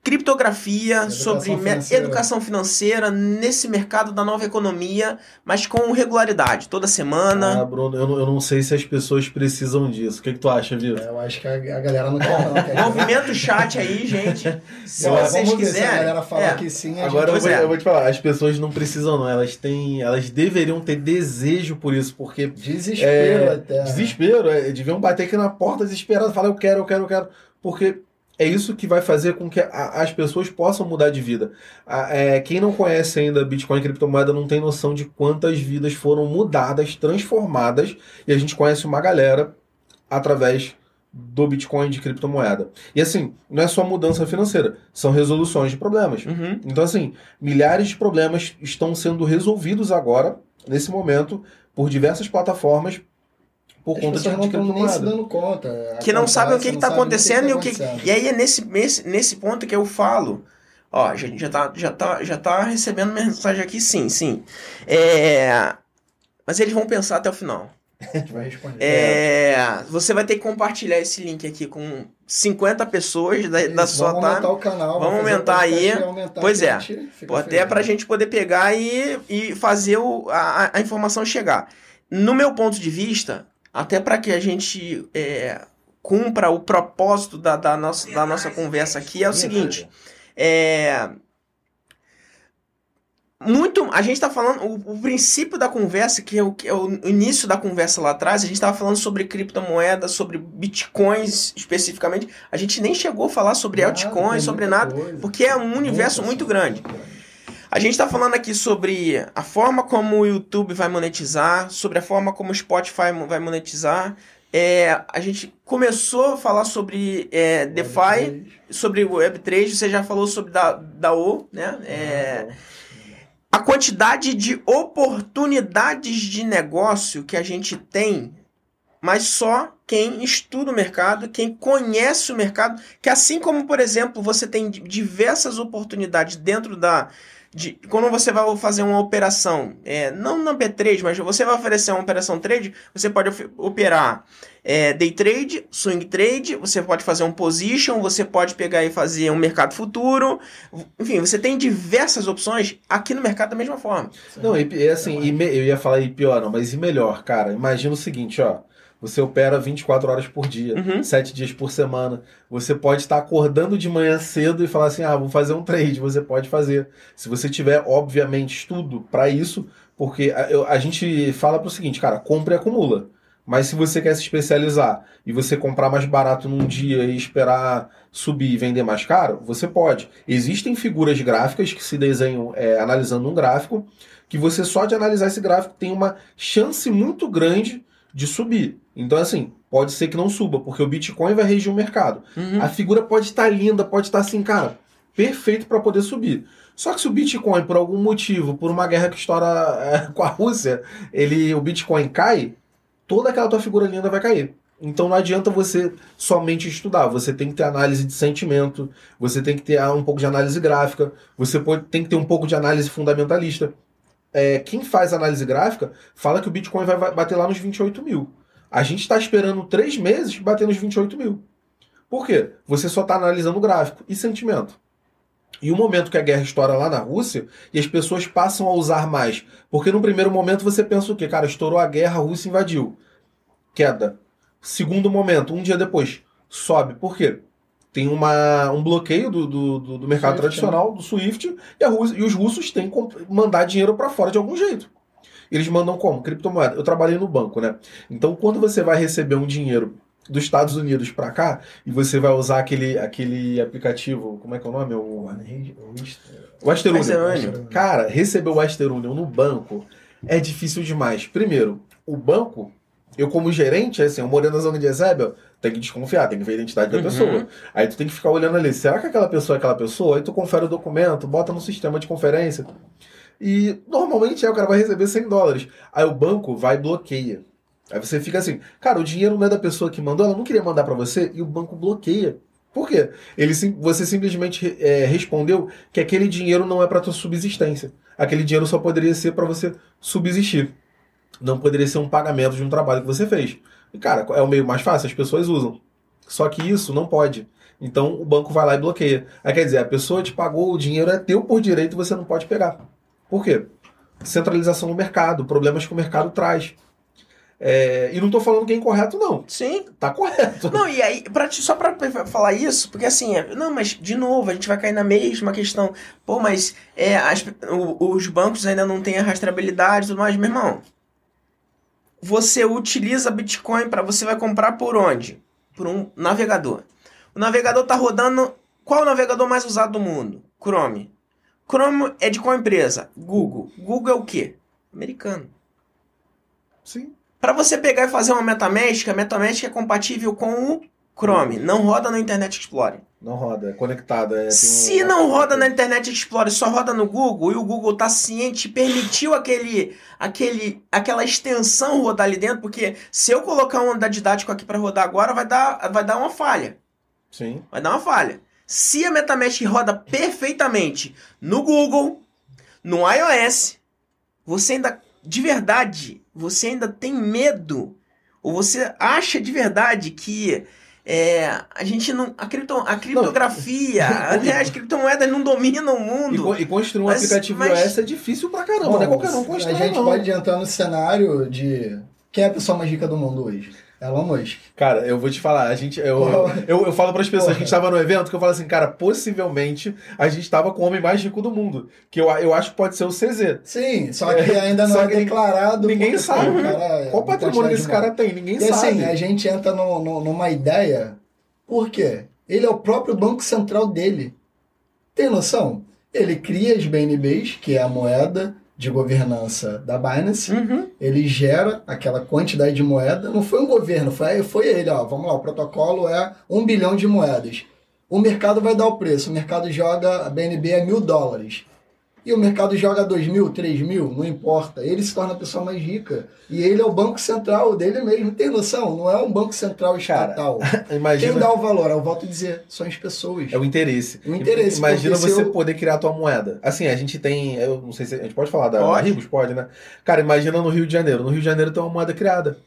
criptografia, Educação sobre financeira. educação financeira nesse mercado da nova economia, mas com regularidade, toda semana. Ah, Bruno, eu não, eu não sei se as pessoas precisam disso. O que, que tu acha, Vitor? É, Eu acho que a, a galera não quer não. Quer Movimento chat aí, gente. Se vocês ver se a quiserem. galera falar é. que sim, a Agora eu Pois vou, é. eu vou te falar, as pessoas não precisam, não. Elas têm. Elas deveriam ter desejo por isso, porque gente... Desespero É, até. Desespero, é, deviam bater aqui na porta desesperados, falar eu quero, eu quero, eu quero, porque é isso que vai fazer com que a- as pessoas possam mudar de vida. A- é, quem não conhece ainda Bitcoin e criptomoeda não tem noção de quantas vidas foram mudadas, transformadas, e a gente conhece uma galera através do Bitcoin de criptomoeda. E assim, não é só mudança financeira, são resoluções de problemas. Uhum. Então, assim, milhares de problemas estão sendo resolvidos agora, nesse momento, por diversas plataformas, por As conta de, de estão nem se dando conta. que não sabem o que está sabem acontecendo e o que. tá. E aí é nesse, nesse, nesse ponto que eu falo. Ó, a gente já tá, já tá, já tá recebendo mensagem aqui, sim, sim. É... Mas eles vão pensar até o final. A gente vai responder. É... Você vai ter que compartilhar esse link aqui com 50 pessoas da, da sua vamos time. aumentar o canal. Vamos aumentar aí. aumentar Pois é. a gente Até pra né? gente poder pegar e, e fazer o, a, a informação chegar. No meu ponto de vista, até para que a gente é, cumpra o propósito da, da, nossa, da nossa conversa aqui, é o seguinte. É, muito a gente está falando o, o princípio da conversa que é, o, que é o início da conversa lá atrás a gente estava falando sobre criptomoedas sobre bitcoins especificamente a gente nem chegou a falar sobre altcoins sobre nada coisa. porque é um universo muito coisa. A gente está falando aqui sobre a forma como o YouTube vai monetizar, sobre a forma como o Spotify vai monetizar. É, a gente começou a falar sobre é, DeFi, sobre o Web3, você já falou sobre da, DAO, né? É, a quantidade de oportunidades de negócio que a gente tem, mas só quem estuda o mercado, quem conhece o mercado, que assim como, por exemplo, você tem diversas oportunidades dentro da. De, quando você vai fazer uma operação, é, não na B3, mas você vai oferecer uma operação trade, você pode operar é, day trade, swing trade, você pode fazer um position, você pode pegar e fazer um mercado futuro, enfim, você tem diversas opções aqui no mercado da mesma forma. Não, e assim, e me- eu ia falar e pior, não, mas e melhor, cara? Imagina o seguinte, ó. Você opera 24 horas por dia, Uhum. 7 dias por semana. Você pode estar acordando de manhã cedo e falar assim: ah, vou fazer um trade. Você pode fazer. Se você tiver, obviamente, estudo para isso, porque a, a gente fala pro seguinte, cara, compra e acumula. Mas se você quer se especializar e você comprar mais barato num dia e esperar subir e vender mais caro, você pode. Existem figuras gráficas que se desenham é, analisando um gráfico, que você só de analisar esse gráfico tem uma chance muito grande de subir. Então, assim, pode ser que não suba, porque o Bitcoin vai regir o mercado. Uhum. A figura pode estar linda, pode estar assim, cara, perfeito para poder subir. Só que se o Bitcoin, por algum motivo, por uma guerra que estoura é, com a Rússia, ele, o Bitcoin cai, toda aquela tua figura linda vai cair. Então não adianta você somente estudar, você tem que ter análise de sentimento, você tem que ter ah, um pouco de análise gráfica, você pode, tem que ter um pouco de análise fundamentalista. É, quem faz análise gráfica fala que o Bitcoin vai bater lá nos 28 mil. A gente está esperando três meses bater nos 28 mil. Por quê? Você só está analisando o gráfico e sentimento. E o momento que a guerra estoura lá na Rússia e as pessoas passam a usar mais. Porque no primeiro momento você pensa o quê? Cara, estourou a guerra, a Rússia invadiu. Queda. Segundo momento, um dia depois, sobe. Por quê? Tem uma, um bloqueio do, do, do- do mercado Swift, tradicional, do SWIFT, e, a Rússia, e os russos têm que mandar dinheiro para fora de algum jeito. Eles mandam como? Criptomoeda. Eu trabalhei no banco, né? Então, quando você vai receber um dinheiro dos Estados Unidos para cá e você vai usar aquele, aquele aplicativo, como é que é o nome? O, o Western Union. Cara, receber o Western Union no banco é difícil demais. Primeiro, o banco, eu como gerente, assim, eu morando na zona de Eusébio, tem que desconfiar, tem que ver a identidade da Uhum. pessoa. Aí tu tem que ficar olhando ali, será que aquela pessoa é aquela pessoa? Aí tu confere o documento, bota no sistema de conferência. E normalmente é, o cara vai receber 100 dólares. Aí o banco vai e bloqueia. Aí você fica assim, cara, o dinheiro não é da pessoa que mandou, ela não queria mandar pra você, e o banco bloqueia. Por quê? Ele, você simplesmente é, respondeu que aquele dinheiro não é para tua subsistência. Aquele dinheiro só poderia ser para você subsistir. Não poderia ser um pagamento de um trabalho que você fez. E, cara, é o meio mais fácil, as pessoas usam. Só que isso não pode. Então o banco vai lá e bloqueia. Aí quer dizer, a pessoa te pagou, o dinheiro é teu por direito você não pode pegar. Por quê? Centralização no mercado, problemas que o mercado traz. É, e não tô falando que é incorreto, não. Sim. Tá correto. Não, e aí, pra, te- só pra falar isso, porque assim, é- não, mas de novo, a gente vai cair na mesma questão. Pô, mas é, as- o- os bancos ainda não têm a rastreabilidade e tudo mais, meu irmão. Você utiliza Bitcoin para você vai comprar por onde? Por um navegador. O navegador tá rodando. Qual é o navegador mais usado do mundo? Chrome. Chrome é de qual empresa? Google. Google é o quê? Americano. Sim. Para você pegar e fazer uma MetaMask, a MetaMask é compatível com o Chrome, não roda no Internet Explorer. Não roda, é conectado. É, Se um- não roda na Internet Explorer, só roda no Google, e o Google tá ciente, permitiu aquele, aquele, aquela extensão rodar ali dentro, porque se eu colocar um da didático aqui para rodar agora, vai dar, vai dar uma falha. Sim. Vai dar uma falha. Se a MetaMask roda perfeitamente no Google, no iOS, você ainda, de verdade, você ainda tem medo? Ou você acha de verdade que é, a gente não. A, cripto, a criptografia, até as criptomoedas não dominam o E, mundo. co- e construir um Mas- aplicativo mas- iOS é difícil pra caramba, Bom, não é qualquer um que a constrói, gente não. pode entrar no cenário de quem é a pessoa mais rica do mundo hoje? Elon Musk. Cara, eu vou te falar, a gente. Eu, eu, eu falo pras pessoas Porra. que a gente tava no evento que eu falo assim, cara, possivelmente a gente tava com o homem mais rico do mundo. Que eu, eu acho que pode ser o CZ. Sim, só que ainda não é declarado. ninguém sabe. cara, é Qual uma patrimônio que esse cara tem? Ninguém E sabe. assim, a gente entra no- no- numa ideia. Por quê? Ele é o próprio banco central dele. Tem noção? Ele cria as BNBs, que é a moeda de governança da Binance. Uhum. Ele gera aquela quantidade de moeda. Não foi um governo, foi, foi ele. Ó, vamos lá, o protocolo é um bilhão de moedas. O mercado vai dar o preço. O mercado joga a BNB a mil dólares. E o mercado joga dois mil, três mil, não importa. Ele se torna a pessoa mais rica. E ele é o banco central dele mesmo. Tem noção? Não é um banco central estatal. Imagina. Quem dá o valor? Eu volto a dizer, são as pessoas. É o interesse. O interesse, Imagina você eu- poder criar a tua moeda. Assim, a gente tem. Eu não sei se a gente pode falar da, da Pode. Ribos, pode, né? Cara, imagina no Rio de Janeiro. No Rio de Janeiro tem uma moeda criada.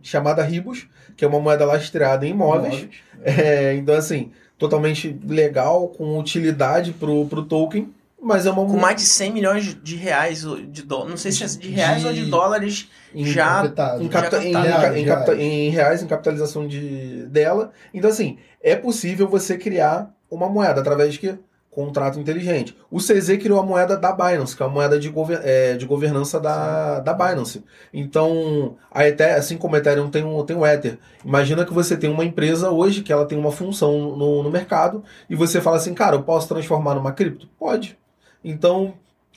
Chamada Ribos, que é uma moeda lastreada em imóveis. É, então, assim, totalmente legal, com utilidade pro, pro token, mas é uma Com mais de 100 milhões de reais, de dólares. Não sei se é de reais De- ou de dólares em- já. Em, capta- em, captado. em, Reais, capta- reais. em reais, em capitalização de, dela. Então, assim, é possível você criar uma moeda através de quê? Contrato inteligente. O CZ criou a moeda da Binance, que é a moeda de, gover- é, de governança da, da Binance. Então, a Ether, assim como a Ethereum tem um, tem um Ether, imagina que você tem uma empresa hoje que ela tem uma função no, no mercado e você fala assim, cara, eu posso transformar numa cripto? Pode. Então,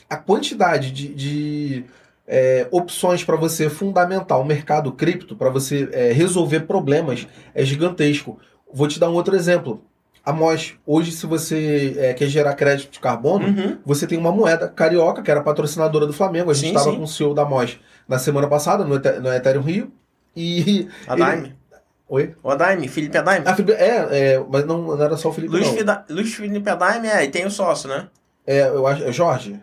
a quantidade de, de é, opções para você fundamentar o mercado cripto, para você é, resolver problemas, é gigantesco. Vou te dar um outro exemplo. A MOS, hoje, se você é, quer gerar crédito de carbono, Uhum. você tem uma moeda carioca, que era patrocinadora do Flamengo. A gente estava com o CEO da MOS na semana passada, no, no Ethereum Rio. E. A Daime. Oi? O Adaime, Felipe Adaime. Ah, Felipe- é, é, mas não, não era só o Felipe, Luiz, não. Fida- Luiz Felipe Adaime é, e tem o sócio, né? É, eu acho. É Jorge?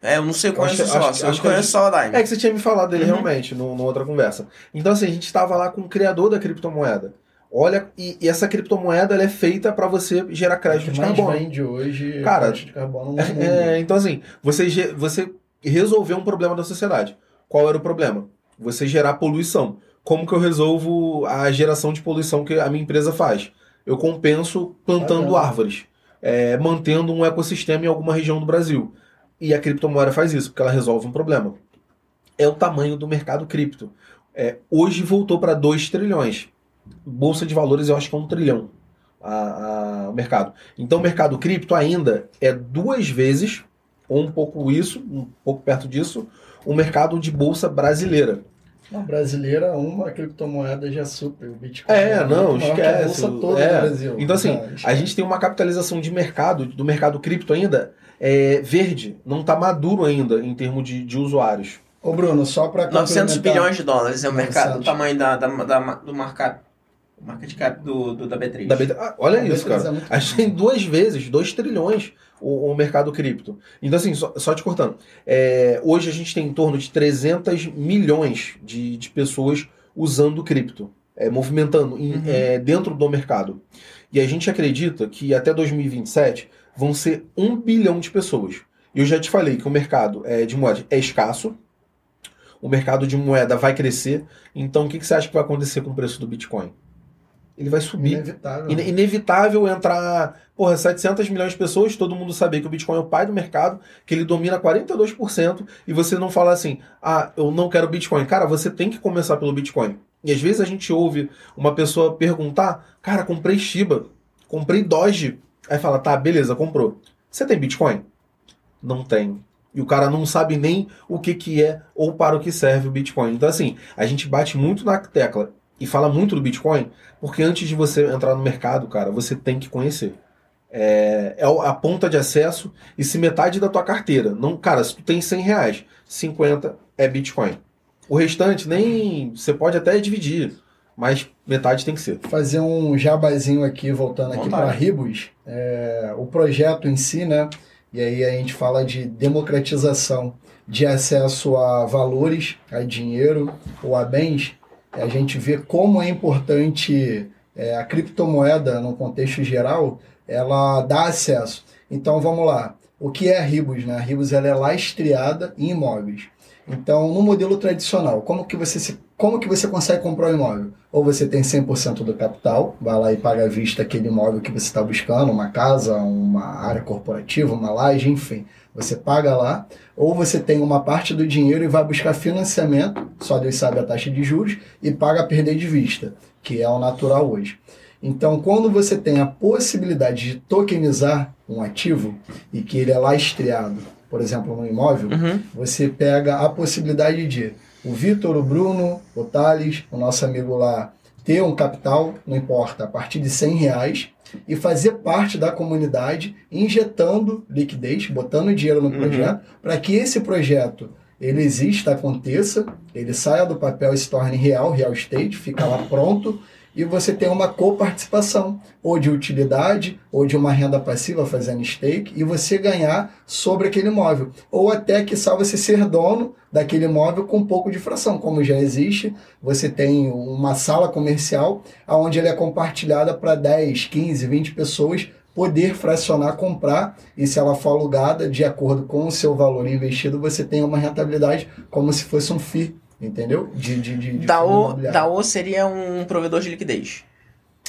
É, eu não sei, eu Eu acho conheço acho- sócio. acho eu a conheço gente- só o Adaime. É que você tinha me falado dele Uhum. realmente no, numa outra conversa. Então, assim, a gente estava lá com o criador da criptomoeda. Olha, e, e essa criptomoeda ela é feita para você gerar crédito de mais carbono. vende hoje Cara, crédito de carbono no mundo. É, então, assim, você, você resolveu um problema da sociedade. Qual era o problema? Você gerar poluição. Como que eu resolvo a geração de poluição que a minha empresa faz? Eu compenso plantando Ah, árvores, é, mantendo um ecossistema em alguma região do Brasil. E a criptomoeda faz isso, porque ela resolve um problema. É o tamanho do mercado cripto. É, hoje voltou para 2 trilhões. Bolsa de valores eu acho que é um trilhão a- a- o mercado. Então o mercado cripto ainda é duas vezes, ou um pouco isso, um pouco perto disso, o mercado de bolsa brasileira. Uma brasileira, uma criptomoeda já super. O Bitcoin É, muito não, esquece. A bolsa toda É. do Brasil. Então, assim, Ah, A gente tem uma capitalização de mercado, do mercado cripto ainda, é, verde, não está maduro ainda em termos de, de usuários. Ô, Bruno, só para 900 bilhões de dólares é o mercado, 900. o tamanho da, da, da- do mercado. Market cap do, do, da B3. Da B- Ah, olha A isso, B3 cara. é A gente tem duas vezes, 2 trilhões o, o mercado cripto. Então, assim, só, só te cortando. É, hoje a gente tem em torno de 300 milhões de, de pessoas usando cripto, é, movimentando em- Uhum. é, dentro do mercado. E a gente acredita que até 2027 vão ser um bilhão de pessoas. Eu já te falei que o mercado é, de moeda é escasso, o mercado de moeda vai crescer. Então, o que, que você acha que vai acontecer com o preço do Bitcoin? Ele vai subir. Inevitável. Ine- inevitável entrar, porra, 700 milhões de pessoas, todo mundo saber que o Bitcoin é o pai do mercado, que ele domina 42%, e você não fala assim, ah, eu não quero Bitcoin. Cara, você tem que começar pelo Bitcoin. E às vezes a gente ouve uma pessoa perguntar, cara, comprei Shiba, comprei Doge. Aí fala, tá, beleza, comprou. Você tem Bitcoin? Não tem. E o cara não sabe nem o que, que é ou para o que serve o Bitcoin. Então, assim, a gente bate muito na tecla e fala muito do Bitcoin, porque antes de você entrar no mercado, cara, você tem que conhecer. É, é a ponta de acesso e se metade da tua carteira. Não, cara, se tu tem 100 reais, 50 é Bitcoin. O restante nem. Você pode até dividir. Mas metade tem que ser. Fazer um jabazinho aqui, voltando aqui para Ribos, é, o projeto em si, né? E aí a gente fala de democratização de acesso a valores, a dinheiro ou a bens. A gente vê como é importante é, a criptomoeda no contexto geral, ela dá acesso. Então vamos lá. O que é a Ribos? Né? A Ribos ela é lastreada em imóveis. Então, no modelo tradicional, como que você se, como que você consegue comprar um imóvel? Ou você tem 100% do capital, vai lá e paga à vista aquele imóvel que você está buscando, uma casa, uma área corporativa, uma laje, enfim. Você paga lá, ou você tem uma parte do dinheiro e vai buscar financiamento, só Deus sabe a taxa de juros, e paga a perder de vista, que é o natural hoje. Então, quando você tem a possibilidade de tokenizar um ativo e que ele é lastreado, por exemplo, no imóvel, Uhum. você pega a possibilidade de o Vitor, o Bruno, o Thales, o nosso amigo lá, ter um capital, não importa, a partir de 100 reais, e fazer parte da comunidade, injetando liquidez, botando dinheiro no Uhum. projeto, para que esse projeto ele exista, aconteça, ele saia do papel e se torne real, real estate, fica lá pronto, e você tem uma coparticipação, ou de utilidade, ou de uma renda passiva fazendo stake, e você ganhar sobre aquele imóvel. Ou até, que só você ser dono daquele imóvel com um pouco de fração, como já existe. Você tem uma sala comercial onde ele é compartilhada para 10, 15, 20 pessoas poder fracionar, comprar, e se ela for alugada, de acordo com o seu valor investido, você tem uma rentabilidade como se fosse um FII, entendeu? De, de, de, de DAO. DAO seria um provedor de liquidez.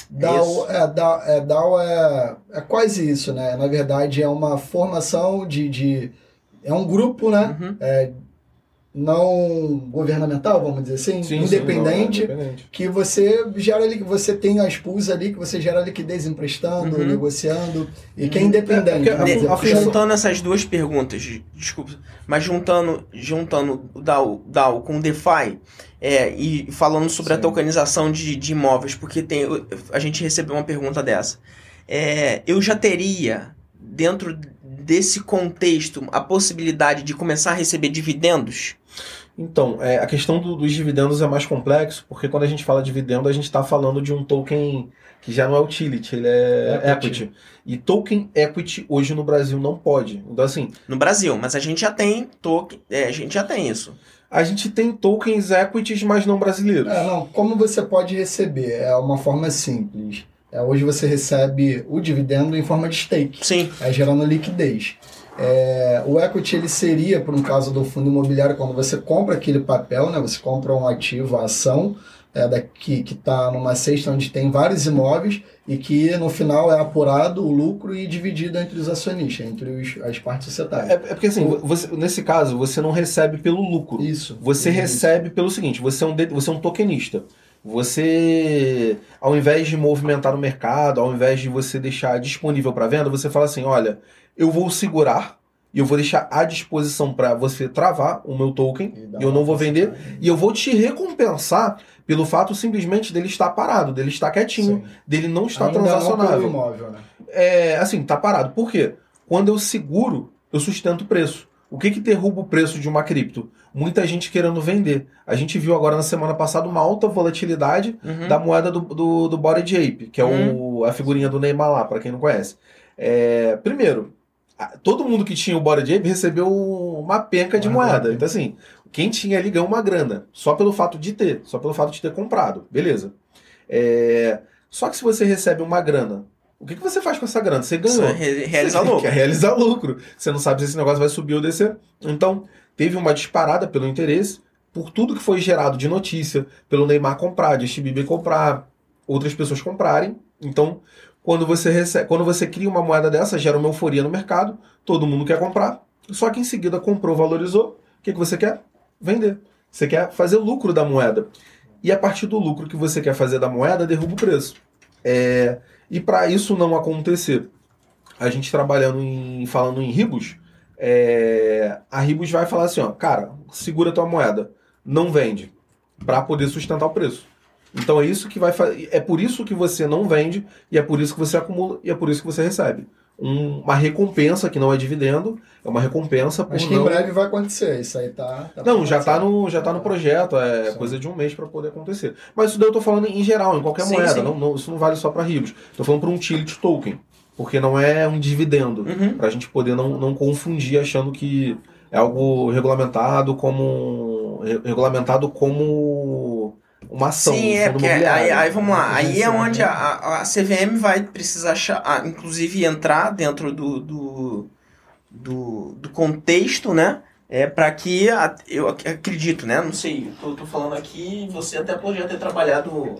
DAO, Isso. é, DAO, é, DAO é, é quase isso, né? Na verdade, é uma formação de. de é um grupo, né? Uhum. Não governamental, vamos dizer assim, independente, não, é independente. que você gera ali, você tem as pools ali, que você gera liquidez emprestando, Uhum. negociando, e que é independente. É, porque a- a puxa- Juntando essas duas perguntas, desculpa, mas juntando, juntando o DAO, DAO com o DeFi é, e falando sobre a Sim. tokenização de, de imóveis, porque tem, a gente recebeu uma pergunta dessa. É, eu já teria, dentro desse contexto, a possibilidade de começar a receber dividendos? Então, é, a questão do- dos dividendos é mais complexo, porque quando a gente fala dividendo, a gente está falando de um token que já não é utility, ele é Equity. equity. E token equity hoje no Brasil não pode. Então, assim, No Brasil, mas a gente já tem token, é, a gente já tem isso. a gente tem tokens equities, mas não brasileiros. É, não, como você pode receber? É uma forma simples. É, hoje você recebe o dividendo em forma de stake. Sim. é, gerando liquidez. É, o equity ele seria, por um caso do fundo imobiliário, quando você compra aquele papel, né, você compra um ativo, a ação, é, daqui, que está numa cesta onde tem vários imóveis e que no final é apurado o lucro e dividido entre os acionistas, entre os, as partes É, societárias. é porque assim, você- nesse caso, você não recebe pelo lucro. Isso. Você Isso. recebe pelo seguinte, você é um, você é um tokenista. Você, ao invés de movimentar o mercado, ao invés de você deixar disponível para venda, você fala assim, olha, eu vou segurar e eu vou deixar à disposição para você travar o meu token, E eu não vou vender, e eu vou te recompensar pelo fato simplesmente dele estar parado, dele estar quietinho, Sim. dele não estar Ainda não transacionável. imóvel, né? É, assim, tá parado. Por quê? Quando eu seguro, eu sustento o preço. O que que derruba o preço de uma cripto? Muita gente querendo vender. A gente viu agora na semana passada uma alta volatilidade Uhum. da moeda do, do, do Body Ape, que é o, a figurinha do Neymar lá, pra quem não conhece. É, primeiro, todo mundo que tinha o Body Ape recebeu uma penca de moeda. Então, assim, quem tinha ali ganhou uma grana, só pelo fato de ter, só pelo fato de ter comprado. Beleza. É, só que se você recebe uma grana, o que, que você faz com essa grana? Você ganhou. Re- realizar Você lucro. Quer realizar lucro. Você não sabe se esse negócio vai subir ou descer. Então, teve uma disparada pelo interesse, por tudo que foi gerado de notícia, pelo Neymar comprar, de Justin Bieber comprar, outras pessoas comprarem. Então, quando você recebe, quando você cria uma moeda dessa, gera uma euforia no mercado, todo mundo quer comprar. Só que em seguida comprou, valorizou. O que, que você quer? Vender. Você quer fazer lucro da moeda. E a partir do lucro que você quer fazer da moeda, derruba o preço. É, e para isso não acontecer, a gente trabalhando em falando em Ribos, é, a Ribos vai falar assim, ó, cara, segura tua moeda, não vende, para poder sustentar o preço. Então é isso que vai fa- é por isso que você não vende e é por isso que você acumula e é por isso que você recebe. um- uma recompensa que não é dividendo, é uma recompensa por Mas que não... em breve vai acontecer. Isso aí tá. tá Não, já tá acontecendo. no, já tá no projeto, é Sim. coisa de um mês para poder acontecer. Mas isso daí eu tô falando em geral, em qualquer Sim, moeda, sim. Não, não- isso não vale só para Ribos. Tô falando para um utility token, porque não é um dividendo, Uhum. para a gente poder não, não confundir achando que é algo regulamentado como re- regulamentado como uma ação. Sim, um é porque aí, aí vamos lá, aí é Agenciado, onde a, a- CVM vai precisar, achar, inclusive, entrar dentro do, do, do, do contexto, né? É para que, a- eu ac- acredito, né? Não sei, eu tô, tô falando aqui, você até pode já ter trabalhado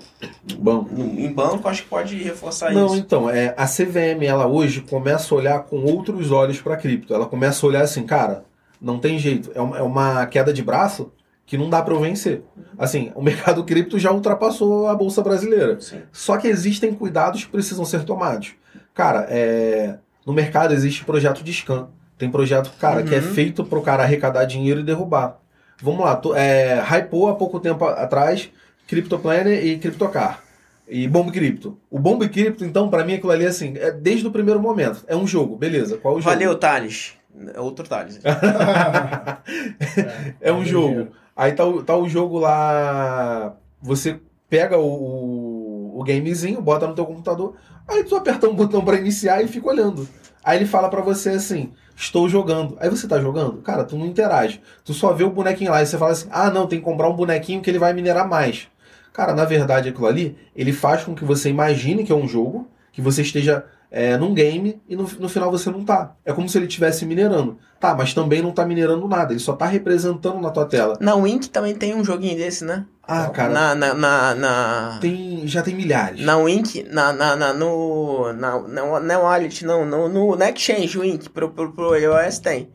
no- em banco, acho que pode reforçar Não, isso. então, é, a CVM, ela hoje começa a olhar com outros olhos para cripto. Ela começa a olhar assim, cara, não tem jeito. É uma, é uma queda de braço que não dá para eu vencer. Assim, o mercado cripto já ultrapassou a bolsa brasileira. Sim. Só que existem cuidados que precisam ser tomados. Cara, é, no mercado existe projeto de scan. Tem projeto, cara, que é Uhum. feito pro cara arrecadar dinheiro e derrubar. Vamos lá, tu, é, hypou há pouco tempo atrás CryptoPlanner e CryptoCar. E Bomb Crypto. O Bomb Crypto, então, pra mim, aquilo ali, assim, é desde o primeiro momento. É um jogo, beleza. Qual é o jogo? Valeu, Thales. É outro Thales. É um Valeu, jogo. Aí tá, o- tá o jogo lá. Você pega o, o, gamezinho, bota no teu computador, aí tu aperta um botão pra iniciar e fica olhando. Aí ele fala pra você assim: Estou jogando. Aí você tá jogando? Cara, tu não interage. Tu só vê o bonequinho lá e você fala assim: Ah, não, tem que comprar um bonequinho que ele vai minerar mais. Cara, na verdade, aquilo ali, ele faz com que você imagine que é um jogo, que você esteja é, num game e no, no final você não tá. É como se ele estivesse minerando. Tá, mas também não tá minerando nada, ele só tá representando na tua tela. Na Wink também tem um joguinho desse, né? Ah, cara, Na, na, na, na... tem, já tem milhares. Na Wink, na, na, na, no, na, na, na Wallet, não, no, no, na Exchange Wink, pro, pro, pro iOS tem.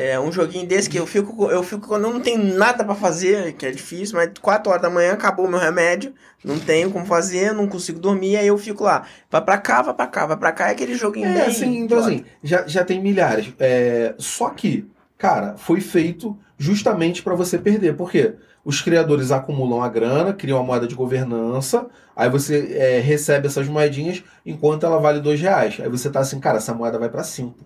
É um joguinho desse que eu fico, eu fico quando eu não tenho nada pra fazer, que é difícil, mas 4 horas da manhã acabou o meu remédio, não tenho como fazer, não consigo dormir, aí eu fico lá. Vai pra cá, vai pra cá, vai pra cá, é aquele joguinho É, assim, então assim, já, já tem milhares. É, só que, cara, foi feito justamente para você perder. Por quê? Os criadores acumulam a grana, criam a moeda de governança, aí você é, recebe essas moedinhas enquanto ela vale dois reais. Aí você tá assim, cara, essa moeda vai para cinco.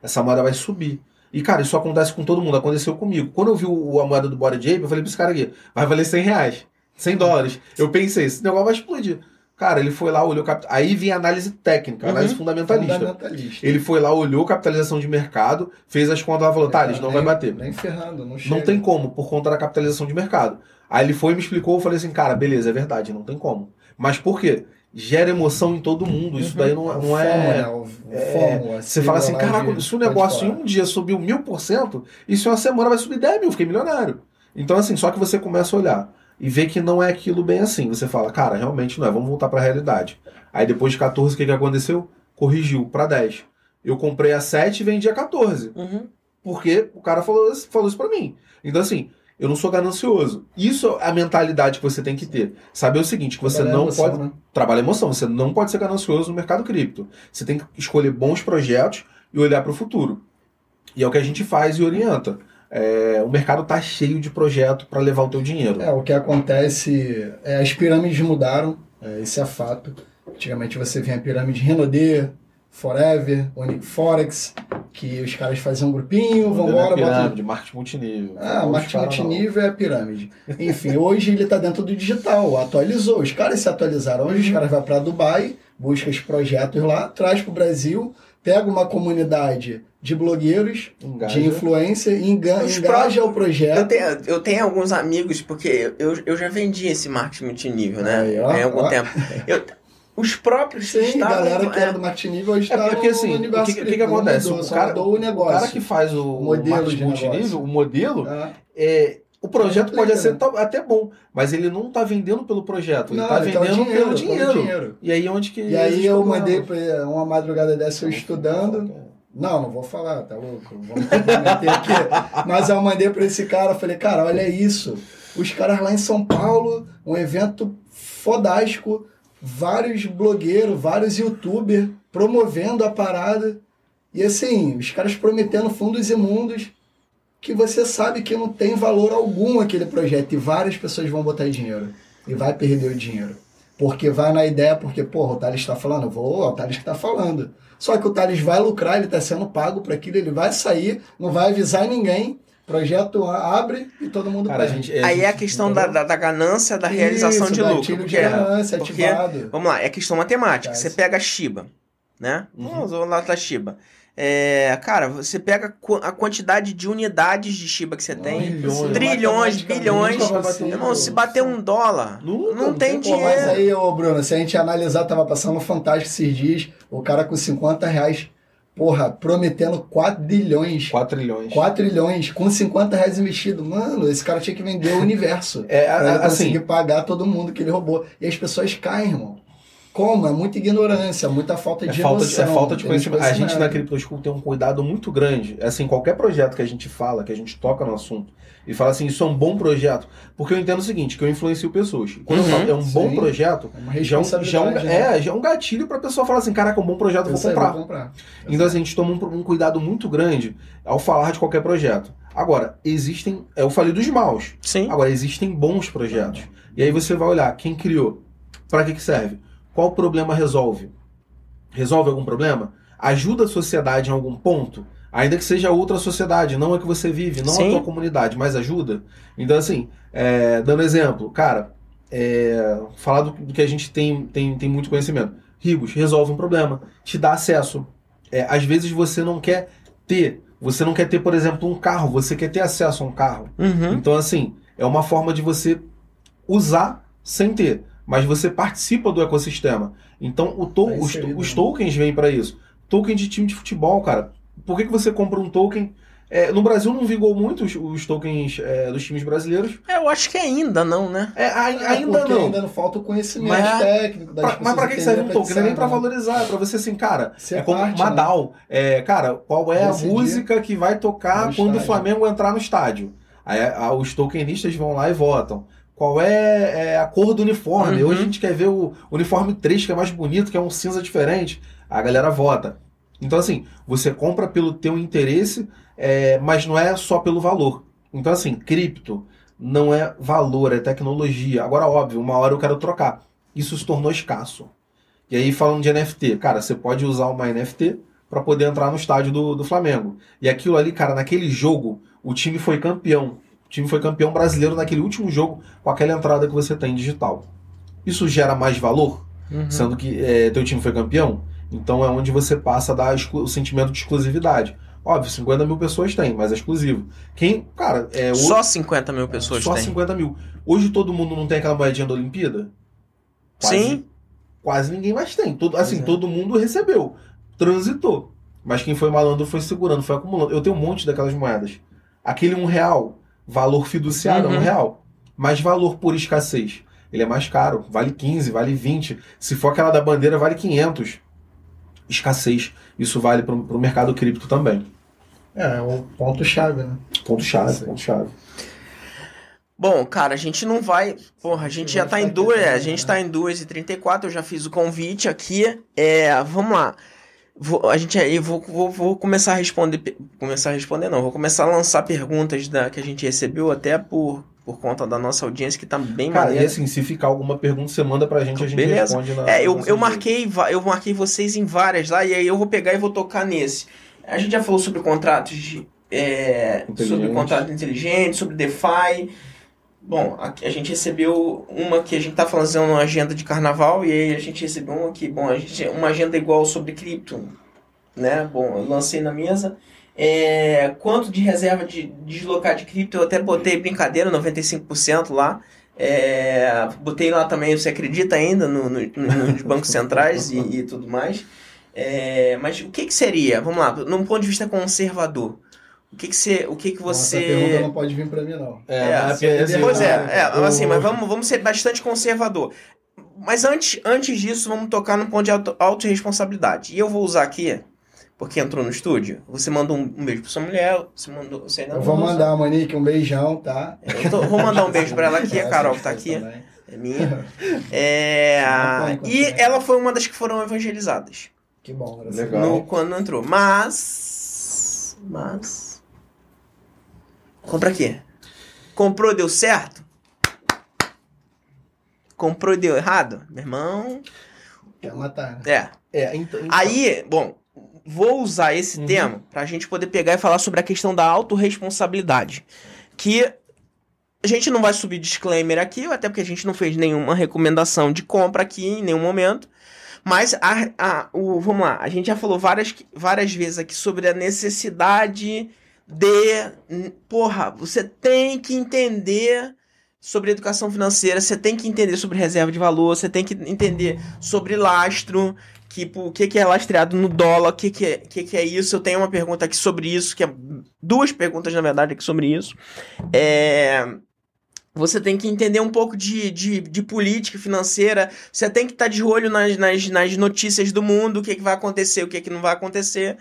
Essa moeda vai subir. E, cara, isso acontece com todo mundo, aconteceu comigo. Quando eu vi o, a moeda do Bora Ape, eu falei pra esse cara aqui, vai valer 100 reais, 100 dólares. Eu pensei, esse negócio vai explodir. Cara, ele foi lá, olhou... Cap... Aí vinha análise técnica, análise Uhum. fundamentalista. Fundamentalista. Ele foi lá, olhou capitalização de mercado, fez as contas lá e falou, Thales, não vai Nem- bater. Nem ferrando, não chega. Não tem como, por conta da capitalização de mercado. Aí ele foi e me explicou, eu falei assim, cara, beleza, é verdade, não tem como. Mas por quê? Gera emoção em todo mundo, isso daí não, O não FOMO, é... né? É, Você fala assim, sigla lá caraca, se o negócio em um dia subiu mil por cento, isso em uma semana vai subir 10 mil, fiquei milionário. Então assim, só que você começa a olhar e vê que não é aquilo bem assim. Você fala, cara, realmente não é, vamos voltar para a realidade. Aí depois de 14, o que, que aconteceu? Corrigiu para 10. Eu comprei a 7 e vendi a 14. Uhum. Porque o cara falou, falou isso pra mim. Então, assim, eu não sou ganancioso. Isso é a mentalidade que você tem que ter. Saber o seguinte, que você Trabalhar não emoção, pode. né? Trabalha emoção, você não pode ser ganancioso no mercado cripto. Você tem que escolher bons projetos e olhar para o futuro. E é o que a gente faz e orienta. É, o mercado tá cheio de projeto para levar o teu dinheiro. É, o que acontece é as pirâmides mudaram, é, esse é fato. Antigamente você via a pirâmide Renaudet, Forever, Unique Forex, que os caras faziam um grupinho, vambora, bota pirâmide, marketing multinível. Ah, marketing caras não. multinível é a pirâmide. Enfim, hoje ele está dentro do digital, atualizou. Os caras se atualizaram. Hoje os caras vão para Dubai, busca os projetos lá, traz para o Brasil, pega uma comunidade de blogueiros, Engaja. de influencer, enga Os engaja o Eu projeto. tenho, eu tenho alguns amigos, porque eu, eu já vendi esse marketing multinível, né? Aí, ó, Há algum ó. tempo. Eu- os próprios Sim, estavam. galera que é, era do marketing nível hoje É está porque assim, no o que, o que, que acontece? mudou, o, cara, o o negócio. cara que faz o, O modelo de multinível, o modelo, Ah, é, o projeto Não pode aplica, ser tá- até bom, mas ele não tá vendendo pelo projeto, não, tá ele tá o vendendo dinheiro, pelo tá o dinheiro. dinheiro. E aí onde que E aí eu mandei pra uma madrugada dessa eu estudando. Não, não vou falar, tá louco? Vamos aqui. Mas eu mandei pra esse cara, falei, cara, olha isso. Os caras lá em São Paulo, um evento fodástico, vários blogueiros, vários youtubers promovendo a parada. E assim, os caras prometendo fundos imundos que você sabe que não tem valor algum aquele projeto e várias pessoas vão botar dinheiro e vai perder o dinheiro. Porque vai na ideia, porque, porra, o Thales está falando, vou, o Thales está falando. Só que o Thales vai lucrar, ele está sendo pago para aquilo, ele vai sair, não vai avisar ninguém, projeto abre e todo mundo Cara, gente, a Aí é a gente- questão da, da, da ganância, da realização Isso, de lucro. Porque, de ganância porque- ativado. vamos lá, é questão matemática. Você pega a Shiba, né? Uhum. Vamos lá da Shiba. É, cara, você pega a quantidade de unidades de Shiba que você tem. Milhões. Trilhões, bilhões. Irmão, se bater um dólar, Nunca, não não tem tem Pô, mas dinheiro. aí, ô Bruno, se a gente analisar, tava passando um fantástico esses dias, o cara com 50 reais, porra, prometendo 4 bilhões. 4 trilhões. 4 trilhões com 50 reais investido. Mano, esse cara tinha que vender o universo. É, a- pra ele assim, conseguir pagar todo mundo que ele roubou. E as pessoas caem, irmão. Como? É muita ignorância, muita falta É de falta de, é falta de conhecimento. A gente na desconhecimento. Crypto School tem um cuidado muito grande. Assim, qualquer projeto que a gente fala, que a gente toca no assunto, e fala assim, isso é um bom projeto. Porque eu entendo o seguinte, que eu influencio pessoas. E Quando Uhum, eu falo é um bom sim. projeto, É já é um, já é um- responsabilidade. né? é, já é um gatilho pra pessoa falar assim, caraca, é um bom projeto, eu vou sei, comprar. vou comprar. Então, assim, a gente toma um, um cuidado muito grande ao falar de qualquer projeto. Agora, existem. Eu falei dos maus. Sim. Agora, existem bons projetos. E aí você vai olhar quem criou, para que, que serve, qual problema resolve. Resolve algum problema? Ajuda a sociedade em algum ponto? Ainda que seja outra sociedade, não a que você vive, não Sim. a tua comunidade, mas ajuda. Então, assim, é, dando exemplo, cara, é, falar do, do que a gente tem, tem, tem muito conhecimento. Ribos resolve um problema, te dá acesso. É, às vezes você não quer ter, você não quer ter, por exemplo, um carro, você quer ter acesso a um carro. Uhum. Então, assim, é uma forma de você usar sem ter, mas você participa do ecossistema. Então, o to Tá os, os né? tokens vêm para isso. Token de time de futebol, cara. Por que, que você compra um token? É, no Brasil não vingou muito os, os tokens é, dos times brasileiros. É, eu acho que ainda não, né? É, ai- É, ainda não. ainda não falta o conhecimento Mas- técnico das Pra- mas pra que que serve um token? Não é nem pra né? valorizar, é pra você assim, cara. Ser é como parte, uma né? DAO. É, cara, qual é a música que vai tocar quando o estádio. Flamengo entrar no estádio? Aí a- os tokenistas vão lá e votam. Qual é, é a cor do uniforme? Uhum. Hoje a gente quer ver o uniforme 3, que é mais bonito, que é um cinza diferente. A galera vota. Então, assim, você compra pelo teu interesse, é, mas não é só pelo valor. Então, assim, cripto não é valor, é tecnologia. Agora, óbvio, uma hora eu quero trocar. Isso se tornou escasso. E aí, falando de NFT, cara, você pode usar uma NFT para poder entrar no estádio do, do Flamengo. E aquilo ali, cara, naquele jogo, o time foi campeão. O time foi campeão brasileiro naquele último jogo com aquela entrada que você tem digital. Isso gera mais valor, Uhum. sendo que é, teu time foi campeão? Então é onde você passa a dar o sentimento de exclusividade. Óbvio, 50 mil pessoas tem, mas é exclusivo. Quem, cara, é o- Só 50 mil pessoas só têm. 50 mil. Hoje todo mundo não tem aquela moedinha da Olimpíada? Quase- Sim. Quase ninguém mais tem. Todo, assim, é. todo mundo recebeu. Transitou. Mas quem foi malandro foi segurando, foi acumulando. Eu tenho um monte daquelas moedas. Aquele um real, valor fiduciário é Uhum. um real. Mas valor por escassez. Ele é mais caro. Vale 15, vale 20. Se for aquela da bandeira, vale 500. Escassez. Isso vale para o mercado cripto também. É, é o ponto-chave, né? Ponto-chave, ponto-chave. Bom, cara, a gente não vai. Porra, a gente já Vai tá em duas. É, a gente né? tá em 2h34, eu já fiz o convite aqui. É, vamos lá. Vou, a gente aí, vou, vou, vou começar a responder. Começar a responder, não. Vou começar a lançar perguntas da, que a gente recebeu, até por, por conta da nossa audiência, que tá bem Cara, e maneira. assim, se ficar alguma pergunta, você manda pra gente, a gente Beleza. responde na É, eu, eu marquei, eu marquei vocês em várias lá, e aí eu vou pegar e vou tocar nesse. A gente já falou sobre contratos de. é, sobre contrato inteligente, sobre DeFi. Bom, aqui a gente recebeu uma que a gente tá fazendo uma agenda de carnaval, e aí a gente recebeu uma que, bom, a gente uma agenda igual sobre cripto, né? Bom, eu lancei na mesa. É, quanto de reserva de deslocar de cripto, eu até botei brincadeira, 95% lá. É, botei lá também, você acredita ainda no, no- no- nos bancos centrais e, e tudo mais. É, mas o que, que seria? Vamos lá, num ponto de vista conservador. O que, que você. O que, que Essa pergunta você. não pode vir pra mim, não. É, É, mas assim, assim, Pois é, é assim, mas vamos, vamos ser bastante conservador. Mas antes, antes disso, vamos tocar no ponto de auto, autorresponsabilidade. E eu vou usar aqui, porque entrou no estúdio. Você mandou um, um beijo pra sua mulher, você mandou. Você ainda Eu não vou mandou. mandar a Monique um beijão, tá? Eu tô- vou mandar um beijo pra ela aqui, a Carol que tá aqui. É minha. É, e enquanto- ela foi uma das que foram evangelizadas. Que bom, graças Legal. No, quando entrou. Mas. Mas. Compra quê? Comprou, deu certo? comprou e deu errado, meu irmão. Quer matar, né? É. É, então, então- Aí, bom, vou usar esse Uhum. tema pra gente poder pegar e falar sobre a questão da autorresponsabilidade. Que a gente não vai subir disclaimer aqui, até porque a gente não fez nenhuma recomendação de compra aqui em nenhum momento. Mas a, a- o, vamos lá, a gente já falou várias, várias vezes aqui sobre a necessidade de. Porra, você tem que entender sobre educação financeira, você tem que entender sobre reserva de valor, você tem que entender sobre lastro, tipo, o que, que é lastreado no dólar, o que, que, é, que, que é isso. Eu tenho uma pergunta aqui sobre isso, que é duas perguntas, na verdade, aqui sobre isso. É, Você tem que entender um pouco de, de, de política financeira, você tem que estar de olho nas, nas, nas notícias do mundo, o que, que vai acontecer, o que, que não vai acontecer.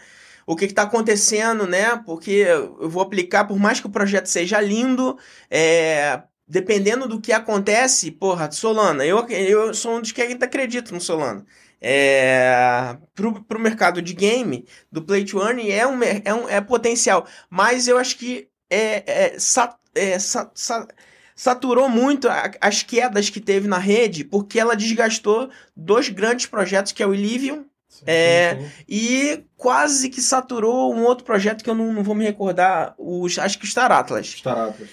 O que está acontecendo, né? Porque eu vou aplicar, por mais que o projeto seja lindo, é, dependendo do que acontece, porra, Solana, eu, eu sou um dos que ainda acredito no Solana. É, pro, pro mercado de game, do Play to Earn, é, um, é, um, é potencial. Mas eu acho que é, é, sa- é, sa- sa- saturou muito a- as quedas que teve na rede, porque ela desgastou dois grandes projetos, que é o Illivium, é, Sim, sim. e quase que saturou um outro projeto que eu não, não vou me recordar, os, acho que o Star Atlas. Star Atlas.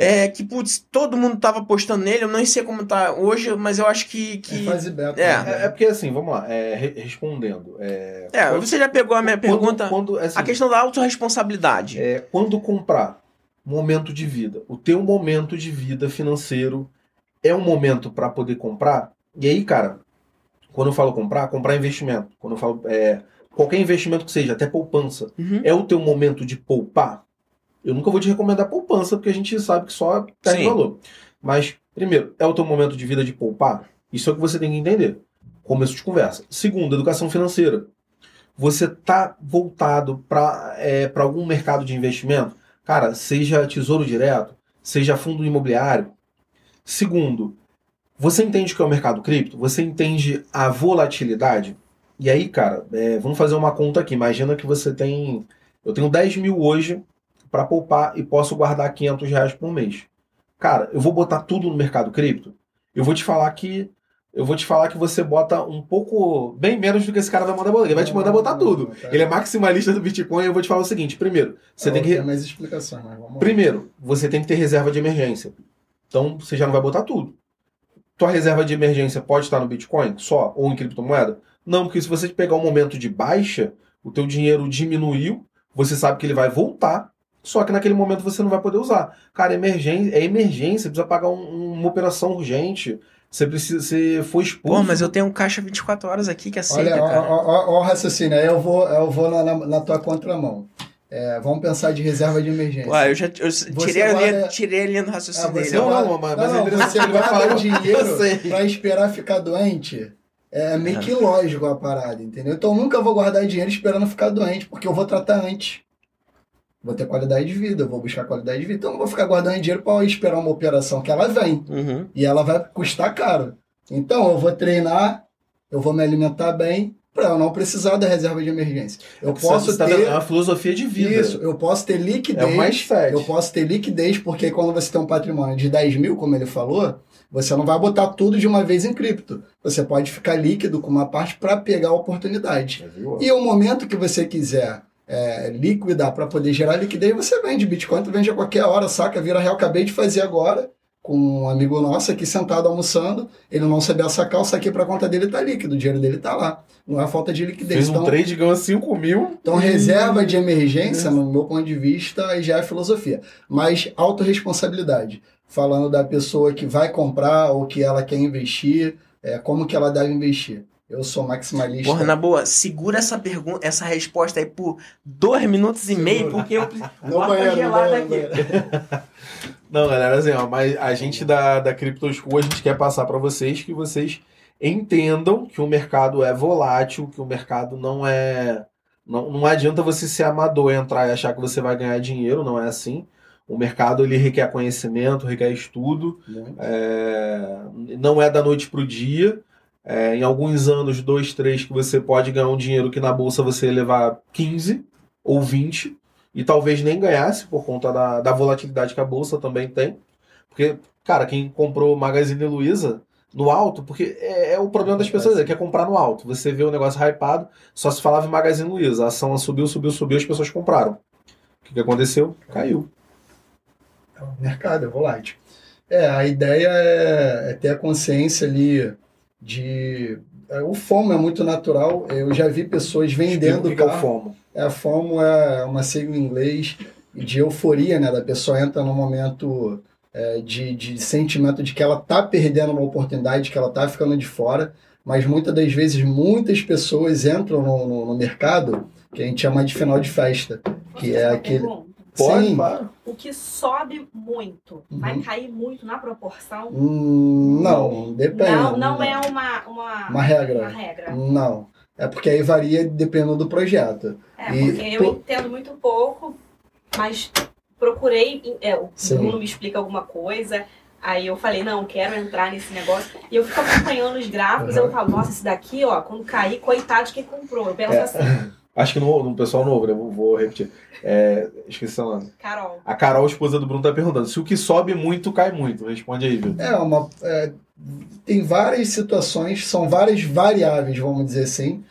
É, que, putz, todo mundo tava apostando nele, eu não sei como tá hoje, mas eu acho que... É que... fase beta. É. né? É, é porque assim, vamos lá, é, re- respondendo. É, É, você já pegou a minha quando- pergunta, Quando, assim, a questão da autorresponsabilidade. é, quando comprar momento de vida, o teu momento de vida financeiro é um momento para poder comprar. E aí, cara, quando eu falo comprar, comprar investimento. Quando eu falo é, qualquer investimento que seja, até poupança, Uhum. é o teu momento de poupar. Eu nunca vou te recomendar poupança, porque a gente sabe que só perde Sim. valor. Mas, primeiro, é o teu momento de vida de poupar? Isso é o que você tem que entender. Começo de conversa. Segundo, educação financeira. Você está voltado para é, pra algum mercado de investimento? Cara, seja tesouro direto, seja fundo imobiliário. Segundo, você entende o que é o mercado cripto? Você entende a volatilidade? E aí, cara, é, vamos fazer uma conta aqui. Imagina que você tem. Eu tenho 10 mil hoje para poupar e posso guardar 500 reais por mês. Cara, eu vou botar tudo no mercado cripto? Eu vou te falar que. Eu vou te falar que você bota um pouco. Bem menos do que esse cara vai mandar botar. Ele vai te mandar botar tudo. Ele é maximalista do Bitcoin. Eu vou te falar o seguinte: primeiro, você É, tem que. Tem mais explicações, mas vamos. Primeiro, você tem que ter reserva de emergência. Então, você já não vai botar tudo. Tua reserva de emergência pode estar no Bitcoin só ou em criptomoeda? Não, porque se você pegar um momento de baixa, o teu dinheiro diminuiu, você sabe que ele vai voltar, só que naquele momento você não vai poder usar. Cara, emergência, é emergência, precisa pagar um- uma operação urgente, você precisa, você foi expulso. Pô, mas eu tenho um caixa 24 horas aqui que aceita, Olha, cara. ó, ó o raciocínio. Aí eu vou, eu vou na, na, na tua contramão. É, vamos pensar de reserva de emergência. Ué, eu já eu tirei, a linha, guarda- tirei a linha do raciocínio Ah, você dele. Não, guarda- não, mas- não, mas não, você vai guarda falar. dinheiro pra esperar ficar doente. É meio que lógico a parada, entendeu? Então eu nunca vou guardar dinheiro esperando ficar doente, porque eu vou tratar antes. Vou ter qualidade de vida, vou buscar qualidade de vida. Então eu não vou ficar guardando dinheiro para esperar uma operação que ela vem. Uhum. E ela vai custar caro. Então eu vou treinar, eu vou me alimentar bem, para eu não precisar da reserva de emergência. Eu posso Você tá ter. É uma filosofia de vida. Isso, eu posso ter É liquidez. o mindset. Eu posso ter liquidez, porque quando você tem um patrimônio de 10 mil, como ele falou, você não vai botar tudo de uma vez em cripto. Você pode ficar líquido com uma parte para pegar a oportunidade. E o momento que você quiser é, liquidar para poder gerar liquidez, você vende Bitcoin, tu vende a qualquer hora, saca? Vira real. Acabei de fazer agora com um amigo nosso aqui sentado almoçando. Ele não sabia sacar, eu saquei para conta dele, tá líquido. O dinheiro dele tá lá. Não é falta de liquidez. Fez um Então, trade, ganhou 5 mil. então, reserva de emergência, no meu ponto de vista, já é filosofia. Mas autorresponsabilidade. Falando da pessoa que vai comprar ou que ela quer investir, é, como que ela deve investir. Eu sou maximalista. Porra, na boa, segura essa pergunta, essa resposta aí por dois minutos e meio, porque eu Bota banheiro, gelada aqui. Não, galera, assim, ó, mas a gente da, da Crypto School, a gente quer passar para vocês que vocês entendam que o mercado é volátil, que o mercado não é. Não, não adianta você ser amador, entrar e achar que você vai ganhar dinheiro, não é assim. O mercado ele requer conhecimento, requer estudo, é, não é da noite para o dia. É, em alguns anos, dois, três, que você pode ganhar um dinheiro que na bolsa você ia levar 15 ou 20 e talvez nem ganhasse por conta da, da volatilidade que a bolsa também tem. Porque, cara, quem comprou Magazine Luiza no alto, porque é, é o problema das pessoas, é que é comprar no alto. Você vê o negócio hypado, só se falava em Magazine Luiza. A ação subiu, subiu, subiu, as pessoas compraram. O que, que aconteceu? Caiu. É o mercado, é volátil. É, a ideia é, é ter a consciência ali de. é, O FOMO é muito natural. Eu já vi pessoas vendendo o que, que é o carro. FOMO? É, FOMO é uma sigla em inglês de euforia, né? Da pessoa entra num momento é, de, de sentimento de que ela tá perdendo uma oportunidade, que ela tá ficando de fora, mas muitas das vezes muitas pessoas entram no, no, no mercado que a gente chama de final de festa, que é aquele... Pode, Sim. claro. O que sobe muito, vai Uhum. cair muito na proporção? Hum, não, depende. Não, não é uma, uma, Uma regra. uma regra. Não. É porque aí varia dependendo do projeto. É, E, porque eu pô- entendo muito pouco, mas procurei, é, o Sim. Bruno me explica alguma coisa, aí eu falei, não, quero entrar nesse negócio, e eu fico acompanhando os gráficos, Uhum. eu falo, nossa, esse daqui, ó, quando cair, coitado de quem comprou. Eu penso É. assim, Acho que no, no pessoal novo, né? Vou, vou repetir. É, esqueci o nome. Carol, A Carol, esposa do Bruno, tá perguntando: se o que sobe muito, cai muito. Responde aí, Vitor. É uma. é, tem várias situações, são várias variáveis, vamos dizer assim,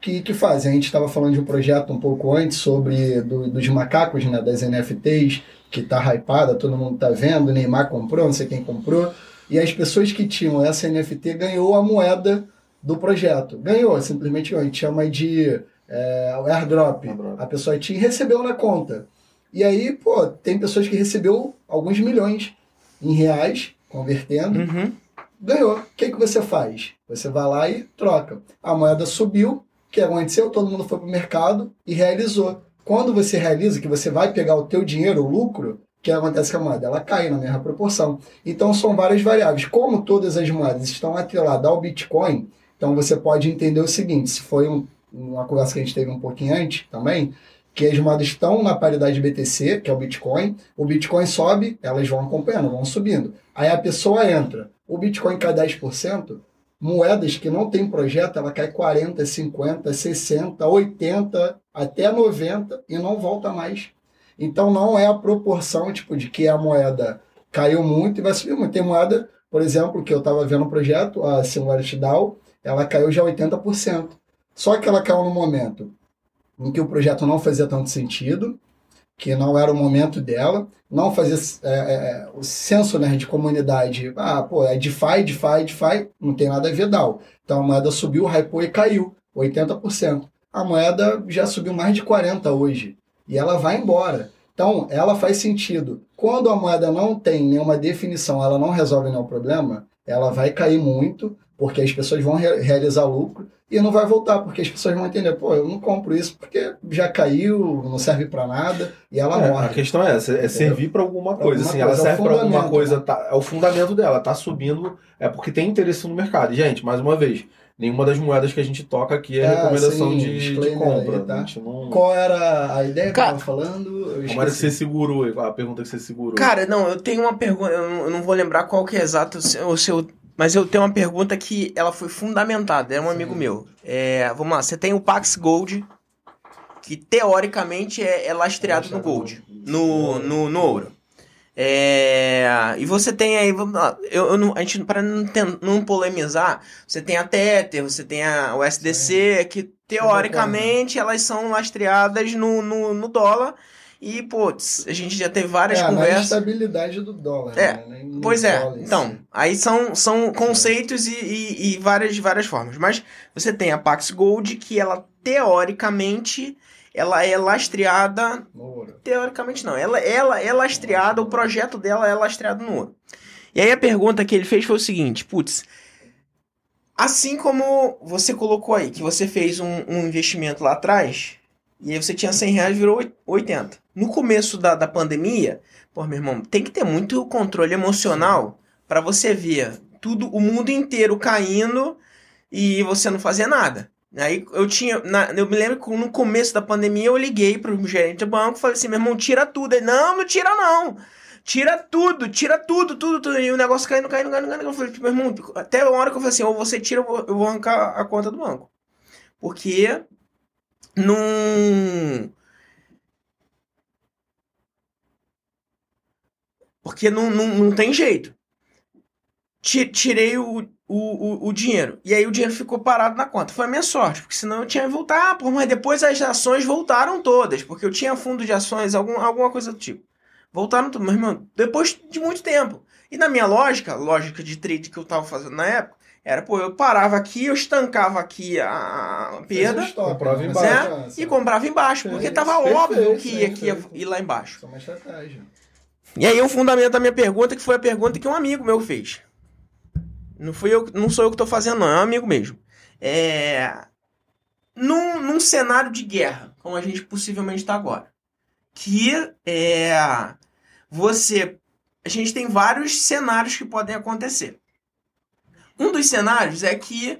que, que fazem. A gente estava falando de um projeto um pouco antes sobre do- dos macacos, né, das NFTs, que tá hypada, todo mundo tá vendo, Neymar comprou, não sei quem comprou. E as pessoas que tinham essa NFT ganhou a moeda do projeto. Ganhou, simplesmente ganhou. A gente chama de é, o airdrop. Airdrop. A pessoa tinha e recebeu na conta. E aí, pô, tem pessoas que recebeu alguns milhões em reais, convertendo, Uhum. ganhou. O que, que você faz? Você vai lá e troca. A moeda subiu, o que aconteceu? Todo mundo foi para o mercado e realizou. Quando você realiza, que você vai pegar o teu dinheiro, o lucro, o que acontece com a moeda? Ela cai na mesma proporção. Então são várias variáveis. Como todas as moedas estão atreladas ao Bitcoin, então você pode entender o seguinte, se foi um- uma conversa que a gente teve um pouquinho antes também, que as moedas estão na paridade BTC, que é o Bitcoin, o Bitcoin sobe, elas vão acompanhando, vão subindo. Aí a pessoa entra, o Bitcoin cai 10%, moedas que não tem projeto, ela cai 40, 50, 60, 80, até 90 e não volta mais. Então não é a proporção tipo de que a moeda caiu muito e vai subir muito. Tem moeda, por exemplo, que eu estava vendo o projeto, a Singularity DAO, ela caiu já 80%. Só que ela caiu no momento em que o projeto não fazia tanto sentido, que não era o momento dela, não fazia é, é, o senso né, de comunidade. Ah, pô, é DeFi, DeFi, DeFi, não tem nada a ver DAO. Então a moeda subiu, hypou e caiu, 80%. A moeda já subiu mais de 40% hoje, e ela vai embora. Então, ela faz sentido. Quando a moeda não tem nenhuma definição, ela não resolve nenhum problema, ela vai cair muito, porque as pessoas vão re- realizar lucro, e não vai voltar, porque as pessoas vão entender, pô, eu não compro isso porque já caiu, não serve para nada, e ela É, a morre. questão é essa, é servir pra alguma coisa. alguma assim, ela coisa, é o serve pra alguma fundamento, coisa, né? tá- é o fundamento dela, tá subindo, é porque tem interesse no mercado. E, gente, mais uma vez, nenhuma das moedas que a gente toca aqui é É, recomendação sim, de, de compra. aí, tá? A não. Qual era a ideia que Cara, eu tava falando? Eu Como era que você segurou? A pergunta que você segurou. Cara, não, eu tenho uma pergunta, eu não, vou lembrar qual que é exato o seu- mas eu tenho uma pergunta que ela foi fundamentada, é um Sim. amigo meu. É, vamos lá, você tem o Pax Gold, que teoricamente é, é lastreado no Gold, no, no, no ouro. É, e você tem aí, vamos lá, eu, eu não, a gente, para não, não polemizar, você tem a Tether, você tem a, o SDC, que teoricamente elas são lastreadas no, no, no dólar. E, putz, a gente já teve várias é, conversas. estabilidade do dólar. É, né? Pois é, dólar então, aí são, são conceitos e, e, e várias, várias formas. Mas você tem a Pax Gold, que ela, teoricamente, ela é lastreada... No ouro. Teoricamente não, ela, ela é lastreada, o projeto dela é lastreado no ouro. E aí a pergunta que ele fez foi o seguinte, putz, assim como você colocou aí, que você fez um, um investimento lá atrás, e aí você tinha 100 reais, virou oit- 80. No começo da, da pandemia, pô, meu irmão, tem que ter muito controle emocional pra você ver tudo, o mundo inteiro caindo e você não fazer nada. Aí eu tinha, na- eu me lembro que no começo da pandemia eu liguei pro gerente do banco e falei assim, meu irmão, tira tudo. Ele, não, não tira não. Tira tudo, tira tudo, tudo, tudo. E o negócio caindo, caindo, caindo, caindo. Eu falei, meu irmão, até a hora que eu falei assim, ou você tira, eu vou, eu vou arrancar a conta do banco. Porque não... Porque não, não, não tem jeito. Ti- Tirei o, o, o, o dinheiro. E aí o dinheiro ficou parado na conta. Foi a minha sorte, porque senão eu tinha que voltar. Ah, pô, mas depois as ações voltaram todas, porque eu tinha fundo de ações, algum, alguma coisa do tipo. Voltaram tudo, meu irmão, depois de muito tempo. E na minha lógica, lógica de trade que eu tava fazendo na época, era, pô, eu parava aqui, eu estancava aqui a, perda um stop, comprava né? embaixo. né? e comprava embaixo, porque tava Perfeito, óbvio que ia, que ia ir lá embaixo. Isso é uma estratégia. E aí o fundamento da minha pergunta, que foi a pergunta que um amigo meu fez. Não, fui eu, não sou eu que tô fazendo, não, é um amigo mesmo. É... Num, num cenário de guerra, como a gente possivelmente está agora, que é... você... A gente tem vários cenários que podem acontecer. Um dos cenários é que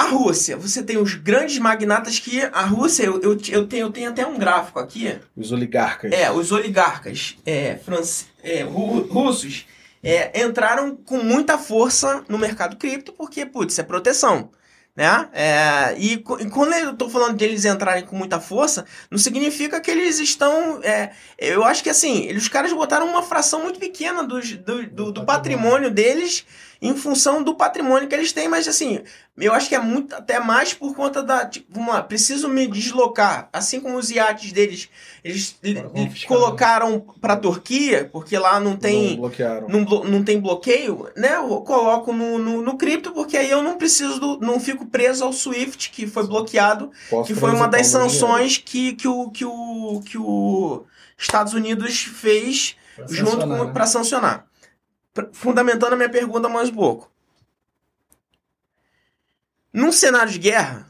a Rússia, você tem os grandes magnatas que a Rússia, eu, eu, eu, tenho, eu tenho até um gráfico aqui, Os oligarcas. é, os oligarcas é, france- é, ru- russos é, entraram com muita força no mercado cripto porque, putz, é proteção. Né? É, e, e quando eu tô falando deles entrarem com muita força, não significa que eles estão. é, eu acho que assim, eles, os caras botaram uma fração muito pequena dos- do, do, do patrimônio deles em função do patrimônio que eles têm, mas assim, eu acho que é muito até mais por conta da. Tipo, vamos lá, preciso me deslocar. Assim como os iates deles, eles colocaram pra Turquia, porque lá não Não tem. bloquearam. Não, não tem bloqueio, né? Eu coloco no, no, no cripto, porque aí eu não preciso do. não fico preso ao SWIFT, que foi bloqueado, Posso que foi uma das sanções que, que, o, que, o, que o Estados Unidos fez Pra junto né? para sancionar. Pra- Fundamentando a minha pergunta mais um pouco. Num cenário de guerra,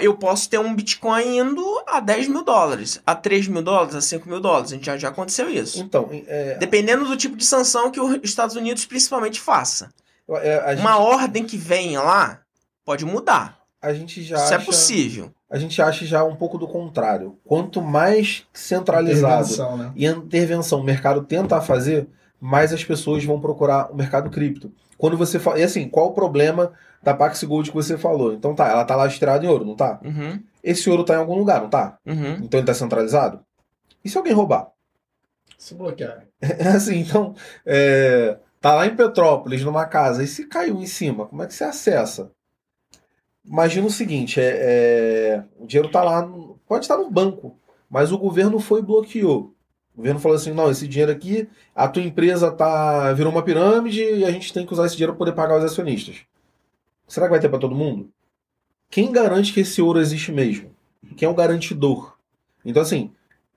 eu posso ter um Bitcoin indo a 10 mil dólares, a 3 mil dólares, a 5 mil dólares. A gente já, já aconteceu isso. Então, é, Dependendo do tipo de sanção que os Estados Unidos principalmente faça. é, a, gente, Uma ordem que venha lá pode mudar. a gente já Isso é acha, possível. a gente acha já um pouco do contrário. Quanto mais centralizado Intervenção, né? e a intervenção o mercado tenta fazer, mais as pessoas vão procurar o mercado cripto. Quando você fala. E assim, qual o problema da Pax Gold que você falou? Então tá, ela tá lastrada em ouro, não tá? Uhum, Esse ouro tá em algum lugar, não tá? uhum. Então ele tá centralizado? E se alguém roubar? Se bloquear. É assim, então. é, tá lá em Petrópolis, numa casa, e se caiu em cima, como é que você acessa? Imagina o seguinte: é, é, o dinheiro tá lá, pode estar no banco, mas o governo foi e bloqueou. O governo falou assim: não, esse dinheiro aqui, a tua empresa tá virou uma pirâmide e a gente tem que usar esse dinheiro para poder pagar os acionistas. Será que vai ter para todo mundo? Quem garante que esse ouro existe mesmo? Quem é o garantidor? Então, assim,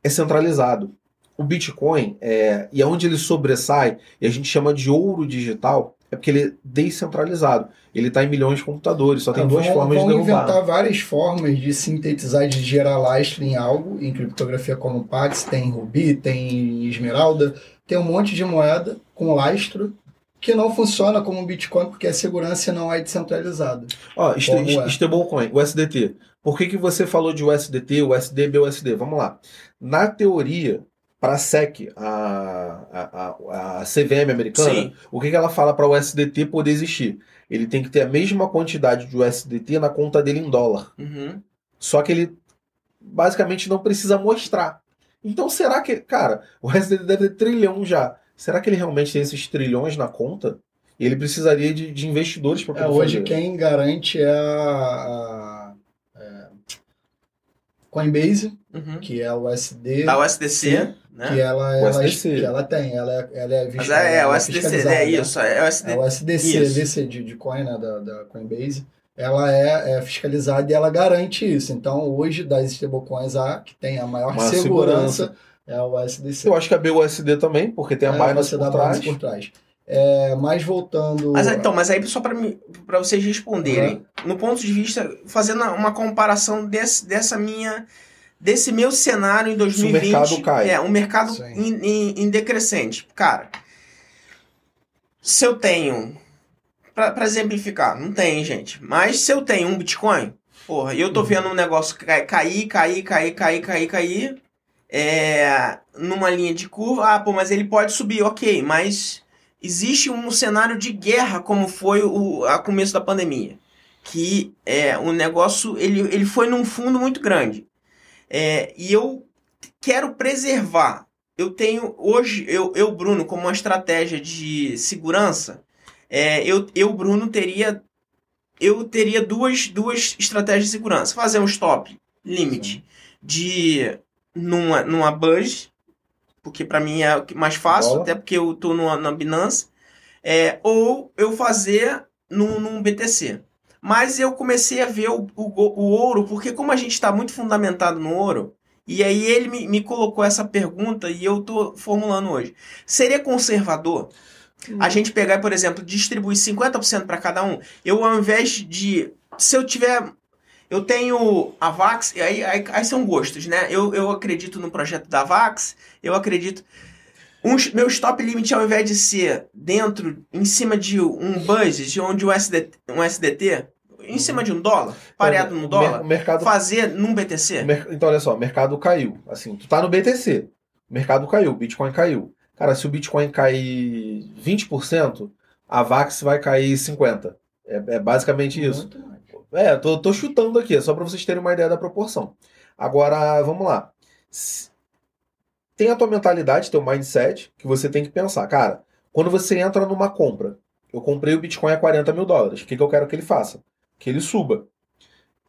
é centralizado. O Bitcoin, é, e aonde ele sobressai, e a gente chama de ouro digital, é porque ele é descentralizado. Ele está em milhões de computadores, só tem Ah, duas vão, formas vão de derrubar. inventar várias formas de sintetizar, de gerar lastro em algo, em criptografia como Pax, tem Ruby, tem Esmeralda, tem um monte de moeda com lastro que não funciona como Bitcoin porque a segurança não é descentralizada. Ó, este- é? este- stablecoin, o USDT. Por que, que você falou de USDT, USD, BUSD? Vamos lá. Na teoria, para a SEC, a, a, a, CVM americana, Sim. o que, que ela fala para o USDT poder existir? Ele tem que ter a mesma quantidade de USDT na conta dele em dólar. Uhum. Só que ele basicamente não precisa mostrar. Então será que, cara, o USDT deve ter trilhão já. Será que ele realmente tem esses trilhões na conta? E ele precisaria de, de investidores para É, poder hoje fazer. quem garante é a, a- é, Coinbase, Uhum. que é o USD, A USDC, né? que ela, O ela, que ela tem, ela, é- ela é, Mas fiscal- é, é, o fiscalizada, é né? isso, é o USD. É o SDC, Isso. DC de, de coin né, da, da Coinbase, ela é, é fiscalizada e ela garante isso. Então, hoje, das stablecoins, a que tem a maior Maior segurança, é o SDC. Eu acho que a BUSD também, porque tem a é, Binance por trás. Por trás. É, mas voltando... Mas então, mas aí só para para vocês responderem, no ponto de vista, fazendo uma comparação desse, dessa minha desse meu cenário em 2020, mercado cai. é um mercado em, em- em decrescente, cara. Se eu tenho para exemplificar, não tem, gente, mas se eu tenho um Bitcoin, porra, e eu tô vendo um negócio ca- cair, cair, cair, cair, cair, cair, é, numa linha de curva, ah, pô, mas ele pode subir, ok, mas existe um cenário de guerra como foi o a começo da pandemia, que é um negócio ele, ele foi num fundo muito grande, É, e eu quero preservar. Eu tenho hoje eu, eu Bruno como uma estratégia de segurança é, eu, eu, Bruno, teria eu teria duas, duas estratégias de segurança. Fazer um stop limit de numa, numa Buzz, porque para mim é o que mais fácil, Bola. até porque eu tô numa, na Binance, é, ou eu fazer num, num BTC. Mas eu comecei a ver o, o, o ouro, porque como a gente está muito fundamentado no ouro, e aí ele me, me colocou essa pergunta e eu tô formulando hoje. Seria conservador a gente pegar, por exemplo, distribuir 50% para cada um? Eu, ao invés de. Se eu tiver. Eu tenho a Vax, e aí, aí, aí são gostos, né? Eu, eu acredito no projeto da Vax, eu acredito. Um, meu stop limit, ao invés de ser dentro, em cima de um budget, onde o SDT, um SDT, em cima de um dólar, pareado no dólar, O mercado fazer num BTC. mer- Então, olha só, o mercado caiu. Assim, tu tá no BTC. O mercado caiu, o Bitcoin caiu. Cara, se o Bitcoin cair 20%, a VAX vai cair 50%. É, é basicamente isso. É, tô, tô chutando aqui, só pra vocês terem uma ideia da proporção. Agora, vamos lá. Tem a tua mentalidade, teu mindset, que você tem que pensar. Cara, quando você entra numa compra, eu comprei o Bitcoin a 40 mil dólares, o que, que eu quero que ele faça? Que ele suba.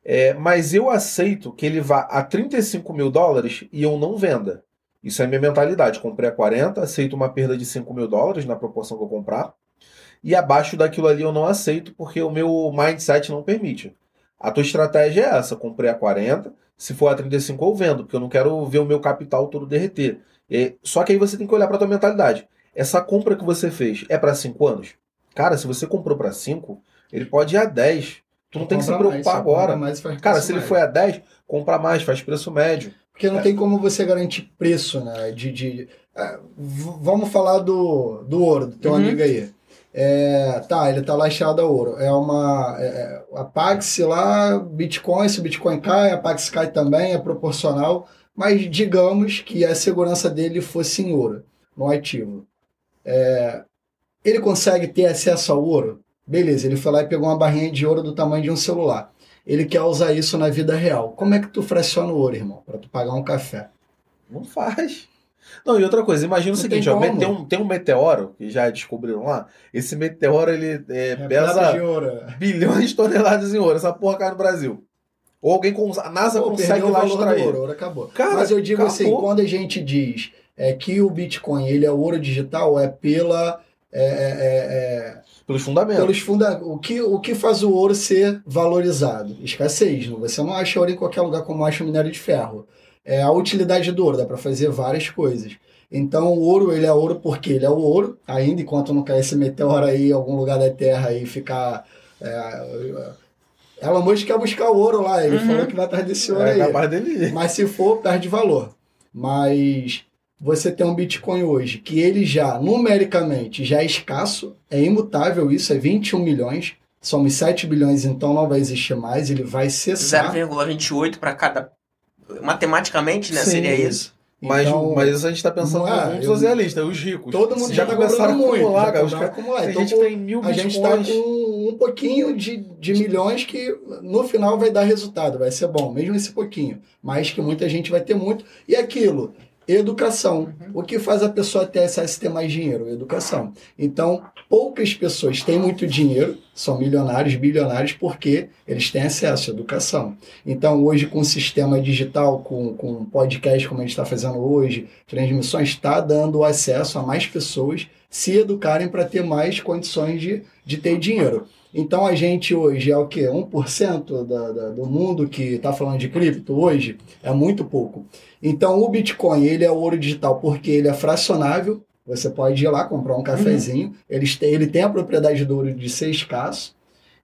É, mas eu aceito que ele vá a 35 mil dólares e eu não venda. Isso é minha mentalidade. Comprei a 40, aceito uma perda de 5 mil dólares na proporção que eu comprar. E abaixo daquilo ali eu não aceito porque o meu mindset não permite. A tua estratégia é essa: comprei a 40, se for a 35 eu vendo, porque eu não quero ver o meu capital todo derreter. E- só que aí você tem que olhar para tua mentalidade. Essa compra que você fez é para 5 anos? Cara, se você comprou para 5, ele pode ir a 10. Tu não tem que se Compra mais, preocupar compra agora. mais faz Cara, preço se ele médio. foi a 10, compra mais, faz preço médio. Porque não tem como você garantir preço, né? De, de, é, vamos falar do, do ouro, do teu Uhum. amigo aí. É, tá, ele tá laxado a ouro. É uma. é, é, a Pax lá, Bitcoin, se o Bitcoin cai, a Pax cai também, é proporcional. Mas digamos que a segurança dele fosse em ouro, no ativo. É, ele consegue ter acesso ao ouro? Beleza, ele foi lá e pegou uma barrinha de ouro do tamanho de um celular. Ele quer usar isso na vida real. Como é que tu fraciona o ouro, irmão? Pra tu pagar um café. Não faz. Não, e outra coisa, imagina o Não seguinte, tem ó, tem um, tem um meteoro, que já descobriram lá, esse meteoro, ele é, É pesa de bilhões de toneladas em ouro, essa porra cai no Brasil. Ou alguém, com, a NASA Pô, consegue lá extrair. ouro, ouro acabou. Cara, Mas eu digo assim, acabou. quando a gente diz é, que o Bitcoin ele é ouro digital, é pela é, é, é, Pelos fundamentos. pelos funda o que o que faz o ouro ser valorizado? Escassez. não? Você não acha ouro em qualquer lugar como acha o minério de ferro. É a utilidade do ouro, dá para fazer várias coisas. Então o ouro ele é ouro porque ele é o ouro, ainda enquanto não cair esse meteoro aí em algum lugar da Terra e ficar é, Elon Musk quer buscar o ouro lá, ele Uhum. falou que vai atrás desse ouro É aí. capaz dele ir. Mas se for, perde valor. Mas você tem um Bitcoin hoje que ele já, numericamente, já é escasso, é imutável isso, é 21 milhões. Somos 7 bilhões, então não vai existir mais, ele vai cessar. 0,28 para cada. Matematicamente, né? Sim. Seria isso. Mas, Então, mas isso a gente tá pensando é, no mundo socialista, os ricos. Todo mundo já já tá começaram a acumular, cara. Os cobraram caras- acumular. Então, gente que tem mil a gente está com um pouquinho de, de milhões que no final vai dar resultado, vai ser bom, mesmo esse pouquinho. Mas que muita gente vai ter muito. E aquilo, educação. O que faz a pessoa ter acesso a ter mais dinheiro? Educação. Então, poucas pessoas têm muito dinheiro, são milionários, bilionários, porque eles têm acesso à educação. Então, hoje, com o sistema digital, com, com podcast, como a gente está fazendo hoje, transmissões, está dando acesso a mais pessoas se educarem para ter mais condições de, de ter dinheiro. Então, a gente hoje é o quê? 1% da, da, do mundo que está falando de cripto hoje? É muito pouco. Então, o Bitcoin, ele é ouro digital porque ele é fracionável, você pode ir lá comprar um cafezinho. Ele, tem, ele tem a propriedade do ouro de ser escasso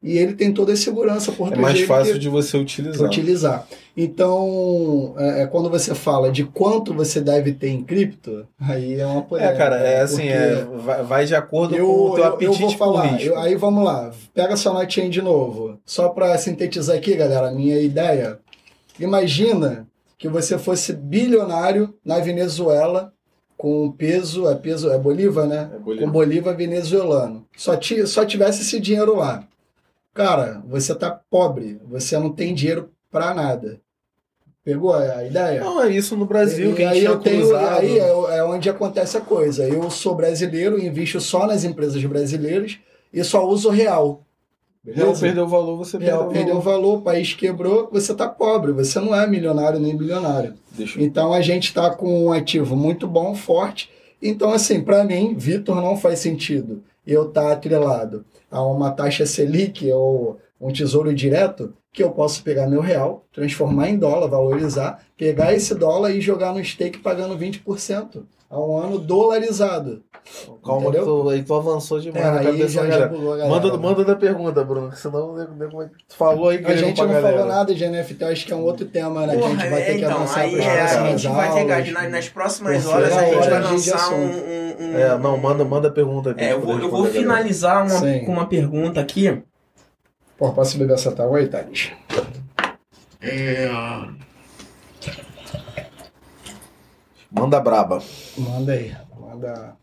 e ele tem toda a segurança por É mais fácil que- de você utilizar. utilizar. Então, é, é, quando você fala de quanto você deve ter em cripto, aí é uma É, polêmica. cara, é assim, porque é, vai, vai de acordo eu, com o teu eu, eu apetite vou por falar, eu- aí vamos lá, pega sua notinha de novo. Só para sintetizar aqui, galera, a minha ideia. Imagina que você fosse bilionário na Venezuela com peso, é peso, é Bolívar, né? É Bolívar. com Bolívar venezuelano. Só, ti, só tivesse esse dinheiro lá. Cara, você tá pobre, você não tem dinheiro pra nada. Pegou a ideia? Não, é isso no Brasil, E que aí gente eu tenho, cruzado. aí é, é onde acontece a coisa. Eu sou brasileiro, invisto só nas empresas brasileiras e só usa o real. Real perdeu o valor, você perdeu Real o perdeu o valor. o país quebrou, você tá pobre, você não é milionário nem bilionário. Deixa eu... Então a gente está com um ativo muito bom, forte. Então, assim, para mim, Vitor, não faz sentido eu estar atrelado a uma taxa Selic ou um tesouro direto que eu posso pegar meu real, transformar em dólar, valorizar, pegar esse dólar e jogar no stake pagando 20% a um ano dolarizado. Calma, que tu, aí tu avançou demais É, na aí cabeça já. Manda, manda da pergunta, Bruno, que senão nego- nego- tu falou aí que A gente não galera. falou nada de NFT, acho que é um outro tema, né? que a gente Porra, vai ter é, que então, avançar aí é, a gente vai ter que, nas, nas próximas horas a é gente hora vai lançar um, um- um- É, não, manda, manda a pergunta aqui. É, eu vou, eu vou finalizar uma- Sim. com uma pergunta aqui. Pô, posso beber essa tábua aí, Thales? Manda braba. Manda aí. Manda.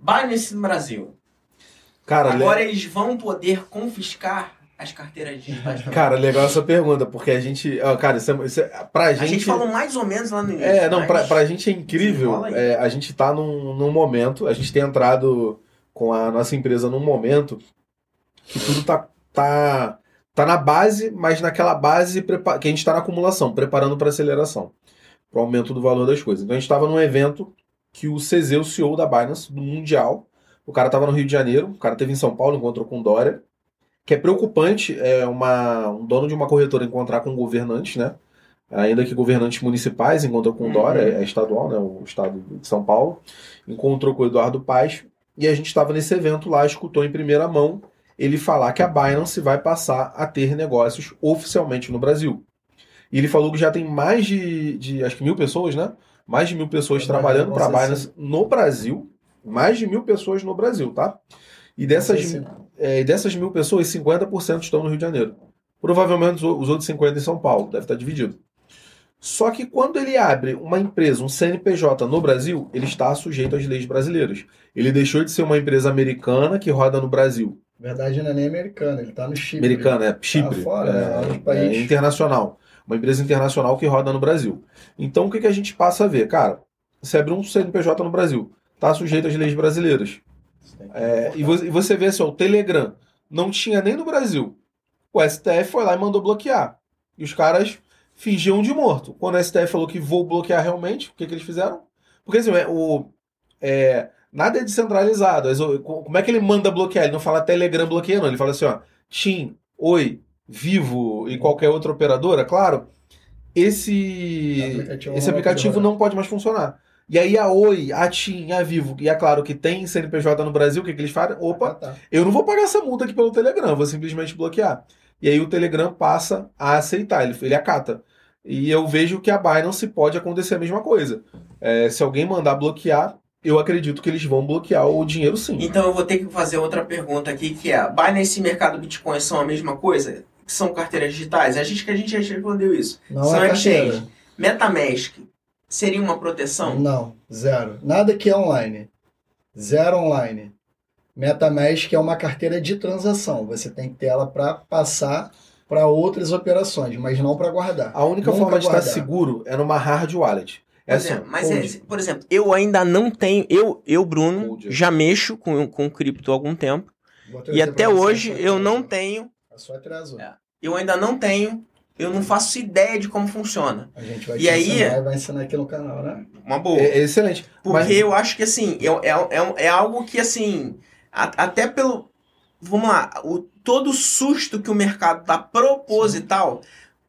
Binance no Brasil. Cara, le- Agora eles vão poder confiscar as carteiras digitais. também. cara, legal essa pergunta, porque a gente. ó, Cara, isso é, isso é- pra a gente. gente falou mais ou menos lá no início. É, não, mas- pra, pra gente é incrível. É, a gente tá num, num momento, a gente tem entrado com a nossa empresa num momento que tudo tá, tá, tá na base, mas naquela base que a gente tá na acumulação, preparando para aceleração, para o aumento do valor das coisas. Então a gente estava num evento que o CZ, o CEO da Binance, do Mundial, o cara tava no Rio de Janeiro, o cara teve em São Paulo, encontrou com o Dória, que é preocupante é uma, um dono de uma corretora encontrar com governantes, né? Ainda que governantes municipais encontrou com o Uhum. Dória, é estadual, né? O estado de São Paulo, encontrou com o Eduardo Paes, e a gente estava nesse evento lá, escutou em primeira mão ele falar que a Binance vai passar a ter negócios oficialmente no Brasil. E ele falou que já tem mais de, de acho que mil pessoas, né? Mais de mil pessoas É, trabalhando para Binance no Brasil. Mais de mil pessoas no Brasil, tá? E dessas, Sim. é, dessas mil pessoas, 50% estão no Rio de Janeiro. Provavelmente os outros 50% em São Paulo, deve estar dividido. Só que quando ele abre uma empresa, um CNPJ no Brasil, ele está sujeito às leis brasileiras. Ele deixou de ser uma empresa americana que roda no Brasil. Na verdade, não é nem americano, ele tá no Chipre. Americana, é Chipre. fora, é, né? É país. internacional. Uma empresa internacional que roda no Brasil. Então o que, que a gente passa a ver? Cara, você abre um CNPJ no Brasil, está sujeito às leis brasileiras. É, e, você, vê assim, ó, o Telegram não tinha nem no Brasil. O STF foi lá e mandou bloquear. E os caras fingiam de morto. Quando o STF falou que vou bloquear realmente, o que, que eles fizeram? Porque assim, é, o, é, nada é descentralizado. Como é que ele manda bloquear? Ele não fala Telegram bloqueia, não. Ele fala assim, ó, TIM, Oi, Vivo e qualquer outra operadora, claro, esse Aplicativo esse não vai aplicativo poder não pode mais funcionar. E aí a Oi, a TIM, a Vivo, e é claro que tem CNPJ no Brasil, o que, que eles fazem? Opa, Ah, tá. eu não vou pagar essa multa aqui pelo Telegram, vou simplesmente bloquear. E aí o Telegram passa a aceitar, ele, ele acata. E eu vejo que a Binance pode acontecer a mesma coisa. É, se alguém mandar bloquear, eu acredito que eles vão bloquear o dinheiro sim. Então eu vou ter que fazer outra pergunta aqui, que é, Binance e mercado Bitcoin são a mesma coisa? São carteiras digitais? A gente que a gente já respondeu isso. Não São é carteira. exchange. Metamask seria uma proteção? Não, zero. Nada que é online. Zero online. MetaMask é uma carteira de transação. Você tem que ter ela para passar para outras operações, mas não para guardar. A única Nunca forma de estar guardar. seguro é numa hard wallet. É é, assim, mas, é, por exemplo, eu ainda não tenho. Eu, eu Bruno, Cold. já mexo com, com cripto há algum tempo. E até hoje eu não tenho. Sua atrasou. É. Eu ainda não tenho. Eu não faço ideia de como funciona. A gente vai E te aí- ensinar e vai ensinar aqui no canal, né? Uma boa. É, excelente. Porque Mas- eu acho que assim, é, é, é, é algo que assim, a- até pelo. Vamos lá, o, todo o susto que o mercado dá proposital,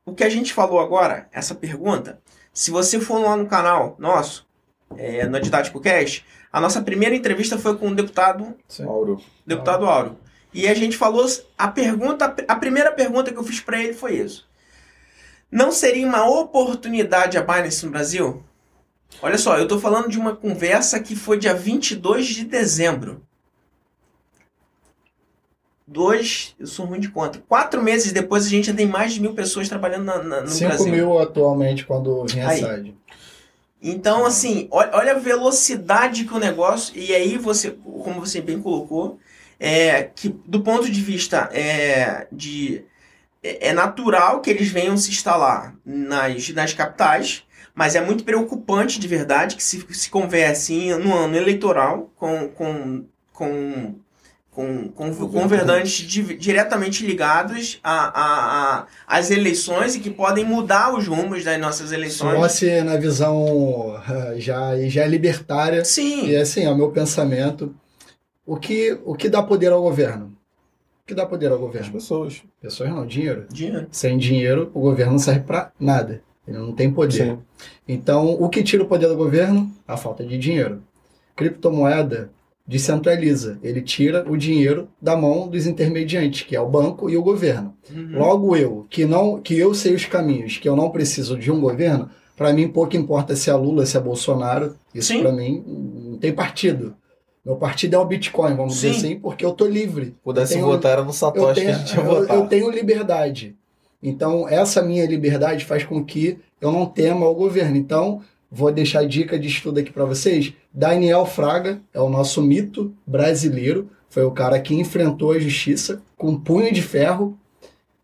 o que a gente falou agora, essa pergunta, se você for lá no canal nosso, é, no Didático Cast, a nossa primeira entrevista foi com o deputado, Sim. Mauro, deputado Áureo. E a gente falou, a pergunta, a primeira pergunta que eu fiz para ele foi isso. Não seria uma oportunidade a Binance no Brasil? Olha só, eu tô falando de uma conversa que foi dia 22 de dezembro. Dois, eu sou ruim de conta. Quatro meses depois a gente já tem mais de mil pessoas trabalhando na- na- no 5 Brasil. mil atualmente quando. SAD. Então, assim, olha, olha a velocidade que o negócio. E aí você, como você bem colocou, é que do ponto de vista é, de. É é natural que eles venham se instalar nas, nas capitais, mas é muito preocupante de verdade que se, se converse em, no ano eleitoral com, com, com com, com, com di- diretamente ligados a, a, a, às eleições e que podem mudar os rumos das nossas eleições. Nossa, na visão ah, já, já é libertária. Sim, E assim, é o meu pensamento. O que, o que dá poder ao governo? O que dá poder ao As governo? pessoas. Pessoas não, dinheiro. dinheiro. Sem dinheiro, o governo não serve pra nada. Ele não tem poder. Sim. Então, o que tira o poder do governo? A falta de dinheiro. Criptomoeda descentraliza. Ele tira o dinheiro da mão dos intermediantes, que é o banco e o governo. Uhum. Logo eu, que não, que eu sei os caminhos, que eu não preciso de um governo, para mim pouco importa se é Lula, se é Bolsonaro. Isso para mim não tem partido. Meu partido é o Bitcoin, vamos dizer Sim. assim, porque eu tô livre. Pudesse Tenho- votar era no Eu Satoshi tenho, que a gente ia eu, votar. eu tenho liberdade. Então, essa minha liberdade faz com que eu não tema o governo. Então, vou deixar a dica de estudo aqui para vocês. Daniel Fraga é o nosso mito brasileiro. Foi o cara que enfrentou a justiça com um punho de ferro.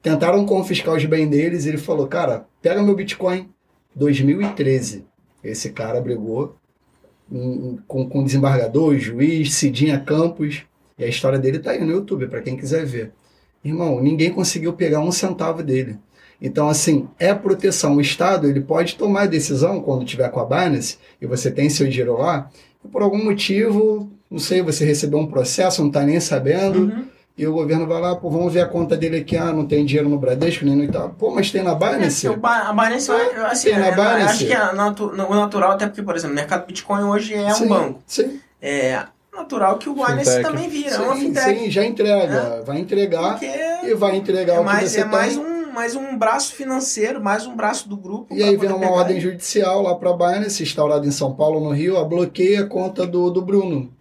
Tentaram confiscar os bens deles e ele falou: Cara, pega meu Bitcoin. 2013. Esse cara brigou com, com desembargador, juiz, Cidinha Campos. E a história dele tá aí no YouTube, para quem quiser ver. Irmão, ninguém conseguiu pegar um centavo dele. Então, assim, é proteção. O Estado ele pode tomar a decisão quando tiver com a Binance e você tem seu dinheiro lá, e por algum motivo, não sei, você recebeu um processo, não está nem sabendo, Uhum. E o governo vai lá, pô, vamos ver a conta dele aqui, ah, não tem dinheiro no Bradesco, nem no Itaú. Pô, mas tem na É, Binance? Ba- a Binance, eu- assim, Tem na é, eu Binance? acho que é natu- o natural, até porque, por exemplo, o mercado Bitcoin hoje é um Sim, banco. Sim, É natural que o Binance Fintech. também vira, é uma sim, fintech. sim, já entrega. Vai entregar Porque e vai entregar é o que mais, você é mais tem. um, mais um braço financeiro, mais um braço do grupo. E aí vem uma pegar ordem judicial lá para a Binance, instaurada em São Paulo, no Rio, a bloqueia a conta do, do Bruno.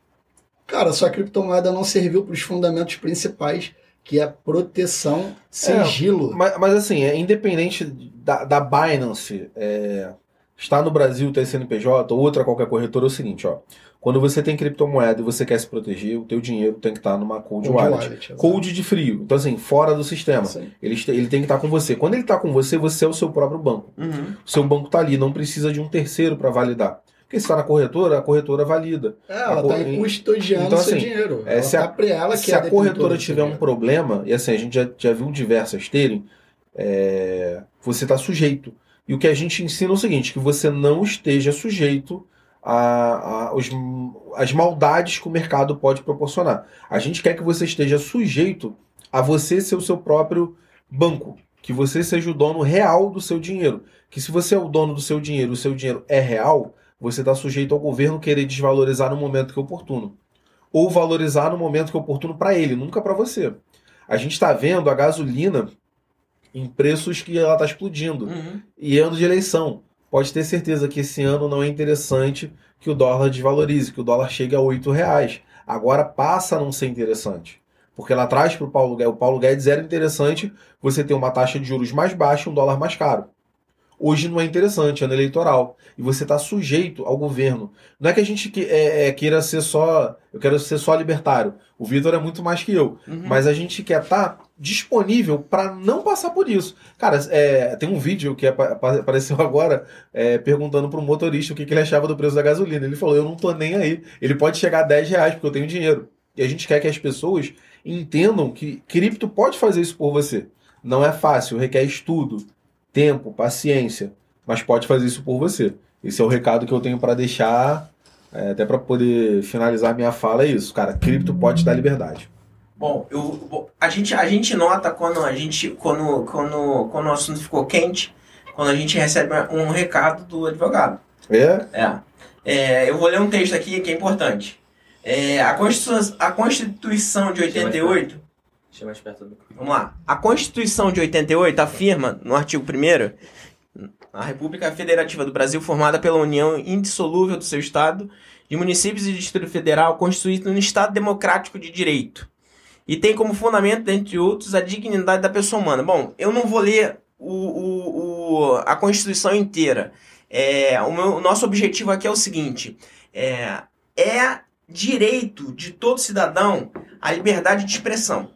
Cara, sua criptomoeda não serviu para os fundamentos principais, que é proteção, sigilo. Mas, mas assim, é independente da, da Binance é, estar no Brasil, ter CNPJ ou outra qualquer corretora, é o seguinte, ó. Quando você tem criptomoeda e você quer se proteger, o teu dinheiro tem que estar numa cold Cold wallet. wallet. Cold de frio. Então, assim, fora do sistema. Sim. Ele, ele tem que estar com você. Quando ele está com você, você é o seu próprio banco. Uhum. O seu banco está ali, não precisa de um terceiro para validar. Porque se está na corretora, a corretora valida. É, ela está custodiando Então, seu assim, dinheiro. é, se a- tá ela que se é a detentora corretora seu tiver um dinheiro. problema, e assim, a gente já, já viu diversas terem, é, você está sujeito. E o que a gente ensina é o seguinte, que você não esteja sujeito a, a- os- as maldades que o mercado pode proporcionar. A gente quer que você esteja sujeito a você ser o seu próprio banco. Que você seja o dono real do seu dinheiro. Que se você é o dono do seu dinheiro, o seu dinheiro é real, você está sujeito ao governo querer desvalorizar no momento que é oportuno. Ou valorizar no momento que é oportuno para ele, nunca para você. A gente está vendo a gasolina em preços que ela está explodindo. Uhum. E ano de eleição. Pode ter certeza que esse ano não é interessante que o dólar desvalorize, que o dólar chegue a R$ reais. Agora passa a não ser interessante. Porque lá atrás, para o Paulo Guedes, o Paulo Guedes era interessante você ter uma taxa de juros mais baixa e um dólar mais caro. Hoje não é interessante, ano eleitoral. E você está sujeito ao governo. Não é que a gente que- é, é, queira ser só. Eu quero ser só libertário. O Vitor é muito mais que eu. Uhum. Mas a gente quer estar disponível para não passar por isso. Cara, é, tem um vídeo que apa- apa- apareceu agora é, perguntando para um motorista o que, que ele achava do preço da gasolina. Ele falou: Eu não tô nem aí. Ele pode chegar a 10 reais porque eu tenho dinheiro. E a gente quer que as pessoas entendam que cripto pode fazer isso por você. Não é fácil, requer estudo, tempo, paciência, mas pode fazer isso por você. Esse é o recado que eu tenho para deixar, é, até para poder finalizar minha fala, é isso, cara. Cripto pode te dar liberdade. Bom, eu, a, gente, a gente nota quando a gente quando, quando, quando o assunto ficou quente, quando a gente recebe um recado do advogado. É? É. É, eu vou ler um texto aqui que é importante. É, a, Constituição, a Constituição de 88. Chega mais perto do microfone. Vamos lá. A Constituição de 88 afirma, no artigo 1 a República Federativa do Brasil, formada pela união indissolúvel do seu Estado, de municípios e Distrito Federal, constituído no Estado democrático de direito. E tem como fundamento, dentre outros, a dignidade da pessoa humana. Bom, eu não vou ler o, o, o- a Constituição inteira. É, o, meu- o nosso objetivo aqui é o seguinte: é, é direito de todo cidadão a liberdade de expressão.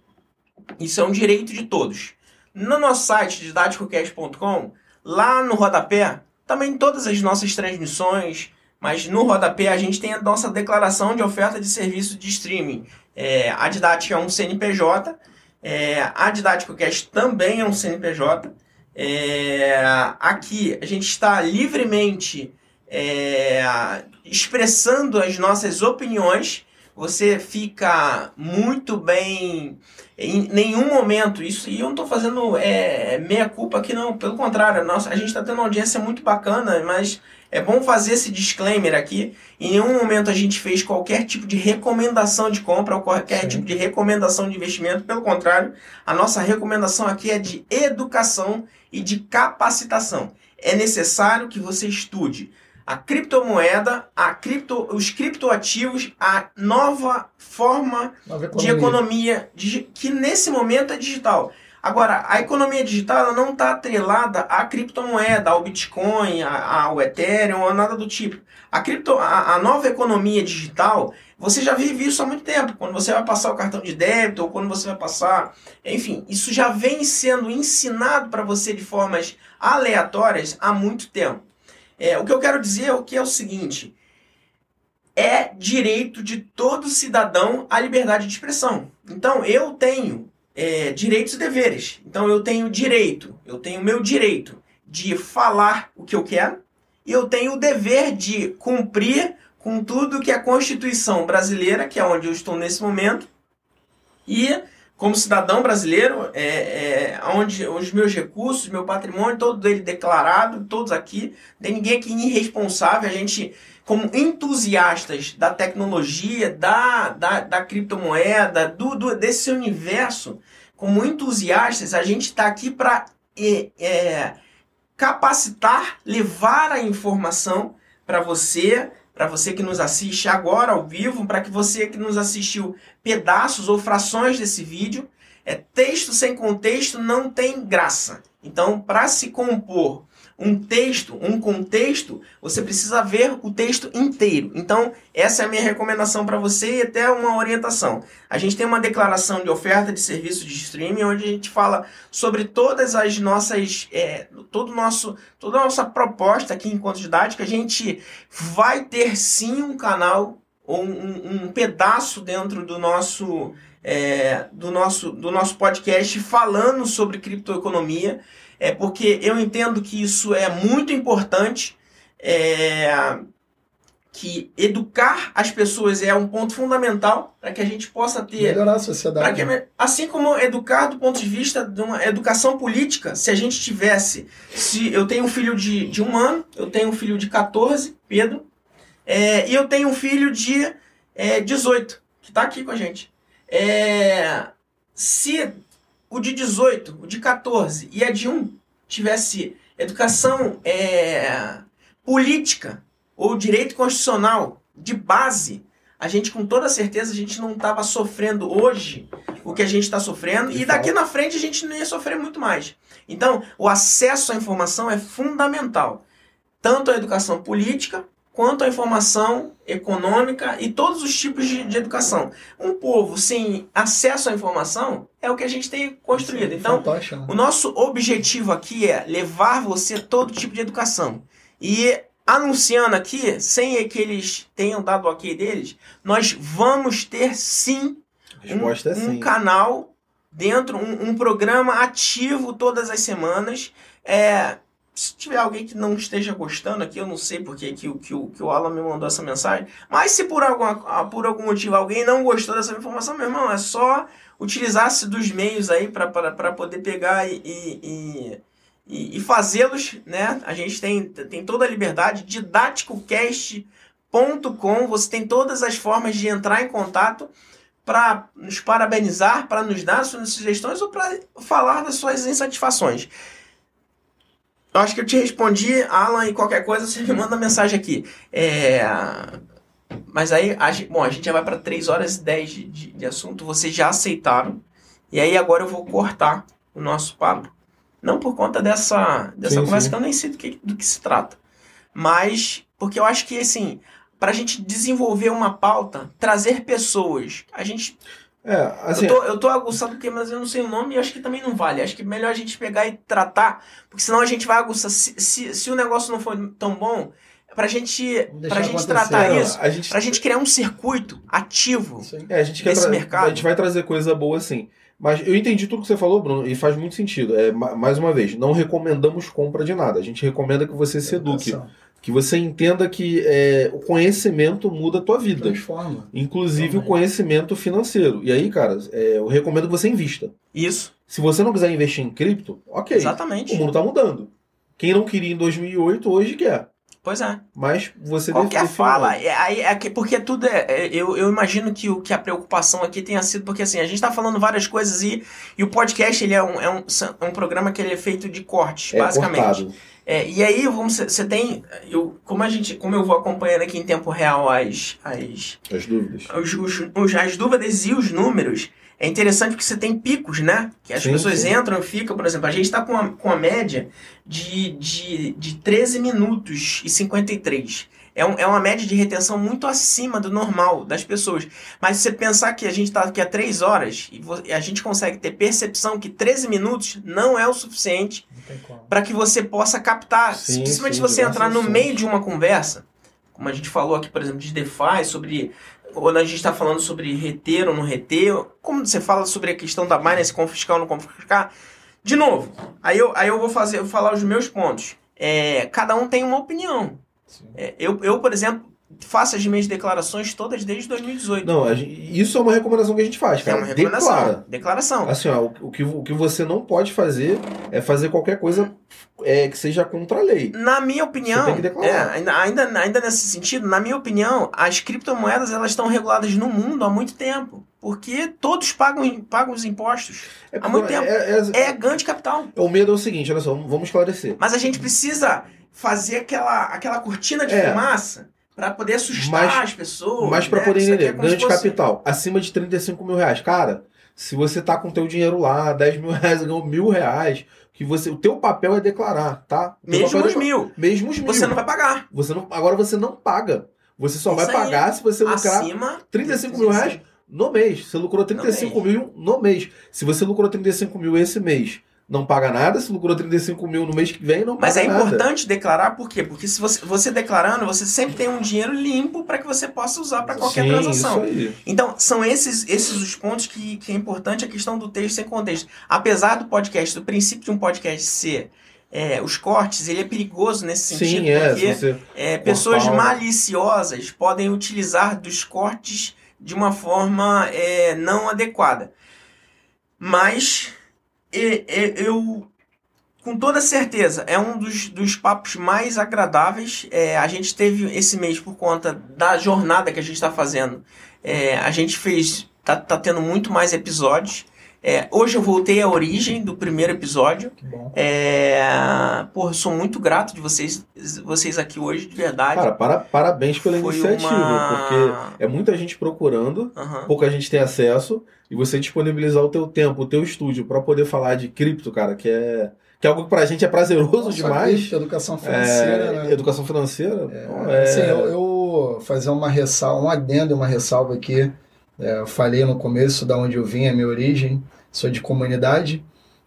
Isso é um direito de todos. No nosso site, didaticocast.com, lá no rodapé, também todas as nossas transmissões, mas no rodapé a gente tem a nossa declaração de oferta de serviço de streaming. É, a Didática é um CNPJ, é, a Didático Cast também é um CNPJ. É, aqui a gente está livremente é, expressando as nossas opiniões. Você fica muito bem. Em nenhum momento, isso, e eu não estou fazendo é, meia culpa aqui, não. Pelo contrário, nossa, a gente está tendo uma audiência muito bacana, mas é bom fazer esse disclaimer aqui. Em nenhum momento a gente fez qualquer tipo de recomendação de compra ou qualquer Sim. tipo de recomendação de investimento. Pelo contrário, a nossa recomendação aqui é de educação e de capacitação. É necessário que você estude a criptomoeda, a cripto, os criptoativos, a nova forma nova economia. de economia que nesse momento é digital. Agora, a economia digital não está atrelada à criptomoeda, ao Bitcoin, ao Ethereum, ou nada do tipo. A, cripto, a, a, nova economia digital, você já vive isso há muito tempo. Quando você vai passar o cartão de débito, ou quando você vai passar. Enfim, isso já vem sendo ensinado para você de formas aleatórias há muito tempo. É, o que eu quero dizer é o que é o seguinte: é direito de todo cidadão a liberdade de expressão. Então, eu tenho é, direitos e deveres. Então eu tenho direito, eu tenho meu direito de falar o que eu quero e eu tenho o dever de cumprir com tudo que a Constituição brasileira, que é onde eu estou nesse momento, e como cidadão brasileiro, é, é, onde os meus recursos, meu patrimônio, todo ele declarado, todos aqui, tem ninguém aqui irresponsável, a gente, como entusiastas da tecnologia, da, da, da criptomoeda, do, do, desse universo, como entusiastas, a gente está aqui para é, é, capacitar, levar a informação para você, para você que nos assiste agora ao vivo, para que você que nos assistiu pedaços ou frações desse vídeo. É texto sem contexto não tem graça. Então, para se compor um texto, um contexto, você precisa ver o texto inteiro. Então, essa é a minha recomendação para você e até uma orientação. A gente tem uma declaração de oferta de serviço de streaming onde a gente fala sobre todas as nossas, é, todo nosso, toda a nossa proposta aqui enquanto didática. A gente vai ter sim um canal ou um, um pedaço dentro do nosso, é, do nosso, do nosso podcast falando sobre criptoeconomia é porque eu entendo que isso é muito importante, é, que educar as pessoas é um ponto fundamental para que a gente possa ter. Melhorar a sociedade. Que, assim como educar do ponto de vista de uma educação política, se a gente tivesse. Se eu tenho um filho de, de um ano, eu tenho um filho de 14, Pedro, é, e eu tenho um filho de é, 18, que está aqui com a gente. É, se o de 18, o de 14 e a de 1 tivesse educação é, política ou direito constitucional de base, a gente com toda certeza a gente não estava sofrendo hoje o que a gente está sofrendo e daqui na frente a gente não ia sofrer muito mais. Então, o acesso à informação é fundamental, tanto a educação política quanto à informação econômica e todos os tipos de, de, educação. Um povo sem acesso à informação é o que a gente tem construído. Então, né? o nosso objetivo aqui é levar você todo tipo de educação. E anunciando aqui, sem que eles tenham dado o ok deles, nós vamos ter sim um, é sim. um canal dentro, um, um programa ativo todas as semanas. É, se tiver alguém que não esteja gostando aqui, eu não sei porque que, que, que, o Alan me mandou essa mensagem, mas se por, alguma, por algum motivo alguém não gostou dessa informação, meu irmão, é só utilizar-se dos meios aí para poder pegar e, e, e, e fazê-los, né? A gente tem, tem toda a liberdade, didáticocast.com, você tem todas as formas de entrar em contato para nos parabenizar, para nos dar suas sugestões ou para falar das suas insatisfações. Eu acho que eu te respondi, Alan, e qualquer coisa você me manda mensagem aqui. É... Mas aí, a gente, bom, a gente já vai para 3 horas e 10 de, de, de, assunto. Vocês já aceitaram. E aí agora eu vou cortar o nosso papo. Não por conta dessa, dessa sim, conversa sim. que eu nem sei do que, do que se trata. Mas porque eu acho que, assim, para a gente desenvolver uma pauta, trazer pessoas. A gente é, assim... eu, tô, eu tô aguçado porque, mas eu não sei o nome e acho que também não vale. Acho que é melhor a gente pegar e tratar, porque senão a gente vai aguçar. Se, se, se o negócio não for tão bom, pra gente, pra gente tratar Não, isso, a gente, pra gente criar um circuito ativo. É, a gente desse mercado. A gente vai trazer coisa boa assim. Mas eu entendi tudo que você falou, Bruno, e faz muito sentido. É, ma- mais uma vez, não recomendamos compra de nada. A gente recomenda que você se eduque. Educação. Que você entenda que é, o conhecimento muda a tua vida. Transforma. Inclusive o Também. conhecimento financeiro. E aí, cara, é, eu recomendo que você invista. Isso, Se você não quiser investir em cripto, ok. exatamente. O mundo tá mudando. Quem não queria em 2008, hoje quer. Pois é. Mas você Qualquer define- fala, é, aí é que- porque tudo é. é, eu, eu imagino que, o, que a preocupação aqui tenha sido, porque assim, a gente tá falando várias coisas e, e o podcast ele é um, é, um, é um programa que ele é feito de cortes, É basicamente. cortado. É, e aí, você tem. Eu, como, a gente, como eu vou acompanhando aqui em tempo real as, as, As dúvidas. os, os, os- as dúvidas e os números, é interessante porque você tem picos, né? Que as Sim, pessoas sim. entram e ficam, por exemplo, a gente está com a, com a média de, de, de 13 minutos e 53. É, um, é uma média de retenção muito acima do normal das pessoas. Mas se você pensar que a gente está aqui há 3 horas e a gente consegue ter percepção que 13 minutos não é o suficiente. Para que você possa captar, Sim, principalmente sim, se você entrar no diversas meio de uma conversa, como a gente falou aqui, por exemplo, de DeFi, sobre quando a gente está falando sobre reter ou não reter, como você fala sobre a questão da Binance confiscar ou não confiscar, de novo, aí eu, aí eu vou fazer, eu vou falar os meus pontos. É, cada um tem uma opinião. Sim. É, eu, eu, por exemplo, faço as minhas declarações todas desde 2018. Não, gente- isso é uma recomendação que a gente faz, é cara. uma recomendação. Declara. Declaração. Assim, ó, o, o que, o que você não pode fazer é fazer qualquer coisa é, que seja contra a lei. Na minha opinião, Você tem que declarar. é, ainda, ainda, ainda nesse sentido, na minha opinião, as criptomoedas elas estão reguladas no mundo há muito tempo. Porque todos pagam, pagam os impostos. É Há muito tempo. É, é- É ganho de capital. o medo é o seguinte, olha só, vamos esclarecer. Mas a gente precisa fazer aquela, aquela cortina de É. fumaça para poder assustar Mas- as pessoas. Mas pra né? poder entender, é como ganho se de fosse- capital, acima de 35 mil reais. Cara, se você tá com teu dinheiro lá, 10 mil reais, ganhou mil reais, que você, o teu papel é declarar, tá? Mesmo é os declarar. mil. Mesmo os mil. Você não vai pagar. Você não, agora você não paga. Você só Isso vai aí. pagar se você lucrar Acima. 35 mil reais no mês. Você lucrou 35 mil no mês. Se você lucrou 35 mil esse mês, não paga nada. Se lucrou 35 mil no mês que vem, não paga Mas é nada. importante declarar por quê? Porque se você, você declarando, você sempre tem um dinheiro limpo para que você possa usar para qualquer Sim, transação. Isso aí. Então, são esses, esses os pontos que, que é importante a questão do texto sem contexto. Apesar do podcast, do princípio de um podcast ser é, os cortes, ele é perigoso nesse sentido, Sim, é. porque você... é, pessoas maliciosas podem utilizar dos cortes de uma forma é, não adequada. Mas e- e- eu, com toda certeza, é um dos, dos papos mais agradáveis. É, a gente teve esse mês, por conta da jornada que a gente está fazendo, é, a gente fez. Tá, tá tendo muito mais episódios. É, hoje eu voltei à origem do primeiro episódio. Que bom. É, porra, sou muito grato de vocês, vocês aqui hoje, de verdade. Cara, para, parabéns pela Foi iniciativa, uma- porque é muita gente procurando, Aham. pouca gente tem acesso, e você disponibilizar o teu tempo, o teu estúdio para poder falar de cripto, cara, que é, que é algo que pra gente é prazeroso só demais. cripto, educação financeira, É, né? Educação financeira. pô, é- Assim, eu, eu fazer uma ressalva, um adendo, uma ressalva aqui. É, eu falei no começo da onde eu vim, a minha origem, sou de comunidade.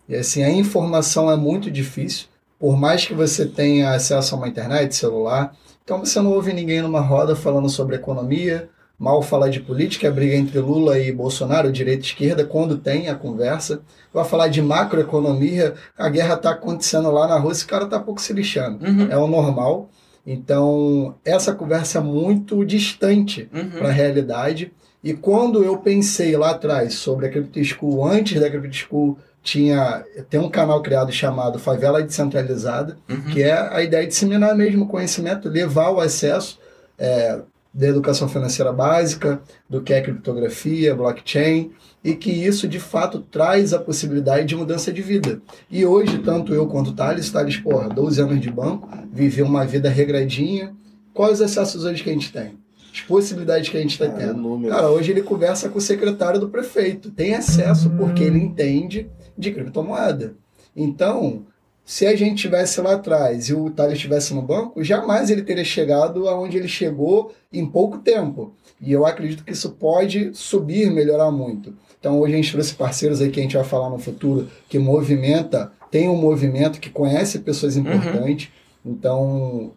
E assim, a informação é muito difícil, por mais que você tenha acesso a uma internet, celular. Então você não ouve ninguém numa roda falando sobre economia, mal falar de política, a briga entre Lula e Bolsonaro, direita e esquerda, quando tem a conversa. Vai falar de macroeconomia, a guerra está acontecendo lá na Rússia, o cara está pouco se lixando Uhum. é o normal. Então, essa conversa é muito distante Uhum. para a realidade. E quando eu pensei lá atrás sobre a Crypto School, antes da Crypto School, tinha tem um canal criado chamado Favela Descentralizada, Uhum. que é a ideia de disseminar mesmo conhecimento, levar o acesso é, da educação financeira básica, do que é criptografia, blockchain, e que isso de fato traz a possibilidade de mudança de vida. E hoje, tanto eu quanto o Thales, Thales, porra, 12 anos de banco, viveu uma vida regradinha. Quais os acessos hoje que a gente tem? As possibilidades que a gente está tendo. Cara, hoje ele conversa com o secretário do prefeito, tem acesso porque ele entende de criptomoeda. Então, se a gente tivesse lá atrás e o Thales estivesse no banco, jamais ele teria chegado aonde ele chegou em pouco tempo. E eu acredito que isso pode subir, melhorar muito. Então, hoje a gente trouxe parceiros aí que a gente vai falar no futuro, que movimenta, tem um movimento que conhece pessoas importantes. Então,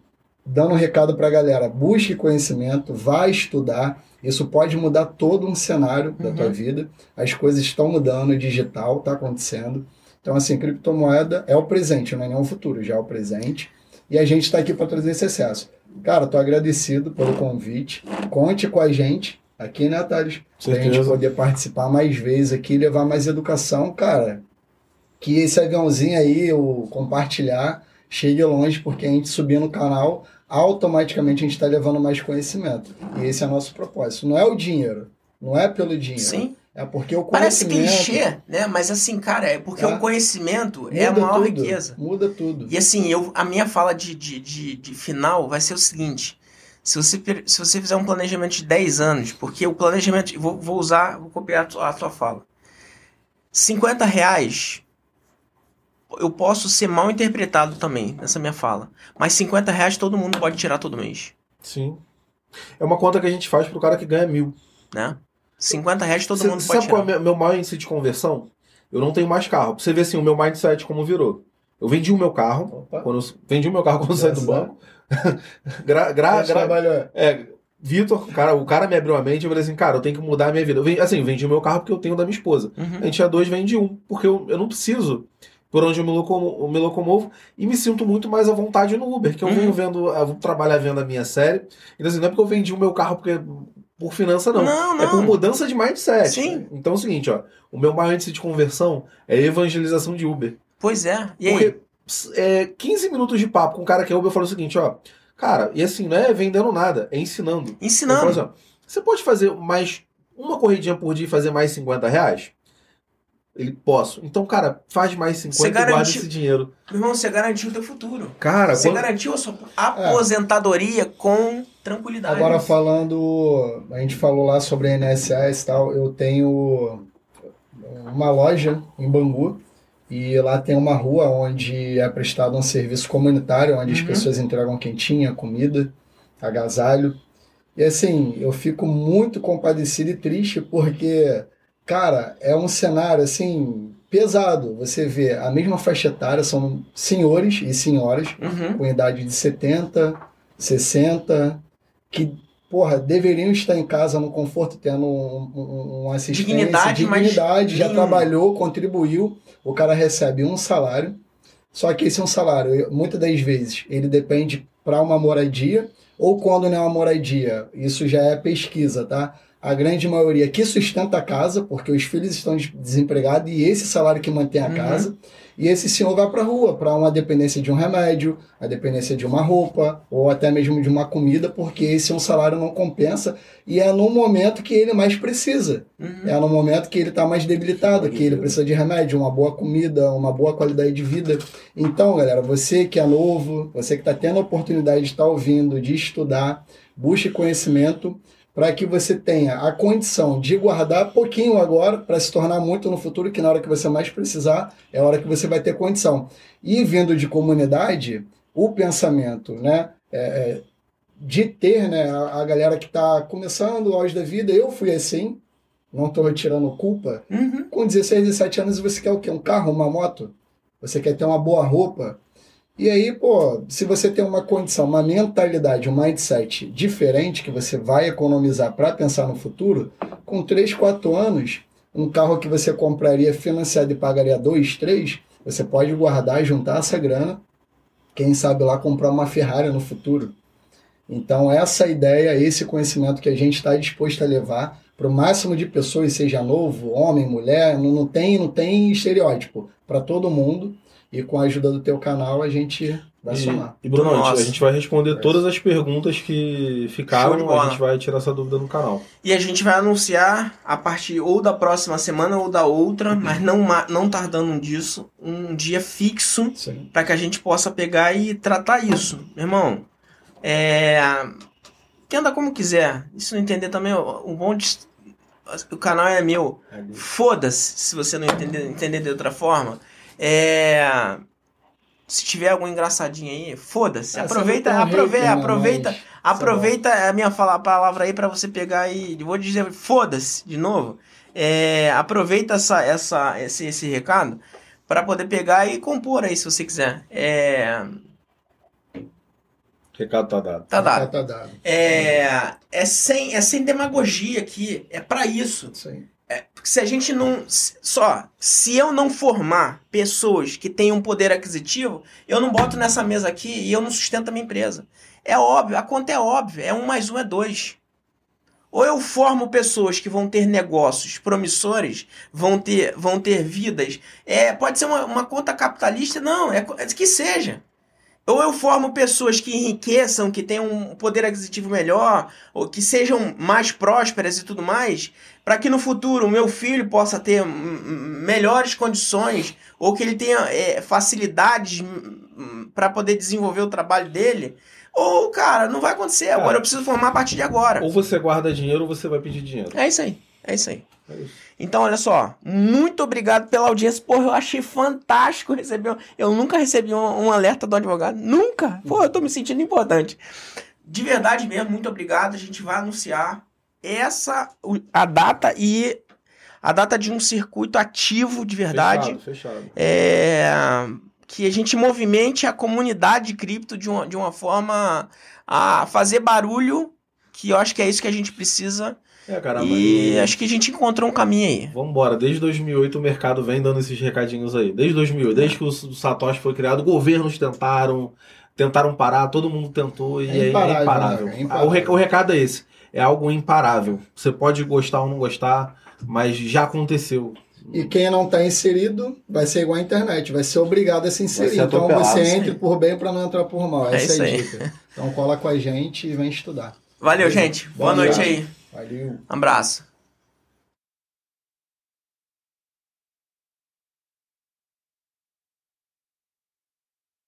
dando um recado para a galera: busque conhecimento, vá estudar. Isso pode mudar todo um cenário da tua Uhum. vida. As coisas estão mudando, o digital está acontecendo. Então, assim, criptomoeda é o presente, não é nem o futuro, já é o presente. E a gente está aqui para trazer esse excesso. Cara, tô agradecido pelo convite. Conte com a gente aqui, né, Thales? Pra gente Certeza. poder participar mais vezes aqui e levar mais educação, cara. Que esse aviãozinho aí, o compartilhar, chegue longe, porque a gente subir no canal, automaticamente a gente está levando mais conhecimento. E esse é o nosso propósito. Não é o dinheiro. Não é pelo dinheiro. Sim. É porque o Parece conhecimento clichê, né? Mas assim, cara, é porque É. o conhecimento é a muda maior tudo, riqueza. Muda tudo. E assim, eu, a minha fala de, de, de, de final vai ser o seguinte: se você, se você fizer um planejamento de 10 anos, porque o planejamento. Vou, vou usar, vou copiar a tua, a tua fala. 50 reais. Eu posso ser mal interpretado também nessa minha fala. Mas 50 reais todo mundo pode tirar todo mês. Sim. É uma conta que a gente faz pro cara que ganha mil. Né? 50 reais todo Cê- mundo cê pode sabe qual é tirar. o meu, meu mindset de conversão? Eu não tenho mais carro. Pra você ver assim, o meu mindset como virou. Eu vendi o meu carro. Opa. Quando eu, vendi o meu carro quando eu saí do banco. gra, gra, gra- é, Vitor, o cara, o cara me abriu a mente. Eu falei assim, cara, eu tenho que mudar a minha vida. Eu vendi, assim, vendi o meu carro porque eu tenho da minha esposa. A Uhum. gente tinha dois, vende um. Porque eu, eu não preciso por onde eu me, locomo, eu me locomovo. E me sinto muito mais à vontade no Uber. Que eu Uhum. venho vendo, eu vou trabalhar vendo a minha série. Então, assim, não é porque eu vendi o meu carro porque, por finança, não. Não, É por não. mudança de mindset. Sim. Então é o seguinte, ó. O meu mindset de conversão é evangelização de Uber. Pois é. E aí? Porque é, 15 minutos de papo com um cara que é Uber, eu falo o seguinte, ó. Cara, e assim, não é vendendo nada, é ensinando. Ensinando. assim, ó, você pode fazer mais uma corridinha por dia e fazer mais 50 reais? Ele, posso. Então, cara, faz mais 50 Você e guarda esse dinheiro. Meu irmão, você garantiu o teu futuro. Cara, Você quando- garantiu a sua aposentadoria com tranquilidade. Agora falando, a gente falou lá sobre a NSS e tal, eu tenho uma loja em Bangu e lá tem uma rua onde é prestado um serviço comunitário, onde as Uhum. pessoas entregam quentinha, comida, agasalho. E assim, eu fico muito compadecido e triste porque, cara, é um cenário assim pesado. Você vê a mesma faixa etária, são senhores e senhoras Uhum. com idade de 70, 60, que, porra, deveriam estar em casa no conforto, tendo um, um, um assistência, Dignidade, mas dignidade, já nenhuma. trabalhou, contribuiu, o cara recebe um salário, só que esse é um salário, muitas das vezes, ele depende para uma moradia, ou quando não é uma moradia, isso já é pesquisa, tá? A grande maioria que sustenta a casa, porque os filhos estão des- desempregados e esse salário que mantém a Uhum. casa. E esse senhor vai para rua para uma dependência de um remédio, a dependência de uma roupa ou até mesmo de uma comida, porque esse um salário não compensa e é no momento que ele mais precisa. Uhum. É no momento que ele está mais debilitado, que ele precisa de remédio, uma boa comida, uma boa qualidade de vida. Então, galera, você que é novo, você que está tendo a oportunidade de estar ouvindo, de estudar, busque conhecimento para que você tenha a condição de guardar pouquinho agora para se tornar muito no futuro, que na hora que você mais precisar é a hora que você vai ter condição. E vindo de comunidade, o pensamento, né, é, é, de ter, né, a, a galera que está começando o auge da vida, eu fui assim, não estou retirando culpa. Uhum. Com 16, 17 anos você quer o quê? Um carro, uma moto? Você quer ter uma boa roupa? E aí, pô, se você tem uma condição, uma mentalidade, um mindset diferente que você vai economizar para pensar no futuro, com 3, 4 anos, um carro que você compraria financiado e pagaria 2, 3, você pode guardar, juntar essa grana, quem sabe lá comprar uma Ferrari no futuro. Então, essa ideia, esse conhecimento que a gente está disposto a levar para o máximo de pessoas, seja novo, homem, mulher, não, não tem, não tem estereótipo para todo mundo. E com a ajuda do teu canal a gente vai E, somar. e Bruno, a gente- Nossa. a gente vai responder todas as perguntas que ficaram. A gente vai tirar essa dúvida no canal. E a gente vai anunciar a partir ou da próxima semana ou da outra, mas não, não tardando disso, um dia fixo para que a gente possa pegar e tratar isso. Meu irmão, é... entenda como quiser. Se não entender também, o o bom de... O canal é meu. Foda-se se você não entender, entender de outra forma. É... Se tiver algum engraçadinho aí, foda-se. Ah, aproveita, um aproveita, aproveita, mas- aproveita a minha fala- palavra aí pra você pegar e vou dizer foda-se de novo. É, aproveita essa, essa, esse, esse recado para poder pegar e compor aí se você quiser. É, Recado tá dado. Tá dado. Tá dado. É, é, sem, é sem demagogia aqui. É pra isso. Isso Porque se a gente não. Só, se eu não formar pessoas que tenham poder aquisitivo, eu não boto nessa mesa aqui e eu não sustento a minha empresa. É óbvio, a conta é óbvia. É um mais um é dois. Ou eu formo pessoas que vão ter negócios promissores, vão ter, vão ter vidas. É, pode ser uma, uma conta capitalista, não, é, é que seja. Ou eu formo pessoas que enriqueçam, que tenham um poder aquisitivo melhor, ou que sejam mais prósperas e tudo mais, para que no futuro o meu filho possa ter melhores condições, ou que ele tenha é, facilidades para poder desenvolver o trabalho dele. Ou, cara, não vai acontecer. Cara. Agora eu preciso formar a partir de agora. Ou você guarda dinheiro ou você vai pedir dinheiro. É isso aí. É isso aí. É isso. Então, olha só, muito obrigado pela audiência. Porra, eu achei fantástico receber. um- Eu nunca recebi um, um alerta do advogado. Nunca! Porra, eu tô me sentindo importante. De verdade mesmo, muito obrigado. A gente vai anunciar essa a data e a data de um circuito ativo de verdade. Fechado, fechado. É, que a gente movimente a comunidade de cripto de uma, de uma forma a fazer barulho, que eu acho que é isso que a gente precisa. É, cara, e mas... acho que a gente encontrou um caminho aí. Vambora, desde 2008 o mercado vem dando esses recadinhos aí. Desde 2008, desde que o Satoshi foi criado, governos tentaram, tentaram parar, todo mundo tentou e É é imparável, imparável. né? É imparável. O, re- o recado é esse, é algo imparável. Você pode gostar ou não gostar, mas já aconteceu. E quem não está inserido vai ser igual à internet, vai ser obrigado a se inserir. ser então você entre por bem para não entrar por mal. É Essa isso é, a aí. dica. Então cola com a gente e vem estudar. Valeu, gente. Boa Bom noite aí. Valeu. Abraço.